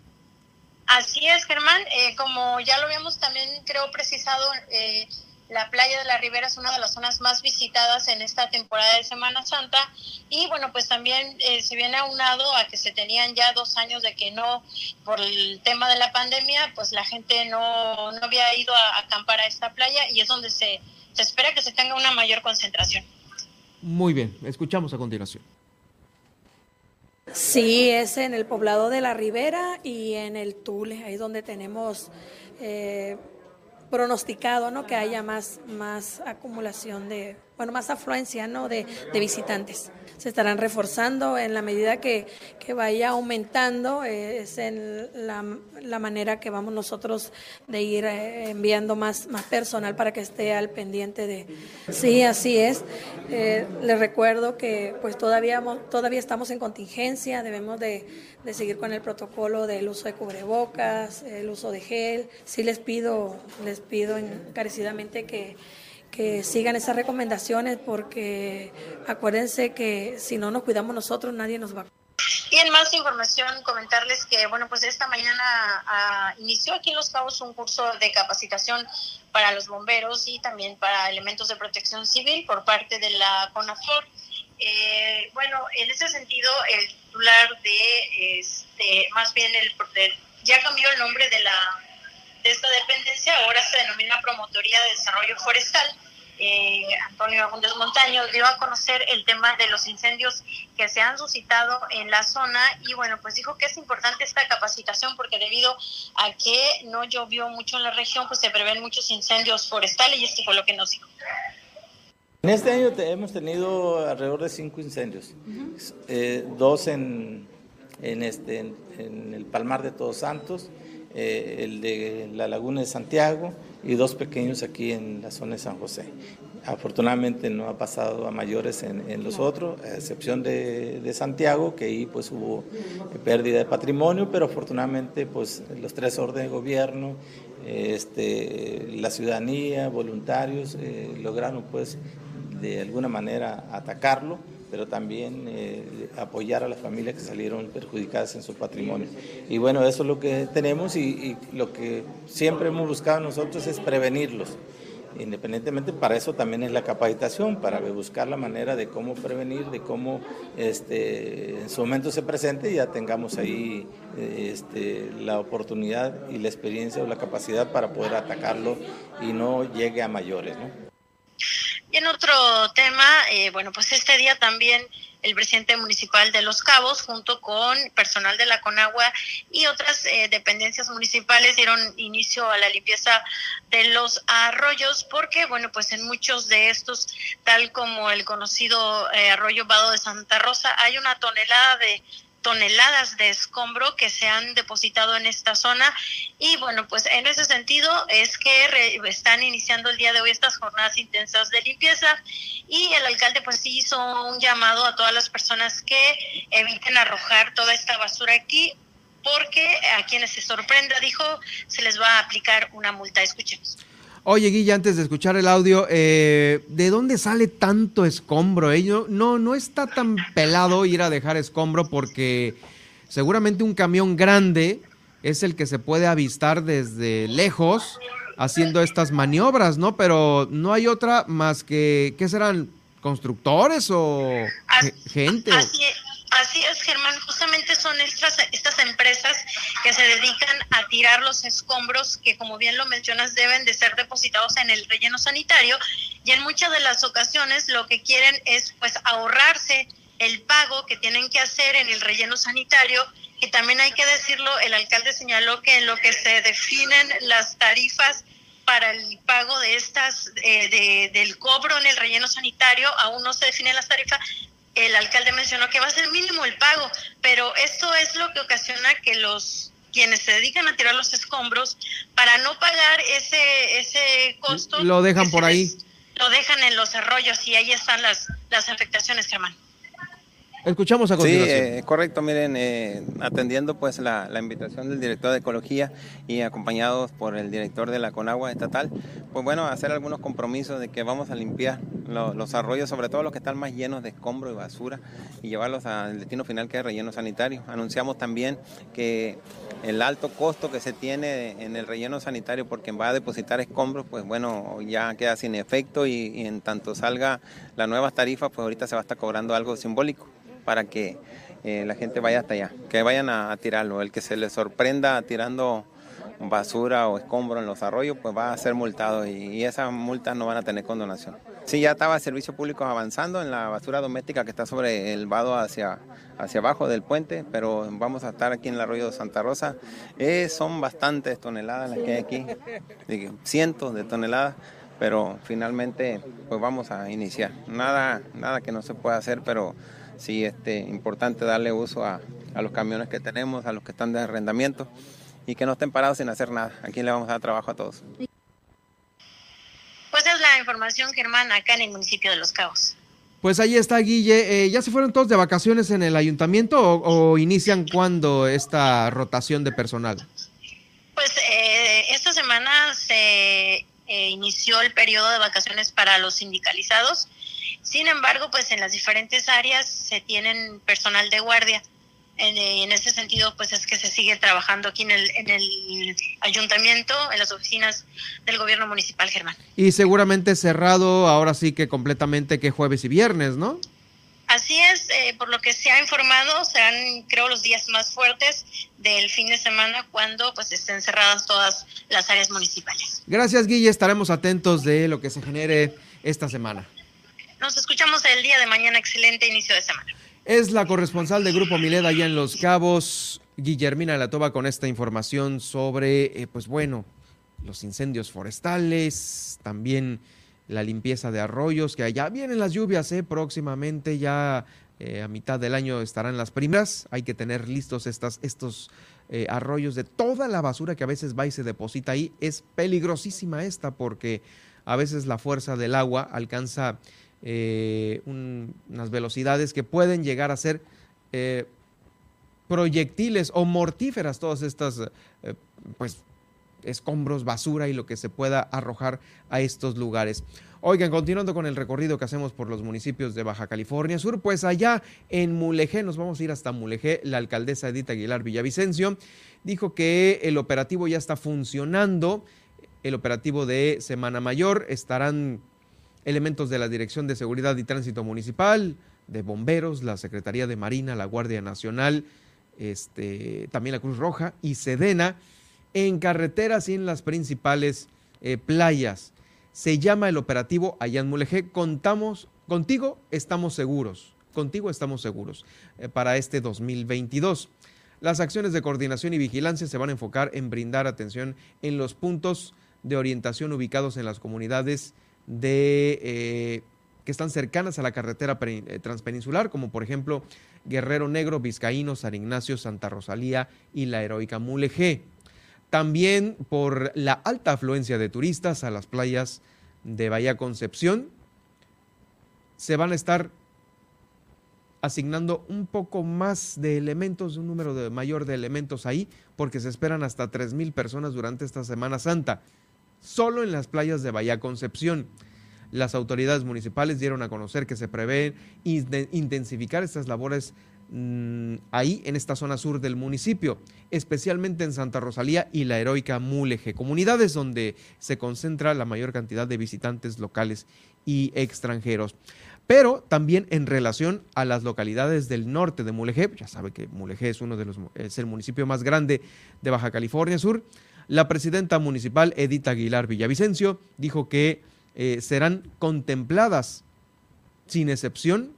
Así es, Germán. Eh, como ya lo habíamos también, creo, precisado, eh, la playa de la Ribera es una de las zonas más visitadas en esta temporada de Semana Santa. Y bueno, pues también eh, se viene aunado a que se tenían ya dos años de que no, por el tema de la pandemia, pues la gente no, no había ido a acampar a esta playa y es donde se se espera que se tenga una mayor concentración. Muy bien, escuchamos a continuación. Sí, es en el poblado de la Ribera y en el Tule, ahí donde tenemos eh, pronosticado ¿no? que haya más, más acumulación de, bueno, más afluencia ¿no? de, de visitantes se estarán reforzando en la medida que, que vaya aumentando, eh, es en la, la, manera que vamos nosotros de ir eh, enviando más, más personal para que esté al pendiente de... Sí, así es. Eh, les recuerdo que pues todavía, todavía estamos en contingencia, debemos de, de seguir con el protocolo del uso de cubrebocas, el uso de gel. Sí les pido, les pido encarecidamente que que sigan esas recomendaciones porque acuérdense que si no nos cuidamos nosotros nadie nos va y en más información, comentarles que, bueno, pues esta mañana ah, inició aquí en Los Cabos un curso de capacitación para los bomberos y también para elementos de protección civil por parte de la CONAFOR. Eh, bueno, en ese sentido, el titular de, este, más bien, el, ya cambió el nombre de la de esta dependencia, ahora se denomina Promotoría de Desarrollo Forestal eh, Antonio Abundes Montaño, dio a conocer el tema de los incendios que se han suscitado en la zona y bueno, pues dijo que es importante esta capacitación porque debido a que no llovió mucho en la región, pues se prevén muchos incendios forestales y esto fue lo que nos dijo. En este año hemos tenido alrededor de cinco incendios, eh, dos en, en, este, en, el Palmar de Todos Santos, eh, el de la Laguna de Santiago y dos pequeños aquí en la zona de San José. Afortunadamente no ha pasado a mayores en, los otros, a excepción de, Santiago, que ahí pues hubo pérdida de patrimonio, pero afortunadamente pues los tres órdenes de gobierno, este, la ciudadanía, voluntarios, eh, lograron pues de alguna manera atacarlo pero también eh, apoyar a las familias que salieron perjudicadas en su patrimonio. Y bueno, eso es lo que tenemos y, lo que siempre hemos buscado nosotros es prevenirlos. Independientemente, para eso también es la capacitación, para buscar la manera de cómo prevenir, de cómo este, en su momento se presente y ya tengamos ahí este, la oportunidad y la experiencia o la capacidad para poder atacarlo y no llegue a mayores. ¿no? Y en otro tema, eh, bueno, pues este día también el presidente municipal de Los Cabos, junto con personal de la Conagua y otras eh, dependencias municipales, dieron inicio a la limpieza de los arroyos, porque, bueno, pues en muchos de estos, tal como el conocido eh, arroyo Vado de Santa Rosa, hay una tonelada de toneladas de escombro que se han depositado en esta zona. Y bueno pues en ese sentido es que están iniciando el día de hoy estas jornadas intensas de limpieza y el alcalde pues hizo un llamado a todas las personas que eviten arrojar toda esta basura aquí porque a quienes se sorprenda dijo se les va a aplicar una multa. Escuchemos Oye, Guilla, antes de escuchar el audio, eh, ¿de dónde sale tanto escombro? Eh? No, no está tan pelado ir a dejar escombro porque seguramente un camión grande es el que se puede avistar desde lejos haciendo estas maniobras, ¿no? Pero no hay otra más que, ¿qué serán? ¿Constructores o gente? Así es, Germán. Justamente son estas, estas empresas que se dedican a tirar los escombros que, como bien lo mencionas, deben de ser depositados en el relleno sanitario y en muchas de las ocasiones lo que quieren es pues ahorrarse el pago que tienen que hacer en el relleno sanitario y también hay que decirlo, el alcalde señaló que en lo que se definen las tarifas para el pago de estas, eh, de, del cobro en el relleno sanitario, aún no se definen las tarifas, el alcalde mencionó que va a ser mínimo el pago, pero esto es lo que ocasiona que los quienes se dedican a tirar los escombros, para no pagar ese, ese costo, lo dejan por ahí. lo dejan en los arroyos y ahí están las, las afectaciones, Germán. Escuchamos a continuación. Sí, eh, correcto. Miren, eh, atendiendo pues la, invitación del director de Ecología y acompañados por el director de la Conagua Estatal, pues bueno, hacer algunos compromisos de que vamos a limpiar los arroyos, sobre todo los que están más llenos de escombro y basura, y llevarlos al destino final que es relleno sanitario. Anunciamos también que el alto costo que se tiene en el relleno sanitario porque va a depositar escombros, pues bueno, ya queda sin efecto y, en tanto salga la nueva tarifa, pues ahorita se va a estar cobrando algo simbólico para que eh, la gente vaya hasta allá, que vayan a, tirarlo. El que se les sorprenda tirando basura o escombro en los arroyos, pues va a ser multado y, y esas multas no van a tener condonación. Sí, ya estaba servicio público avanzando en la basura doméstica que está sobre el vado hacia, hacia abajo del puente, pero vamos a estar aquí en el arroyo de Santa Rosa. Eh, son bastantes toneladas las que hay aquí, cientos de toneladas, pero finalmente pues vamos a iniciar. Nada, nada que no se pueda hacer, pero sí este, importante darle uso a, a los camiones que tenemos, a los que están de arrendamiento y que no estén parados sin hacer nada. Aquí le vamos a dar trabajo a todos. Pues es la información, Germán, acá en el municipio de Los Cabos. Pues ahí está, Guille. Eh, ¿Ya se fueron todos de vacaciones en el ayuntamiento o, o inician cuándo esta rotación de personal? Pues eh, esta semana se eh, inició el periodo de vacaciones para los sindicalizados. Sin embargo, pues en las diferentes áreas se tienen personal de guardia. En, en, ese sentido, pues es que se sigue trabajando aquí en el, en el ayuntamiento, en las oficinas del gobierno municipal, Germán. Y seguramente cerrado ahora sí que completamente que jueves y viernes, ¿no? Así es, eh, por lo que se ha informado, serán creo los días más fuertes del fin de semana cuando pues estén cerradas todas las áreas municipales. Gracias, Guille, estaremos atentos de lo que se genere esta semana. Nos escuchamos el día de mañana, excelente inicio de semana. Es la corresponsal de Grupo Milet allá en Los Cabos, Guillermina Latoba, con esta información sobre, eh, pues bueno, los incendios forestales, también la limpieza de arroyos, que allá vienen las lluvias, eh, próximamente ya eh, a mitad del año estarán las primeras, hay que tener listos estos arroyos de toda la basura que a veces va y se deposita ahí, es peligrosísima esta porque a veces la fuerza del agua alcanza eh, un, unas velocidades que pueden llegar a ser eh, proyectiles o mortíferas todas estas eh, pues escombros, basura y lo que se pueda arrojar a estos lugares. Oigan, continuando con el recorrido que hacemos por los municipios de Baja California Sur, pues allá en Mulegé, nos vamos a ir hasta Mulegé, la alcaldesa Edith Aguilar Villavicencio dijo que el operativo ya está funcionando, el operativo de Semana Mayor, estarán elementos de la Dirección de Seguridad y Tránsito Municipal, de Bomberos, la Secretaría de Marina, la Guardia Nacional, este, también la Cruz Roja y Sedena en carreteras y en las principales eh, playas. Se llama el operativo Allán Mulegé. Contamos contigo, estamos seguros. Contigo estamos seguros eh, para este 2022. Las acciones de coordinación y vigilancia se van a enfocar en brindar atención en los puntos de orientación ubicados en las comunidades de, eh, que están cercanas a la carretera eh, transpeninsular, como por ejemplo Guerrero Negro, Vizcaíno, San Ignacio, Santa Rosalía y la heroica Mulegé. También por la alta afluencia de turistas a las playas de Bahía Concepción, se van a estar asignando un poco más de elementos, un número mayor de elementos ahí, porque se esperan hasta 3 mil personas durante esta Semana Santa, solo en las playas de Bahía Concepción. Las autoridades municipales dieron a conocer que se prevé intensificar estas labores mmm, ahí en esta zona sur del municipio, especialmente en Santa Rosalía y la heroica Mulegé, comunidades donde se concentra la mayor cantidad de visitantes locales y extranjeros pero también en relación a las localidades del norte de Mulegé, ya sabe que Mulegé es uno de los es el municipio más grande de Baja California Sur. La presidenta municipal Edith Aguilar Villavicencio dijo que eh, serán contempladas sin excepción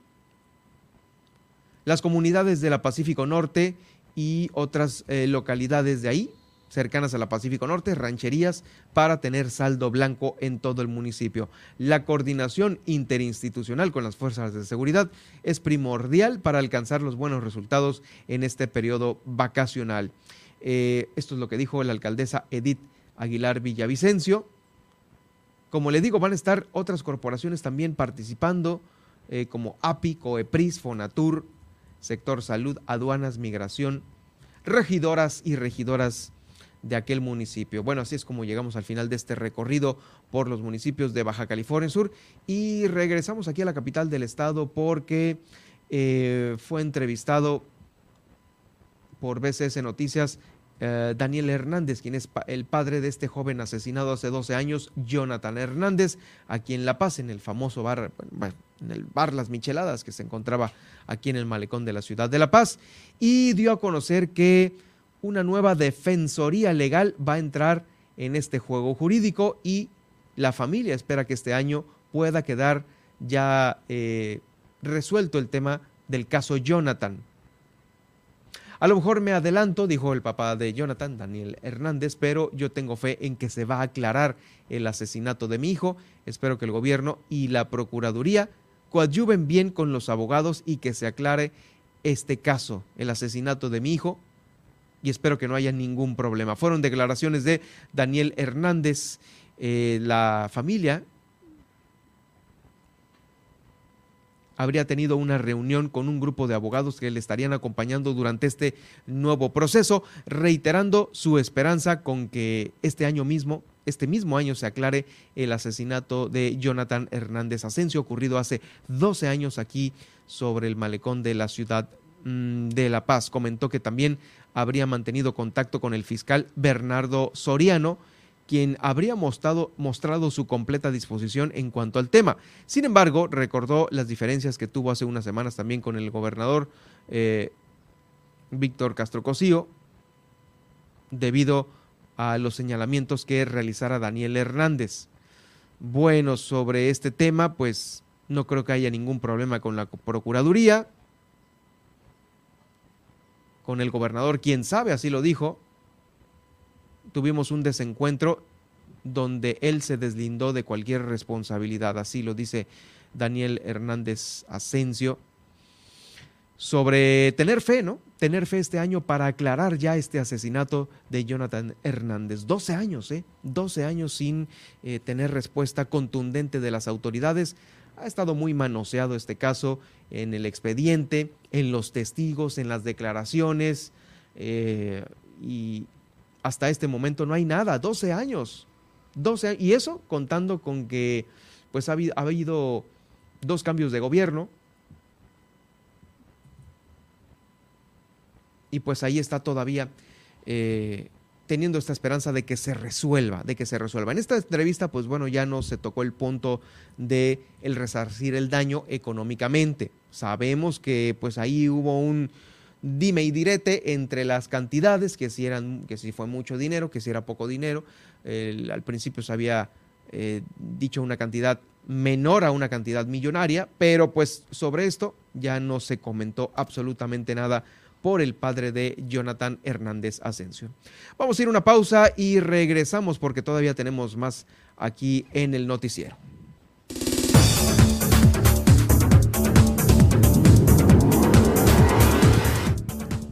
las comunidades de la Pacífico Norte y otras eh, localidades de ahí, cercanas a la Pacífico Norte, rancherías, para tener saldo blanco en todo el municipio. La coordinación interinstitucional con las fuerzas de seguridad es primordial para alcanzar los buenos resultados en este periodo vacacional. Eh, esto es lo que dijo la alcaldesa Edith Aguilar Villavicencio. Como le digo, van a estar otras corporaciones también participando, eh, como API, COEPRIS, FONATUR, Sector Salud, Aduanas, Migración, regidoras y regidoras de aquel municipio. Bueno, así es como llegamos al final de este recorrido por los municipios de Baja California Sur y regresamos aquí a la capital del estado porque eh, fue entrevistado por BCS Noticias eh, Daniel Hernández, quien es el padre de este joven asesinado hace 12 años, Jonathan Hernández, aquí en La Paz, en el famoso bar, en el bar Las Micheladas, que se encontraba aquí en el malecón de la ciudad de La Paz, y dio a conocer que una nueva defensoría legal va a entrar en este juego jurídico y la familia espera que este año pueda quedar ya eh, resuelto el tema del caso Jonathan. A lo mejor me adelanto, dijo el papá de Jonathan, Daniel Hernández, pero yo tengo fe en que se va a aclarar el asesinato de mi hijo. Espero que el gobierno y la Procuraduría coadyuven bien con los abogados y que se aclare este caso, el asesinato de mi hijo, y espero que no haya ningún problema. Fueron declaraciones de Daniel Hernández. Eh, la familia habría tenido una reunión con un grupo de abogados que le estarían acompañando durante este nuevo proceso, reiterando su esperanza con que este año mismo, este mismo año se aclare el asesinato de Jonathan Hernández Asensio, ocurrido hace 12 años aquí sobre el malecón de la ciudad mm, de La Paz. Comentó que también habría mantenido contacto con el fiscal Bernardo Soriano, quien habría mostrado, mostrado, su completa disposición en cuanto al tema. Sin embargo, recordó las diferencias que tuvo hace unas semanas también con el gobernador eh, Víctor Castro Cosío, debido a los señalamientos que realizara Daniel Hernández. Bueno, sobre este tema, pues no creo que haya ningún problema con la Procuraduría, con el gobernador, quién sabe, así lo dijo, tuvimos un desencuentro donde él se deslindó de cualquier responsabilidad, así lo dice Daniel Hernández Asensio, sobre tener fe, ¿no? Tener fe este año para aclarar ya este asesinato de Jonathan Hernández. 12 años, ¿eh? 12 años sin eh, tener respuesta contundente de las autoridades. Ha estado muy manoseado este caso en el expediente, en los testigos, en las declaraciones, eh, y hasta este momento no hay nada, 12 años. 12 y eso contando con que pues ha habido, dos cambios de gobierno. Y pues ahí está todavía eh, teniendo esta esperanza de que se resuelva, de que se resuelva. En esta entrevista, pues bueno, ya no se tocó el punto de el resarcir el daño económicamente. Sabemos que pues ahí hubo un, dime y direte entre las cantidades, que si, eran, que si fue mucho dinero, que si era poco dinero. al principio se había eh, dicho una cantidad menor a una cantidad millonaria, pero pues sobre esto ya no se comentó absolutamente nada por el padre de Jonathan Hernández Asensio. Vamos a ir a una pausa y regresamos porque todavía tenemos más aquí en el noticiero.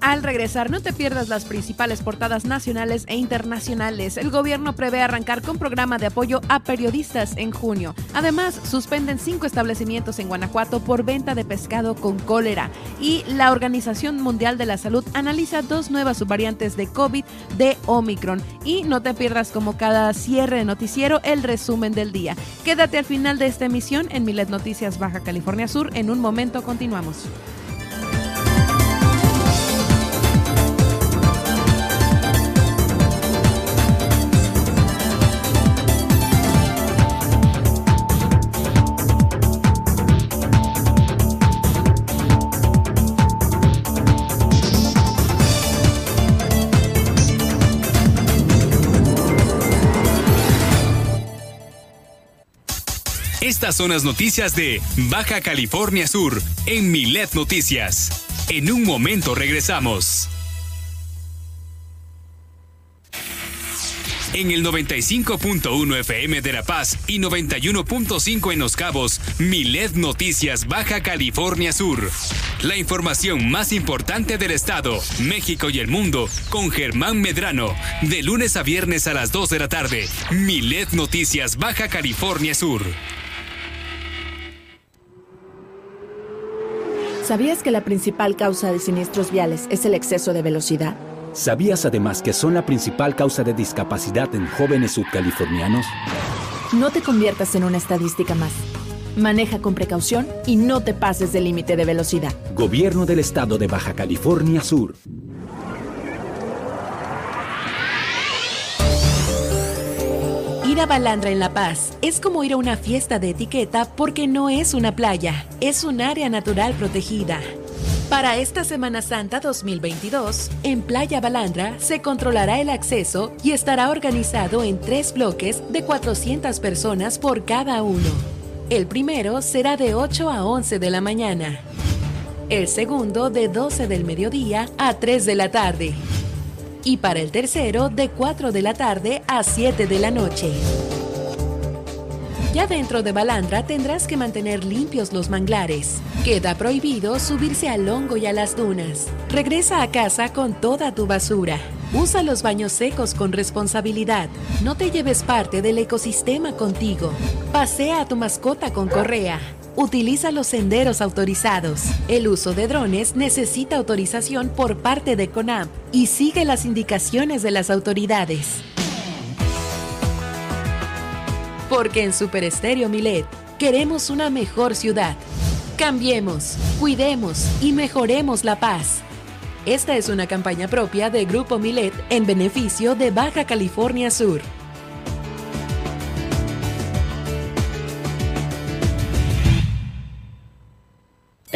Al regresar, no te pierdas las principales portadas nacionales e internacionales. El gobierno prevé arrancar con programa de apoyo a periodistas en junio. Además, suspenden cinco establecimientos en Guanajuato por venta de pescado con cólera. Y la Organización Mundial de la Salud analiza dos nuevas subvariantes de COVID de Omicron. Y no te pierdas como cada cierre de noticiero el resumen del día. Quédate al final de esta emisión en Milet Noticias Baja California Sur. En un momento continuamos. Estas son las noticias de Baja California Sur en Milet Noticias. En un momento regresamos. En el 95.1 FM de La Paz y 91.5 en Los Cabos, Milet Noticias Baja California Sur. La información más importante del estado, México y el mundo con Germán Medrano. De lunes a viernes a las 2 de la tarde, Milet Noticias Baja California Sur. ¿Sabías que la principal causa de siniestros viales es el exceso de velocidad? ¿Sabías además que son la principal causa de discapacidad en jóvenes sudcalifornianos? No te conviertas en una estadística más. Maneja con precaución y no te pases del límite de velocidad. Gobierno del Estado de Baja California Sur. Ir a Balandra en La Paz es como ir a una fiesta de etiqueta porque no es una playa, es un área natural protegida. Para esta Semana Santa 2022, en Playa Balandra se controlará el acceso y estará organizado en tres bloques de 400 personas por cada uno. El primero será de 8 a 11 de la mañana. El segundo de 12 del mediodía a 3 de la tarde. Y para el tercero de 4 de la tarde a 7 de la noche. Ya dentro de Balandra tendrás que mantener limpios los manglares. Queda prohibido subirse al hongo y a las dunas. Regresa a casa con toda tu basura. Usa los baños secos con responsabilidad. No te lleves parte del ecosistema contigo. Pasea a tu mascota con correa. Utiliza los senderos autorizados. El uso de drones necesita autorización por parte de CONAP y sigue las indicaciones de las autoridades. Porque en Super Estéreo Milet queremos una mejor ciudad. Cambiemos, cuidemos y mejoremos la paz. Esta es una campaña propia de Grupo Milet en beneficio de Baja California Sur.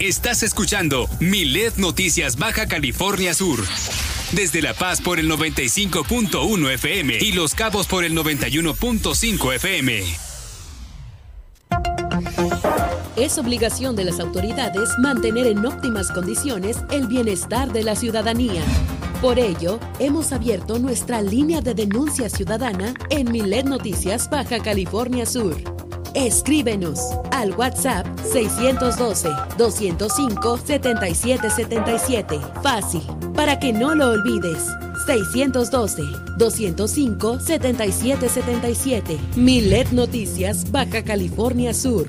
Estás escuchando Milet Noticias Baja California Sur. Desde La Paz por el 95.1 FM y Los Cabos por el 91.5 FM. Es obligación de las autoridades mantener en óptimas condiciones el bienestar de la ciudadanía. Por ello, hemos abierto nuestra línea de denuncia ciudadana en Milet Noticias Baja California Sur. Escríbenos al WhatsApp 612-205-7777. Fácil, para que no lo olvides. 612-205-7777. Milet Noticias Baja California Sur.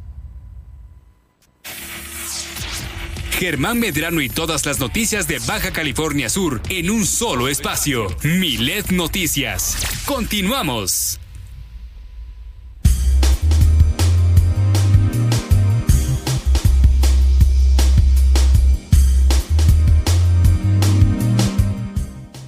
Germán Medrano y todas las noticias de Baja California Sur en un solo espacio. Milet Noticias. Continuamos.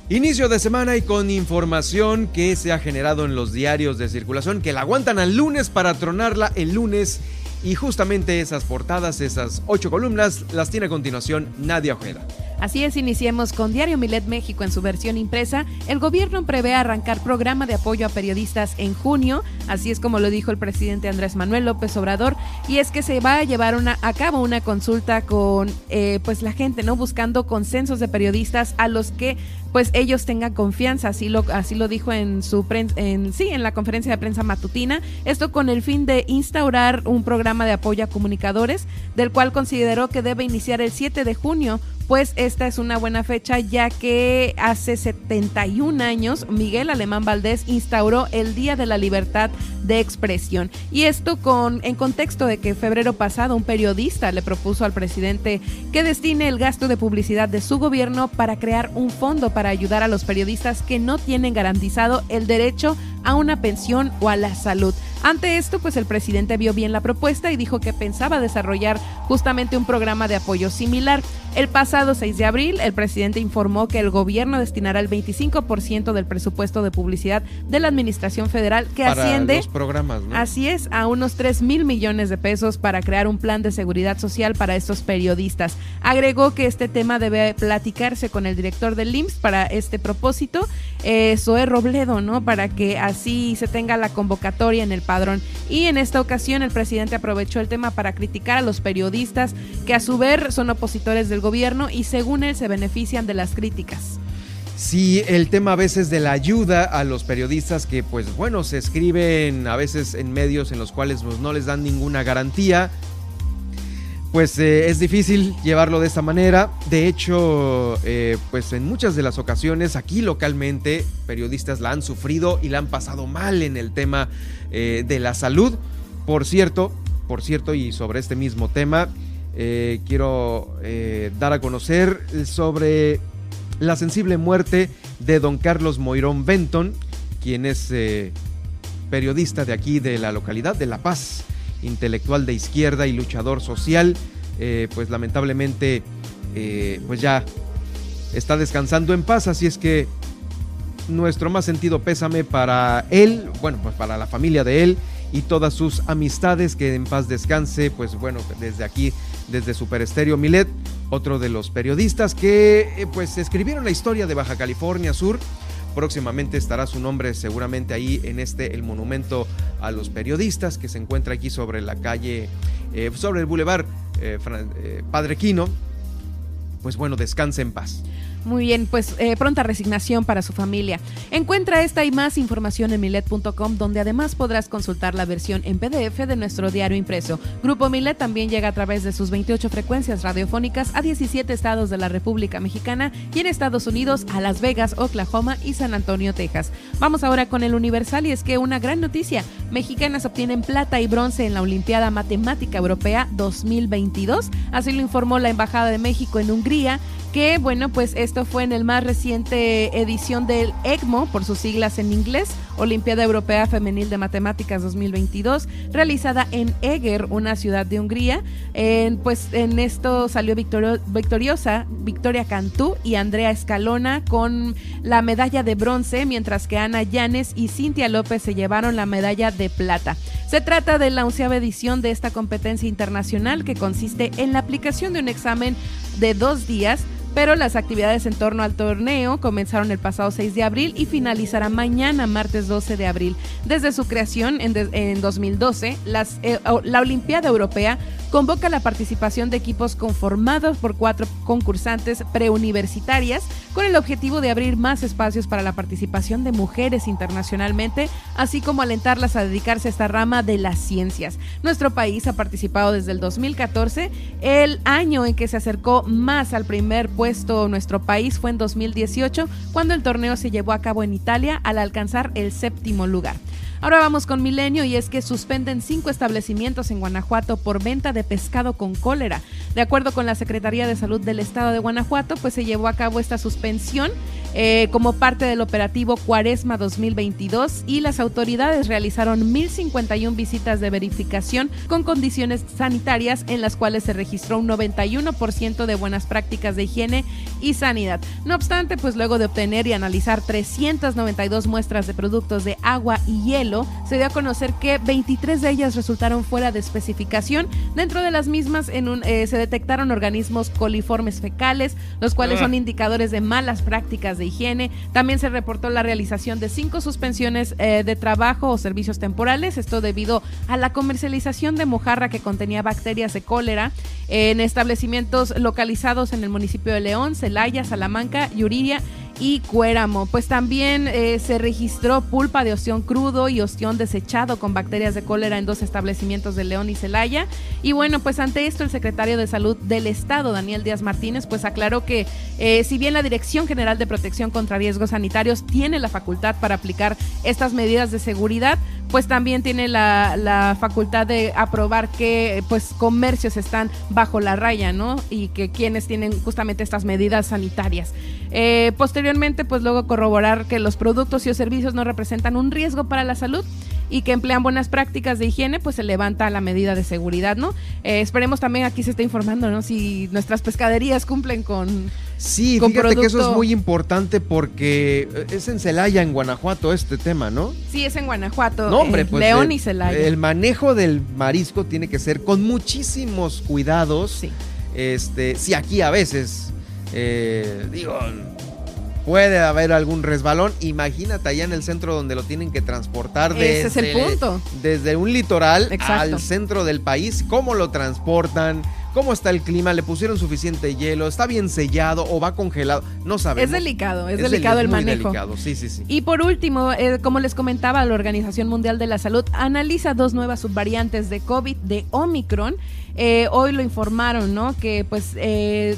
Inicio de semana y con información que se ha generado en los diarios de circulación que la aguantan al lunes para tronarla el lunes y justamente esas portadas, esas ocho columnas, las tiene a continuación Nadia Ojeda. Así es, iniciemos con Diario Milet México en su versión impresa. El gobierno prevé arrancar programa de apoyo a periodistas en junio, así es como lo dijo el presidente Andrés Manuel López Obrador, y es que se va a llevar una, a cabo una consulta con eh, pues la gente, ¿no? Buscando consensos de periodistas a los que pues ellos tengan confianza, así lo, así lo dijo en su en, sí, en la conferencia de prensa matutina, esto con el fin de instaurar un programa de apoyo a comunicadores, del cual consideró que debe iniciar el 7 de junio pues esta es una buena fecha ya que hace 71 años Miguel Alemán Valdés instauró el Día de la Libertad de Expresión. Y esto con en contexto de que febrero pasado un periodista le propuso al presidente que destine el gasto de publicidad de su gobierno para crear un fondo para ayudar a los periodistas que no tienen garantizado el derecho a una pensión o a la salud. Ante esto, pues el presidente vio bien la propuesta y dijo que pensaba desarrollar justamente un programa de apoyo similar. El pasado 6 de abril, el presidente informó que el gobierno destinará el 25% del presupuesto de publicidad de la Administración Federal que Para asciende, programas, ¿no? así es, a unos 3 mil millones de pesos para crear un plan de seguridad social para estos periodistas. Agregó que este tema debe platicarse con el director del IMSS para este propósito, eh, Zoé Robledo, ¿no? Para que así se tenga la convocatoria en el padrón. Y en esta ocasión el presidente aprovechó el tema para criticar a los periodistas que a su vez son opositores del gobierno y según él se benefician de las críticas. Sí, el tema a veces de la ayuda a los periodistas que pues bueno, se escriben a veces en medios en los cuales pues, no les dan ninguna garantía. Pues eh, es difícil llevarlo de esta manera. De hecho, eh, pues en muchas de las ocasiones aquí localmente periodistas la han sufrido y la han pasado mal en el tema eh, de la salud. Por cierto, por cierto, y sobre este mismo tema, quiero dar a conocer sobre la sensible muerte de don Carlos Moirón Benton, quien es eh, periodista de aquí de la localidad de La Paz, intelectual de izquierda y luchador social, eh, pues lamentablemente eh, pues ya está descansando en paz, así es que nuestro más sentido pésame para él, bueno, pues para la familia de él y todas sus amistades, que en paz descanse, pues bueno, desde aquí, desde Super Estéreo Milet, otro de los periodistas que eh, pues escribieron la historia de Baja California Sur. Próximamente estará su nombre seguramente ahí en este, el monumento a los periodistas que se encuentra aquí sobre la calle, eh, sobre el bulevar eh, Padre Quino. Pues bueno, descanse en paz. Muy bien, pues eh, pronta resignación para su familia. Encuentra esta y más información en milet.com, donde además podrás consultar la versión en PDF de nuestro diario impreso. Grupo Milet también llega a través de sus 28 frecuencias radiofónicas a 17 estados de la República Mexicana y en Estados Unidos a Las Vegas, Oklahoma y San Antonio, Texas. Vamos ahora con el Universal y es que una gran noticia. Mexicanas obtienen plata y bronce en la Olimpiada Matemática Europea 2022. Así lo informó la Embajada de México en Hungría que bueno, pues esto fue en el más reciente edición del ECMO, por sus siglas en inglés, Olimpiada Europea Femenil de Matemáticas 2022, realizada en Eger, una ciudad de Hungría. pues en esto salió victoriosa Victoria Cantú y Andrea Escalona con la medalla de bronce, mientras que Ana Llanes y Cintia López se llevaron la medalla de plata. Se trata de la onceava edición de esta competencia internacional que consiste en la aplicación de un examen de dos días pero las actividades en torno al torneo comenzaron el pasado 6 de abril y finalizarán mañana, martes 12 de abril. Desde su creación en, 2012, las, eh, la Olimpiada Europea convoca la participación de equipos conformados por cuatro concursantes preuniversitarias con el objetivo de abrir más espacios para la participación de mujeres internacionalmente, así como alentarlas a dedicarse a esta rama de las ciencias. Nuestro país ha participado desde el 2014, el año en que se acercó más al primer puesto nuestro país fue en 2018, cuando el torneo se llevó a cabo en Italia al alcanzar el séptimo lugar. Ahora vamos con Milenio y es que suspenden cinco establecimientos en Guanajuato por venta de pescado con cólera. De acuerdo con la Secretaría de Salud del Estado de Guanajuato, pues se llevó a cabo esta suspensión eh, como parte del operativo Cuaresma 2022 y las autoridades realizaron 1.051 visitas de verificación con condiciones sanitarias en las cuales se registró un 91% de buenas prácticas de higiene y sanidad. No obstante, pues luego de obtener y analizar 392 muestras de productos de agua y hielo, se dio a conocer que 23 de ellas resultaron fuera de especificación. Dentro de las mismas eh, se detectaron organismos coliformes fecales, los cuales son ah. indicadores de malas prácticas de higiene. También se reportó la realización de cinco suspensiones eh, de trabajo o servicios temporales, esto debido a la comercialización de mojarra que contenía bacterias de cólera en establecimientos localizados en el municipio de León, Celaya, Salamanca, Yuriria y Cuéramo. Pues también eh, se registró pulpa de ostión crudo y ostión desechado con bacterias de cólera en dos establecimientos de León y Celaya. Y bueno, pues ante esto el secretario de Salud del Estado, Daniel Díaz Martínez, pues aclaró que eh, si bien la Dirección General de Protección contra Riesgos Sanitarios tiene la facultad para aplicar estas medidas de seguridad, pues también tiene la, la, facultad de aprobar que pues comercios están bajo la raya, ¿no? Y que quienes tienen justamente estas medidas sanitarias. Eh, posteriormente, pues luego corroborar que los productos y servicios no representan un riesgo para la salud y que emplean buenas prácticas de higiene, pues se levanta la medida de seguridad, ¿no? Eh, esperemos también aquí se está informando, ¿no? Si nuestras pescaderías cumplen con... Sí, fíjate que eso es muy importante porque eh, es en Celaya, en Guanajuato, este tema, ¿no? Sí, es en Guanajuato. No, hombre, pues León y Celaya. El manejo del marisco tiene que ser con muchísimos cuidados. Sí. Este, sí, aquí a veces, eh, digo, puede haber algún resbalón. Imagínate allá en el centro donde lo tienen que transportar desde, Ese es el punto. desde un litoral Exacto. al centro del país. ¿Cómo lo transportan? ¿Cómo está el clima? ¿Le pusieron suficiente hielo? ¿Está bien sellado o va congelado? No sabemos. Es delicado, es, deli- delicado el manejo. delicado, sí, sí, sí. Y por último, eh, como les comentaba, la Organización Mundial de la Salud analiza dos nuevas subvariantes de COVID de Omicron. Eh, hoy lo informaron, ¿no? Que pues eh,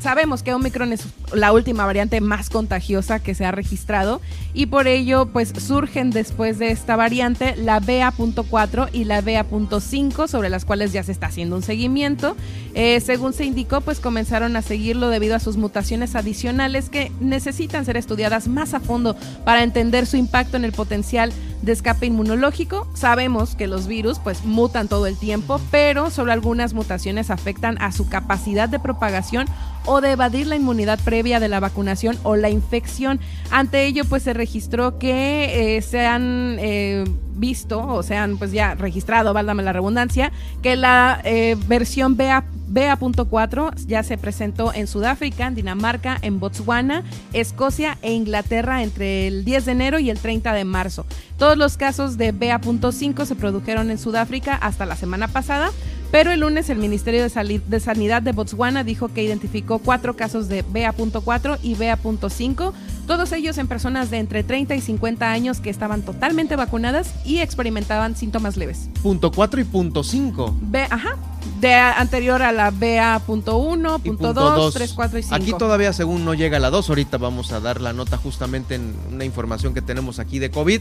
sabemos que Omicron es la última variante más contagiosa que se ha registrado y por ello pues surgen después de esta variante la BA.4 y la BA.5 sobre las cuales ya se está haciendo un seguimiento. Eh, según se indicó pues comenzaron a seguirlo debido a sus mutaciones adicionales que necesitan ser estudiadas más a fondo para entender su impacto en el potencial de escape inmunológico. Sabemos que los virus pues mutan todo el tiempo, pero solo algunas mutaciones afectan a su capacidad de propagación o de evadir la inmunidad previa de la vacunación o la infección. Ante ello pues se registró que eh, se han eh, visto o se han pues ya registrado, válgame la redundancia, que la versión BA BA.4 ya se presentó en Sudáfrica, en Dinamarca, en Botswana, Escocia e Inglaterra entre el 10 de enero y el 30 de marzo. Todos los casos de BA.5 se produjeron en Sudáfrica hasta la semana pasada, pero el lunes el Ministerio de, Sanidad de Botswana dijo que identificó cuatro casos de BA.4 y BA.5, todos ellos en personas de entre 30 y 50 años que estaban totalmente vacunadas y experimentaban síntomas leves. Punto 4 y punto 5. B, ajá, de anterior a la BA.1, Y punto 2, 3, 4 y 5. Aquí todavía según no llega la 2, ahorita vamos a dar la nota justamente en una información que tenemos aquí de COVID,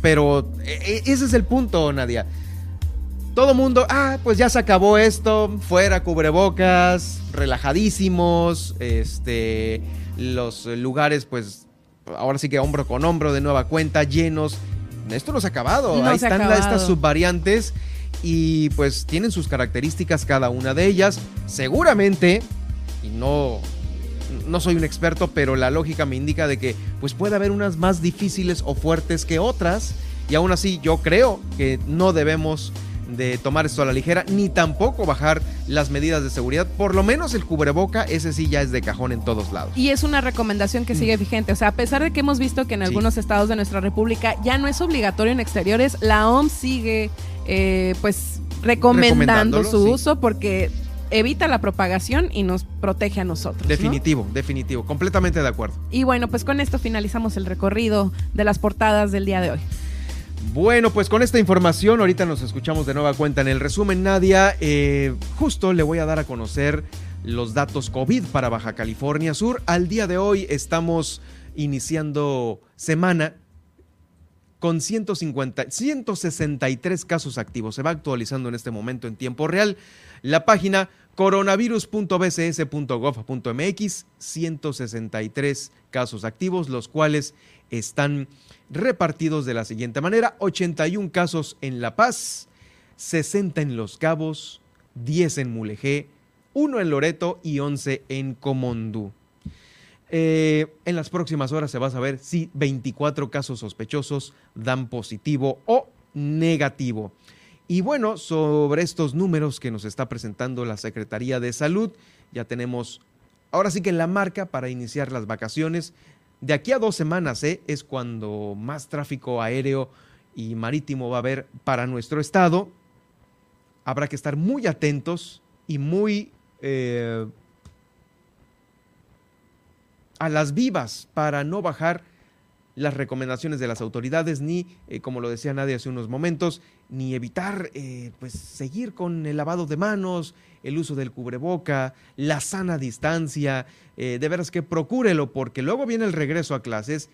pero eh, ese es el punto, Nadia. Todo mundo, ah, pues ya se acabó esto, fuera cubrebocas, relajadísimos, este, los lugares pues ahora sí que hombro con hombro de nueva cuenta, llenos. Esto no se ha acabado, No ahí están estas subvariantes y pues tienen sus características cada una de ellas. Seguramente, y no, no soy un experto, pero la lógica me indica de que pues puede haber unas más difíciles o fuertes que otras. Y aún así yo creo que no debemos de tomar esto a la ligera, ni tampoco bajar las medidas de seguridad. Por lo menos el cubreboca, ese sí ya es de cajón en todos lados. Y es una recomendación que sigue vigente. O sea, a pesar de que hemos visto que en algunos estados de nuestra república ya no es obligatorio en exteriores, la OMS sigue eh, pues recomendando su sí. uso porque evita la propagación y nos protege a nosotros. ¿no? Definitivo, definitivo, completamente de acuerdo. Y bueno, pues con esto finalizamos el recorrido de las portadas del día de hoy. Bueno, pues con esta información, ahorita nos escuchamos de nueva cuenta en el resumen, Nadia. Eh, justo le voy a dar a conocer los datos COVID para Baja California Sur. Al día de hoy estamos iniciando semana con 150, 163 casos activos. Se va actualizando en este momento en tiempo real. La página coronavirus.bcs.gov.mx, 163 casos activos, los cuales están repartidos de la siguiente manera. 81 casos en La Paz, 60 en Los Cabos, 10 en Mulegé, 1 en Loreto y 11 en Comondú. Eh, en las próximas horas se va a saber si 24 casos sospechosos dan positivo o negativo. Y bueno, sobre estos números que nos está presentando la Secretaría de Salud, ya tenemos ahora sí que la marca para iniciar las vacaciones. De aquí a dos semanas ¿eh? es cuando más tráfico aéreo y marítimo va a haber para nuestro estado. Habrá que estar muy atentos y muy eh, a las vivas para no bajar las recomendaciones de las autoridades, ni, eh, como lo decía Nadia hace unos momentos, ni evitar eh, pues, seguir con el lavado de manos, el uso del cubreboca, la sana distancia. eh, de veras que procúrelo, porque luego viene el regreso a clases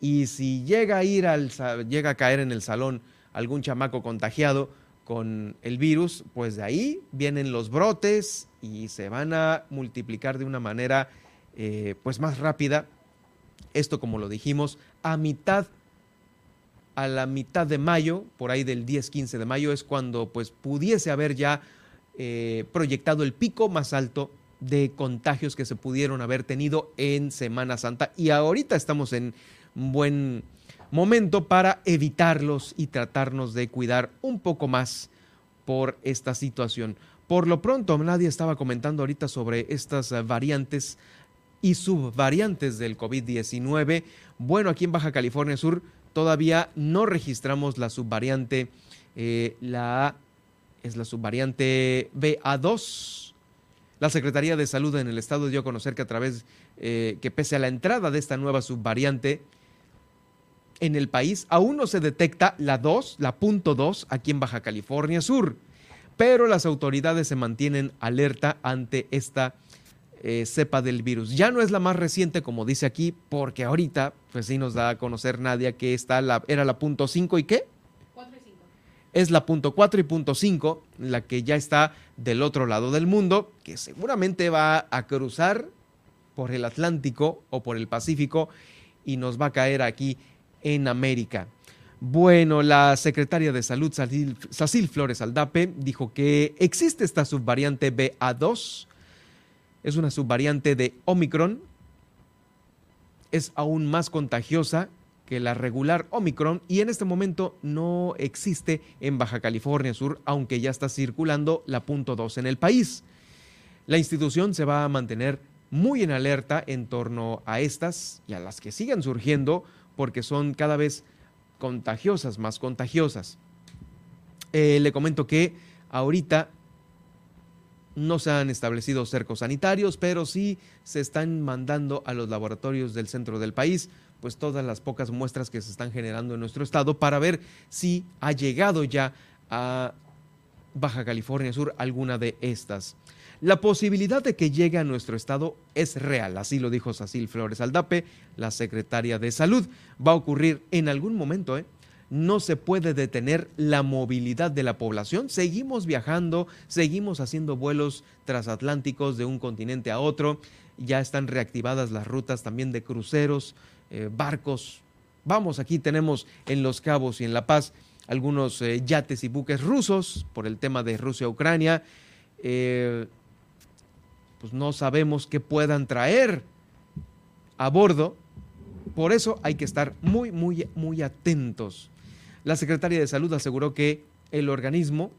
y si llega a ir al, llega a caer en el salón algún chamaco contagiado con el virus, pues de ahí vienen los brotes y se van a multiplicar de una manera eh, pues más rápida. Esto, como lo dijimos, a mitad, a la mitad de mayo, por ahí del 10-15 de mayo, es cuando pues pudiese haber ya eh, proyectado el pico más alto de contagios que se pudieron haber tenido en Semana Santa. Y ahorita estamos en buen momento para evitarlos y tratarnos de cuidar un poco más por esta situación. Por lo pronto, nadie estaba comentando ahorita sobre estas variantes y subvariantes del COVID-19. Bueno, aquí en Baja California Sur todavía no registramos la subvariante, eh, la es la subvariante BA2. La Secretaría de Salud en el estado dio a conocer que a través, eh, que pese a la entrada de esta nueva subvariante en el país, aún no se detecta la 2, la punto 2, aquí en Baja California Sur. Pero las autoridades se mantienen alerta ante esta eh, cepa del virus. Ya no es la más reciente, como dice aquí, porque ahorita, pues sí nos da a conocer Nadia que está la, era la punto 5 y qué? es la punto 4 y punto 5, la que ya está del otro lado del mundo, que seguramente va a cruzar por el Atlántico o por el Pacífico y nos va a caer aquí en América. Bueno, la secretaria de Salud, Sacil Flores Aldape, dijo que existe esta subvariante BA2, es una subvariante de Omicron, es aún más contagiosa que la regular Omicron y en este momento no existe en Baja California Sur, aunque ya está circulando la punto 2 en el país. La institución se va a mantener muy en alerta en torno a estas y a las que sigan surgiendo porque son cada vez contagiosas, más contagiosas. Eh, le comento que ahorita no se han establecido cercos sanitarios, pero sí se están mandando a los laboratorios del centro del país pues todas las pocas muestras que se están generando en nuestro estado para ver si ha llegado ya a Baja California Sur alguna de estas. La posibilidad de que llegue a nuestro estado es real, así lo dijo Sacil Flores Aldape, la secretaria de Salud. Va a ocurrir en algún momento, ¿eh? No se puede detener la movilidad de la población. Seguimos viajando, seguimos haciendo vuelos transatlánticos de un continente a otro. Ya están reactivadas las rutas también de cruceros, eh, barcos. Vamos, aquí tenemos en Los Cabos y en La Paz algunos eh, yates y buques rusos por el tema de Rusia-Ucrania. Eh, pues no sabemos qué puedan traer a bordo. Por eso hay que estar muy, muy, muy atentos. La Secretaría de Salud aseguró que el organismo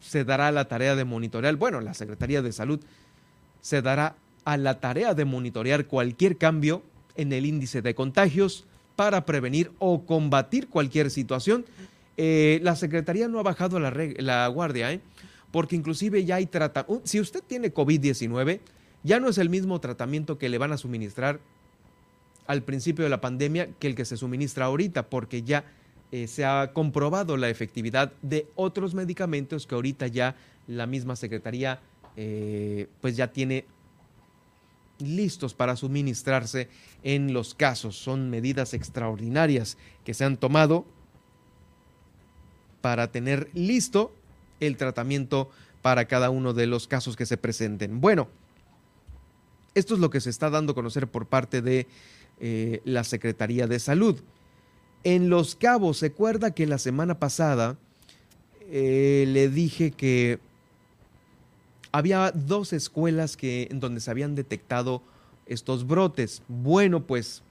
se dará la tarea de monitorear, bueno, la Secretaría de Salud se dará a la tarea de monitorear cualquier cambio en el índice de contagios para prevenir o combatir cualquier situación. Eh, la Secretaría no ha bajado la, la guardia, ¿eh? porque inclusive ya hay tratamiento. Si usted tiene COVID-19, ya no es el mismo tratamiento que le van a suministrar al principio de la pandemia que el que se suministra ahorita, porque ya eh, se ha comprobado la efectividad de otros medicamentos que ahorita ya la misma Secretaría pues ya tiene listos para suministrarse en los casos. Son medidas extraordinarias que se han tomado para tener listo el tratamiento para cada uno de los casos que se presenten. Bueno, esto es lo que se está dando a conocer por parte de eh, la Secretaría de Salud. En Los Cabos, se acuerda que la semana pasada eh, le dije que había dos escuelas que, en donde se habían detectado estos brotes. Bueno, pues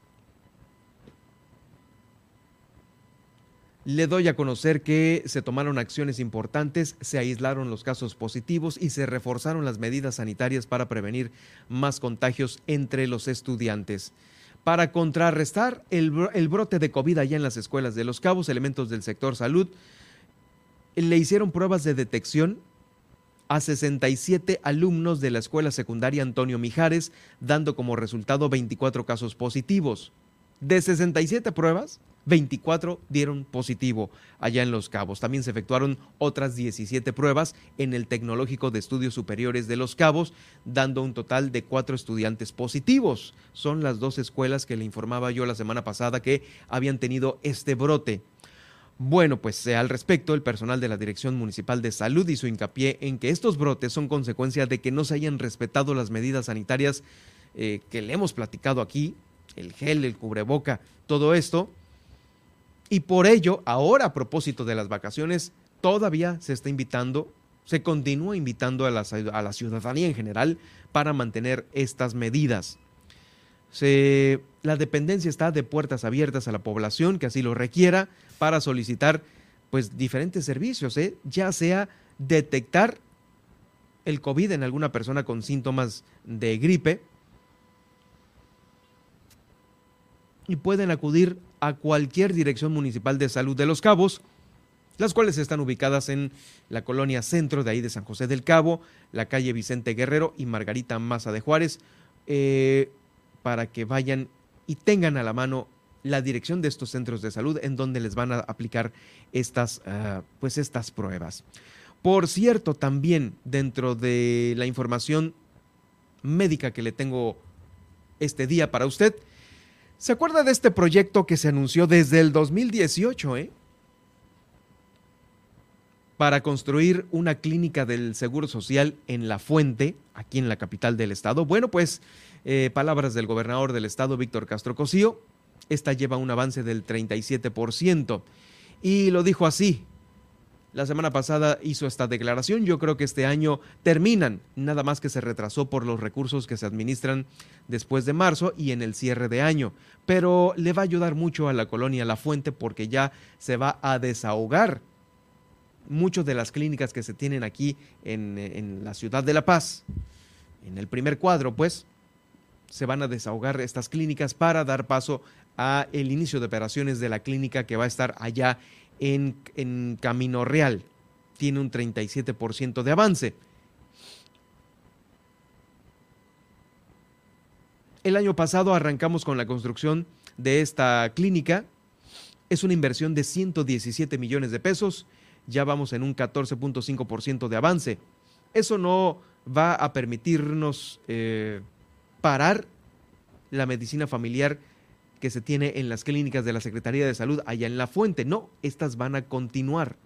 le doy a conocer que se tomaron acciones importantes, se aislaron los casos positivos y se reforzaron las medidas sanitarias para prevenir más contagios entre los estudiantes. Para contrarrestar el, brote de COVID allá en las escuelas de Los Cabos, elementos del sector salud le hicieron pruebas de detección a 67 alumnos de la escuela secundaria Antonio Mijares, dando como resultado 24 casos positivos. De 67 pruebas, 24 dieron positivo allá en Los Cabos. También se efectuaron otras 17 pruebas en el Tecnológico de Estudios Superiores de Los Cabos, dando un total de cuatro estudiantes positivos. Son las dos escuelas que le informaba yo la semana pasada que habían tenido este brote. Bueno, pues eh, al respecto, el personal de la Dirección Municipal de Salud hizo hincapié en que estos brotes son consecuencia de que no se hayan respetado las medidas sanitarias eh, que le hemos platicado aquí, el gel, el cubreboca, todo esto. Y por ello, ahora a propósito de las vacaciones, todavía se está invitando, se continúa invitando a la, ciudadanía en general para mantener estas medidas. La dependencia está de puertas abiertas a la población que así lo requiera para solicitar pues diferentes servicios, ¿eh? ya sea detectar el COVID en alguna persona con síntomas de gripe y pueden acudir a cualquier dirección municipal de salud de Los Cabos, las cuales están ubicadas en la colonia centro de ahí de San José del Cabo, la calle Vicente Guerrero y Margarita Maza de Juárez, eh, para que vayan y tengan a la mano la dirección de estos centros de salud en donde les van a aplicar estas, uh, pues estas pruebas. Por cierto, también dentro de la información médica que le tengo este día para usted, ¿se acuerda de este proyecto que se anunció desde el 2018, eh? Para construir una clínica del Seguro Social en La Fuente, aquí en la capital del estado. Bueno, pues eh, palabras del gobernador del estado, Víctor Castro Cosío, esta lleva un avance del 37%. Y lo dijo así. La semana pasada hizo esta declaración. Yo creo que este año terminan, nada más que se retrasó por los recursos que se administran después de marzo y en el cierre de año. Pero le va a ayudar mucho a la colonia La Fuente porque ya se va a desahogar muchas de las clínicas que se tienen aquí en, la ciudad de La Paz. En el primer cuadro, pues, se van a desahogar estas clínicas para dar paso a el inicio de operaciones de la clínica que va a estar allá en, en Camino Real. Tiene un 37% de avance. El año pasado arrancamos con la construcción de esta clínica. Es una inversión de 117 millones de pesos. Ya vamos en un 14.5% de avance. Eso no va a permitirnos eh, parar la medicina familiar que se tiene en las clínicas de la Secretaría de Salud allá en La Fuente. No, estas van a continuar.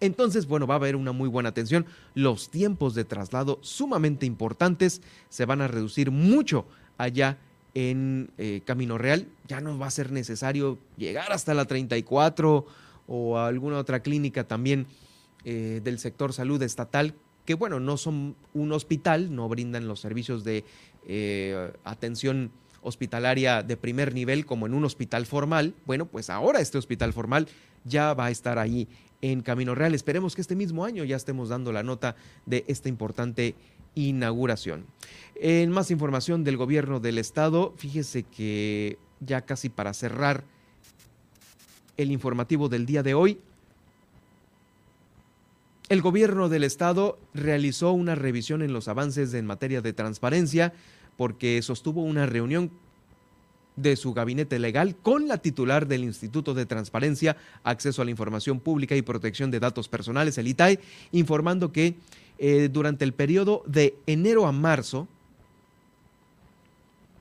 Entonces, bueno, va a haber una muy buena atención. Los tiempos de traslado sumamente importantes se van a reducir mucho allá en eh, Camino Real. Ya no va a ser necesario llegar hasta la 34 o a alguna otra clínica también eh, del sector salud estatal, que bueno, no son un hospital, no brindan los servicios de eh, atención hospitalaria de primer nivel como en un hospital formal, bueno, pues ahora este hospital formal ya va a estar ahí en Camino Real. Esperemos que este mismo año ya estemos dando la nota de esta importante inauguración. En más información del gobierno del estado, fíjese que ya casi para cerrar el informativo del día de hoy, el gobierno del estado realizó una revisión en los avances en materia de transparencia porque sostuvo una reunión de su gabinete legal con la titular del Instituto de Transparencia, Acceso a la Información Pública y Protección de Datos Personales, el ITAE, informando que eh, durante el periodo de enero a marzo,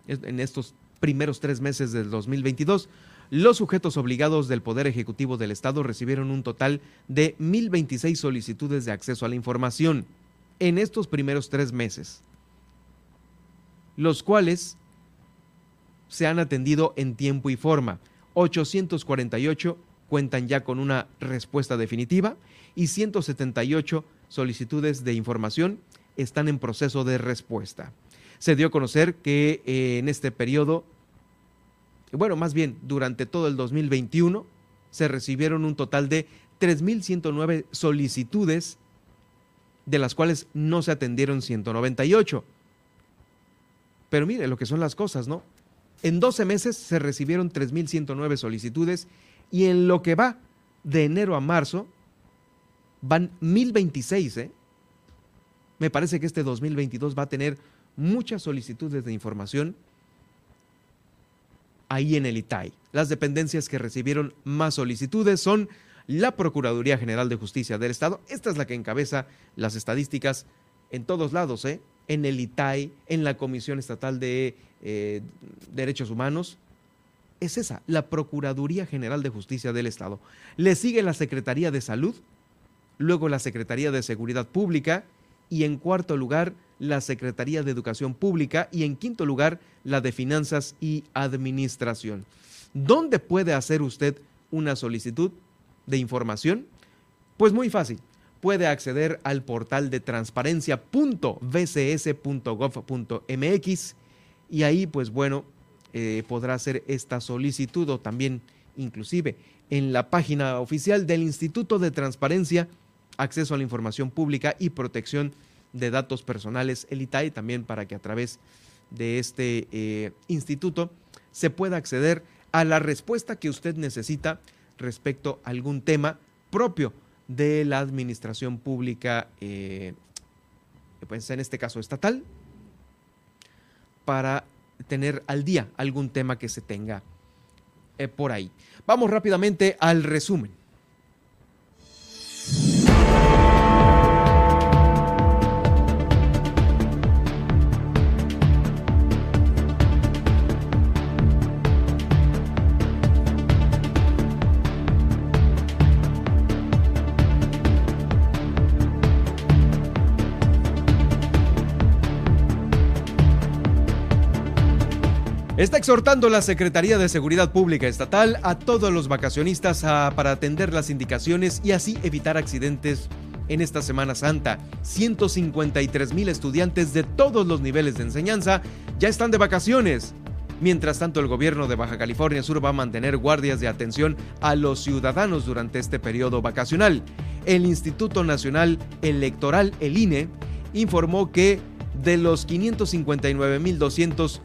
en estos primeros tres meses del 2022, los sujetos obligados del Poder Ejecutivo del Estado recibieron un total de 1.026 solicitudes de acceso a la información. En estos primeros tres meses los cuales se han atendido en tiempo y forma. 848 cuentan ya con una respuesta definitiva y 178 solicitudes de información están en proceso de respuesta. Se dio a conocer que eh, en este periodo, bueno, más bien durante todo el 2021, se recibieron un total de 3.109 solicitudes, de las cuales no se atendieron 198. Pero mire lo que son las cosas, ¿no? En 12 meses se recibieron 3.109 solicitudes y en lo que va de enero a marzo van 1.026, ¿eh? Me parece que este 2022 va a tener muchas solicitudes de información ahí en el ITAI. Las dependencias que recibieron más solicitudes son la Procuraduría General de Justicia del Estado. Esta es la que encabeza las estadísticas en todos lados, ¿eh? En el ITAI, en la Comisión Estatal de eh, Derechos Humanos. Es esa, la Procuraduría General de Justicia del Estado. Le sigue la Secretaría de Salud, luego la Secretaría de Seguridad Pública y en cuarto lugar la Secretaría de Educación Pública y en quinto lugar la de Finanzas y Administración. ¿Dónde puede hacer usted una solicitud de información? Pues muy fácil puede acceder al portal de transparencia.bcs.gov.mx y ahí pues bueno eh, podrá hacer esta solicitud o también inclusive en la página oficial del Instituto de Transparencia, Acceso a la Información Pública y Protección de Datos Personales, el ITAI, también para que a través de este eh, instituto se pueda acceder a la respuesta que usted necesita respecto a algún tema propio de la administración pública, eh, pues en este caso estatal, para tener al día algún tema que se tenga eh, por ahí. Vamos rápidamente al resumen. Está exhortando la Secretaría de Seguridad Pública Estatal a todos los vacacionistas a, para atender las indicaciones y así evitar accidentes en esta Semana Santa. 153 mil estudiantes de todos los niveles de enseñanza ya están de vacaciones. Mientras tanto, el gobierno de Baja California Sur va a mantener guardias de atención a los ciudadanos durante este periodo vacacional. El Instituto Nacional Electoral, el INE, informó que de los 559.200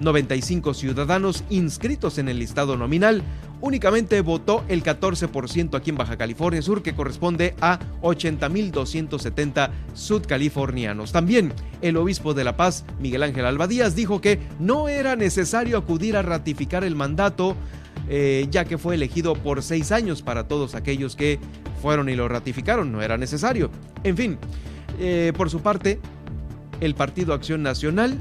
95 ciudadanos inscritos en el listado nominal, únicamente votó el 14% aquí en Baja California Sur, que corresponde a 80.270 sudcalifornianos. También el obispo de La Paz, Miguel Ángel Albadías, dijo que no era necesario acudir a ratificar el mandato, eh, ya que fue elegido por seis años para todos aquellos que fueron y lo ratificaron, no era necesario. En fin, eh, por su parte, el Partido Acción Nacional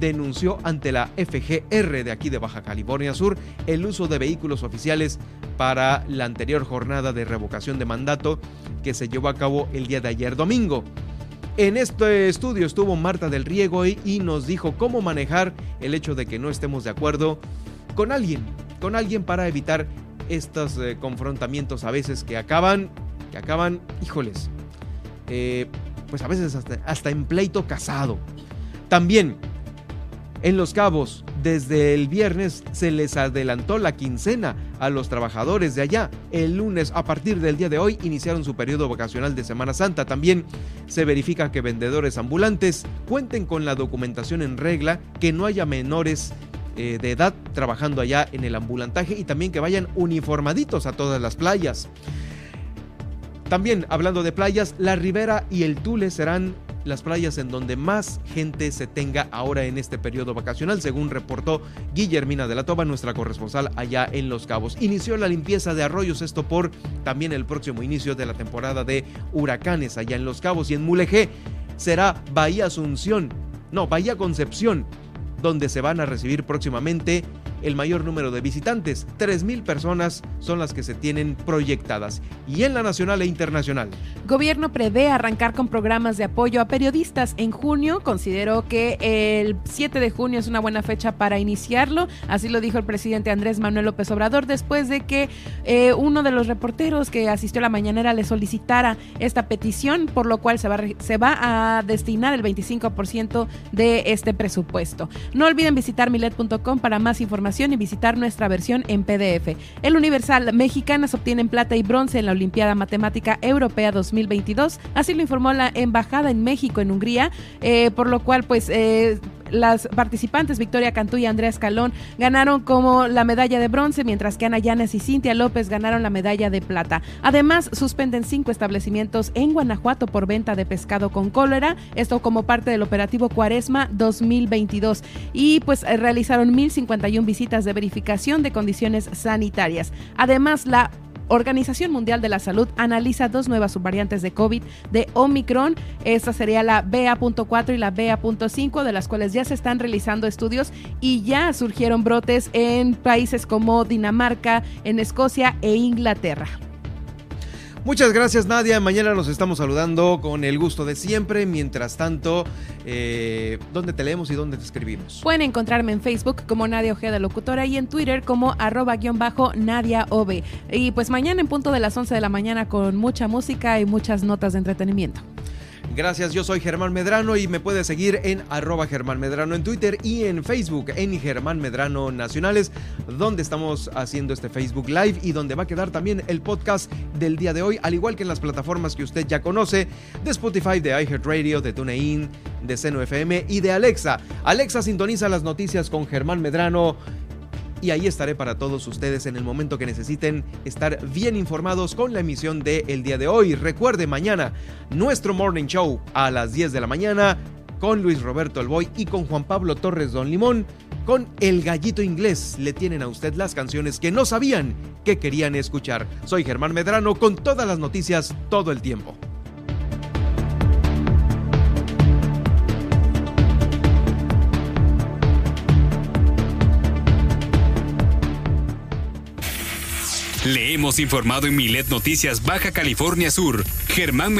denunció ante la FGR de aquí de Baja California Sur el uso de vehículos oficiales para la anterior jornada de revocación de mandato que se llevó a cabo el día de ayer domingo. En este estudio estuvo Marta del Riego y nos dijo cómo manejar el hecho de que no estemos de acuerdo con alguien, con alguien para evitar estos eh, confrontamientos a veces que acaban, que acaban, híjoles, eh, pues a veces hasta, hasta en pleito casado. También en Los Cabos, desde el viernes se les adelantó la quincena a los trabajadores de allá. El lunes, a partir del día de hoy, iniciaron su periodo vacacional de Semana Santa. También se verifica que vendedores ambulantes cuenten con la documentación en regla, que no haya menores eh, de edad trabajando allá en el ambulantaje y también que vayan uniformaditos a todas las playas. También, hablando de playas, la Ribera y el Tule serán las playas en donde más gente se tenga ahora en este periodo vacacional, según reportó Guillermina de la Toba, nuestra corresponsal allá en Los Cabos. Inició la limpieza de arroyos, esto por también el próximo inicio de la temporada de huracanes allá en Los Cabos y en Mulegé será Bahía Asunción, no, Bahía Concepción, donde se van a recibir próximamente el mayor número de visitantes. 3.000 personas son las que se tienen proyectadas. Y en la nacional e internacional. Gobierno prevé arrancar con programas de apoyo a periodistas en junio. Considero que el 7 de junio es una buena fecha para iniciarlo. Así lo dijo el presidente Andrés Manuel López Obrador después de que eh, uno de los reporteros que asistió a la mañanera le solicitara esta petición, por lo cual se va, se va a destinar el 25% de este presupuesto. No olviden visitar milet.com para más información y visitar nuestra versión en PDF. El Universal Mexicanas obtienen plata y bronce en la Olimpiada Matemática Europea 2022, así lo informó la Embajada en México en Hungría, eh, por lo cual pues eh, las participantes Victoria Cantú y Andrea Escalón ganaron como la medalla de bronce, mientras que Ana Llanes y Cintia López ganaron la medalla de plata. Además, suspenden cinco establecimientos en Guanajuato por venta de pescado con cólera, esto como parte del operativo Cuaresma 2022. Y pues realizaron 1.051 visitas de verificación de condiciones sanitarias. Además, la Organización Mundial de la Salud analiza dos nuevas subvariantes de COVID de Omicron. Esta sería la BA.4 y la BA.5, de las cuales ya se están realizando estudios y ya surgieron brotes en países como Dinamarca, en Escocia e Inglaterra. Muchas gracias Nadia, mañana nos estamos saludando con el gusto de siempre. Mientras tanto, eh, ¿dónde te leemos y dónde te escribimos? Pueden encontrarme en Facebook como Nadia Ojeda Locutora y en Twitter como arroba guion bajo Nadia Ove. Y pues mañana en punto de las 11 de la mañana con mucha música y muchas notas de entretenimiento. Gracias, yo soy Germán Medrano y me puedes seguir en arroba Germán Medrano en Twitter y en Facebook en Germán Medrano Nacionales, donde estamos haciendo este Facebook Live y donde va a quedar también el podcast del día de hoy, al igual que en las plataformas que usted ya conoce, de Spotify, de iHeartRadio, de TuneIn, de Seno FM y de Alexa. Alexa sintoniza las noticias con Germán Medrano y ahí estaré para todos ustedes en el momento que necesiten estar bien informados con la emisión de el día de hoy. Recuerde mañana nuestro morning show a las 10 de la mañana con Luis Roberto Alboy y con Juan Pablo Torres Don Limón. Con El Gallito Inglés le tienen a usted las canciones que no sabían que querían escuchar. Soy Germán Medrano con todas las noticias todo el tiempo. Le hemos informado en Milet Noticias Baja California Sur. Germán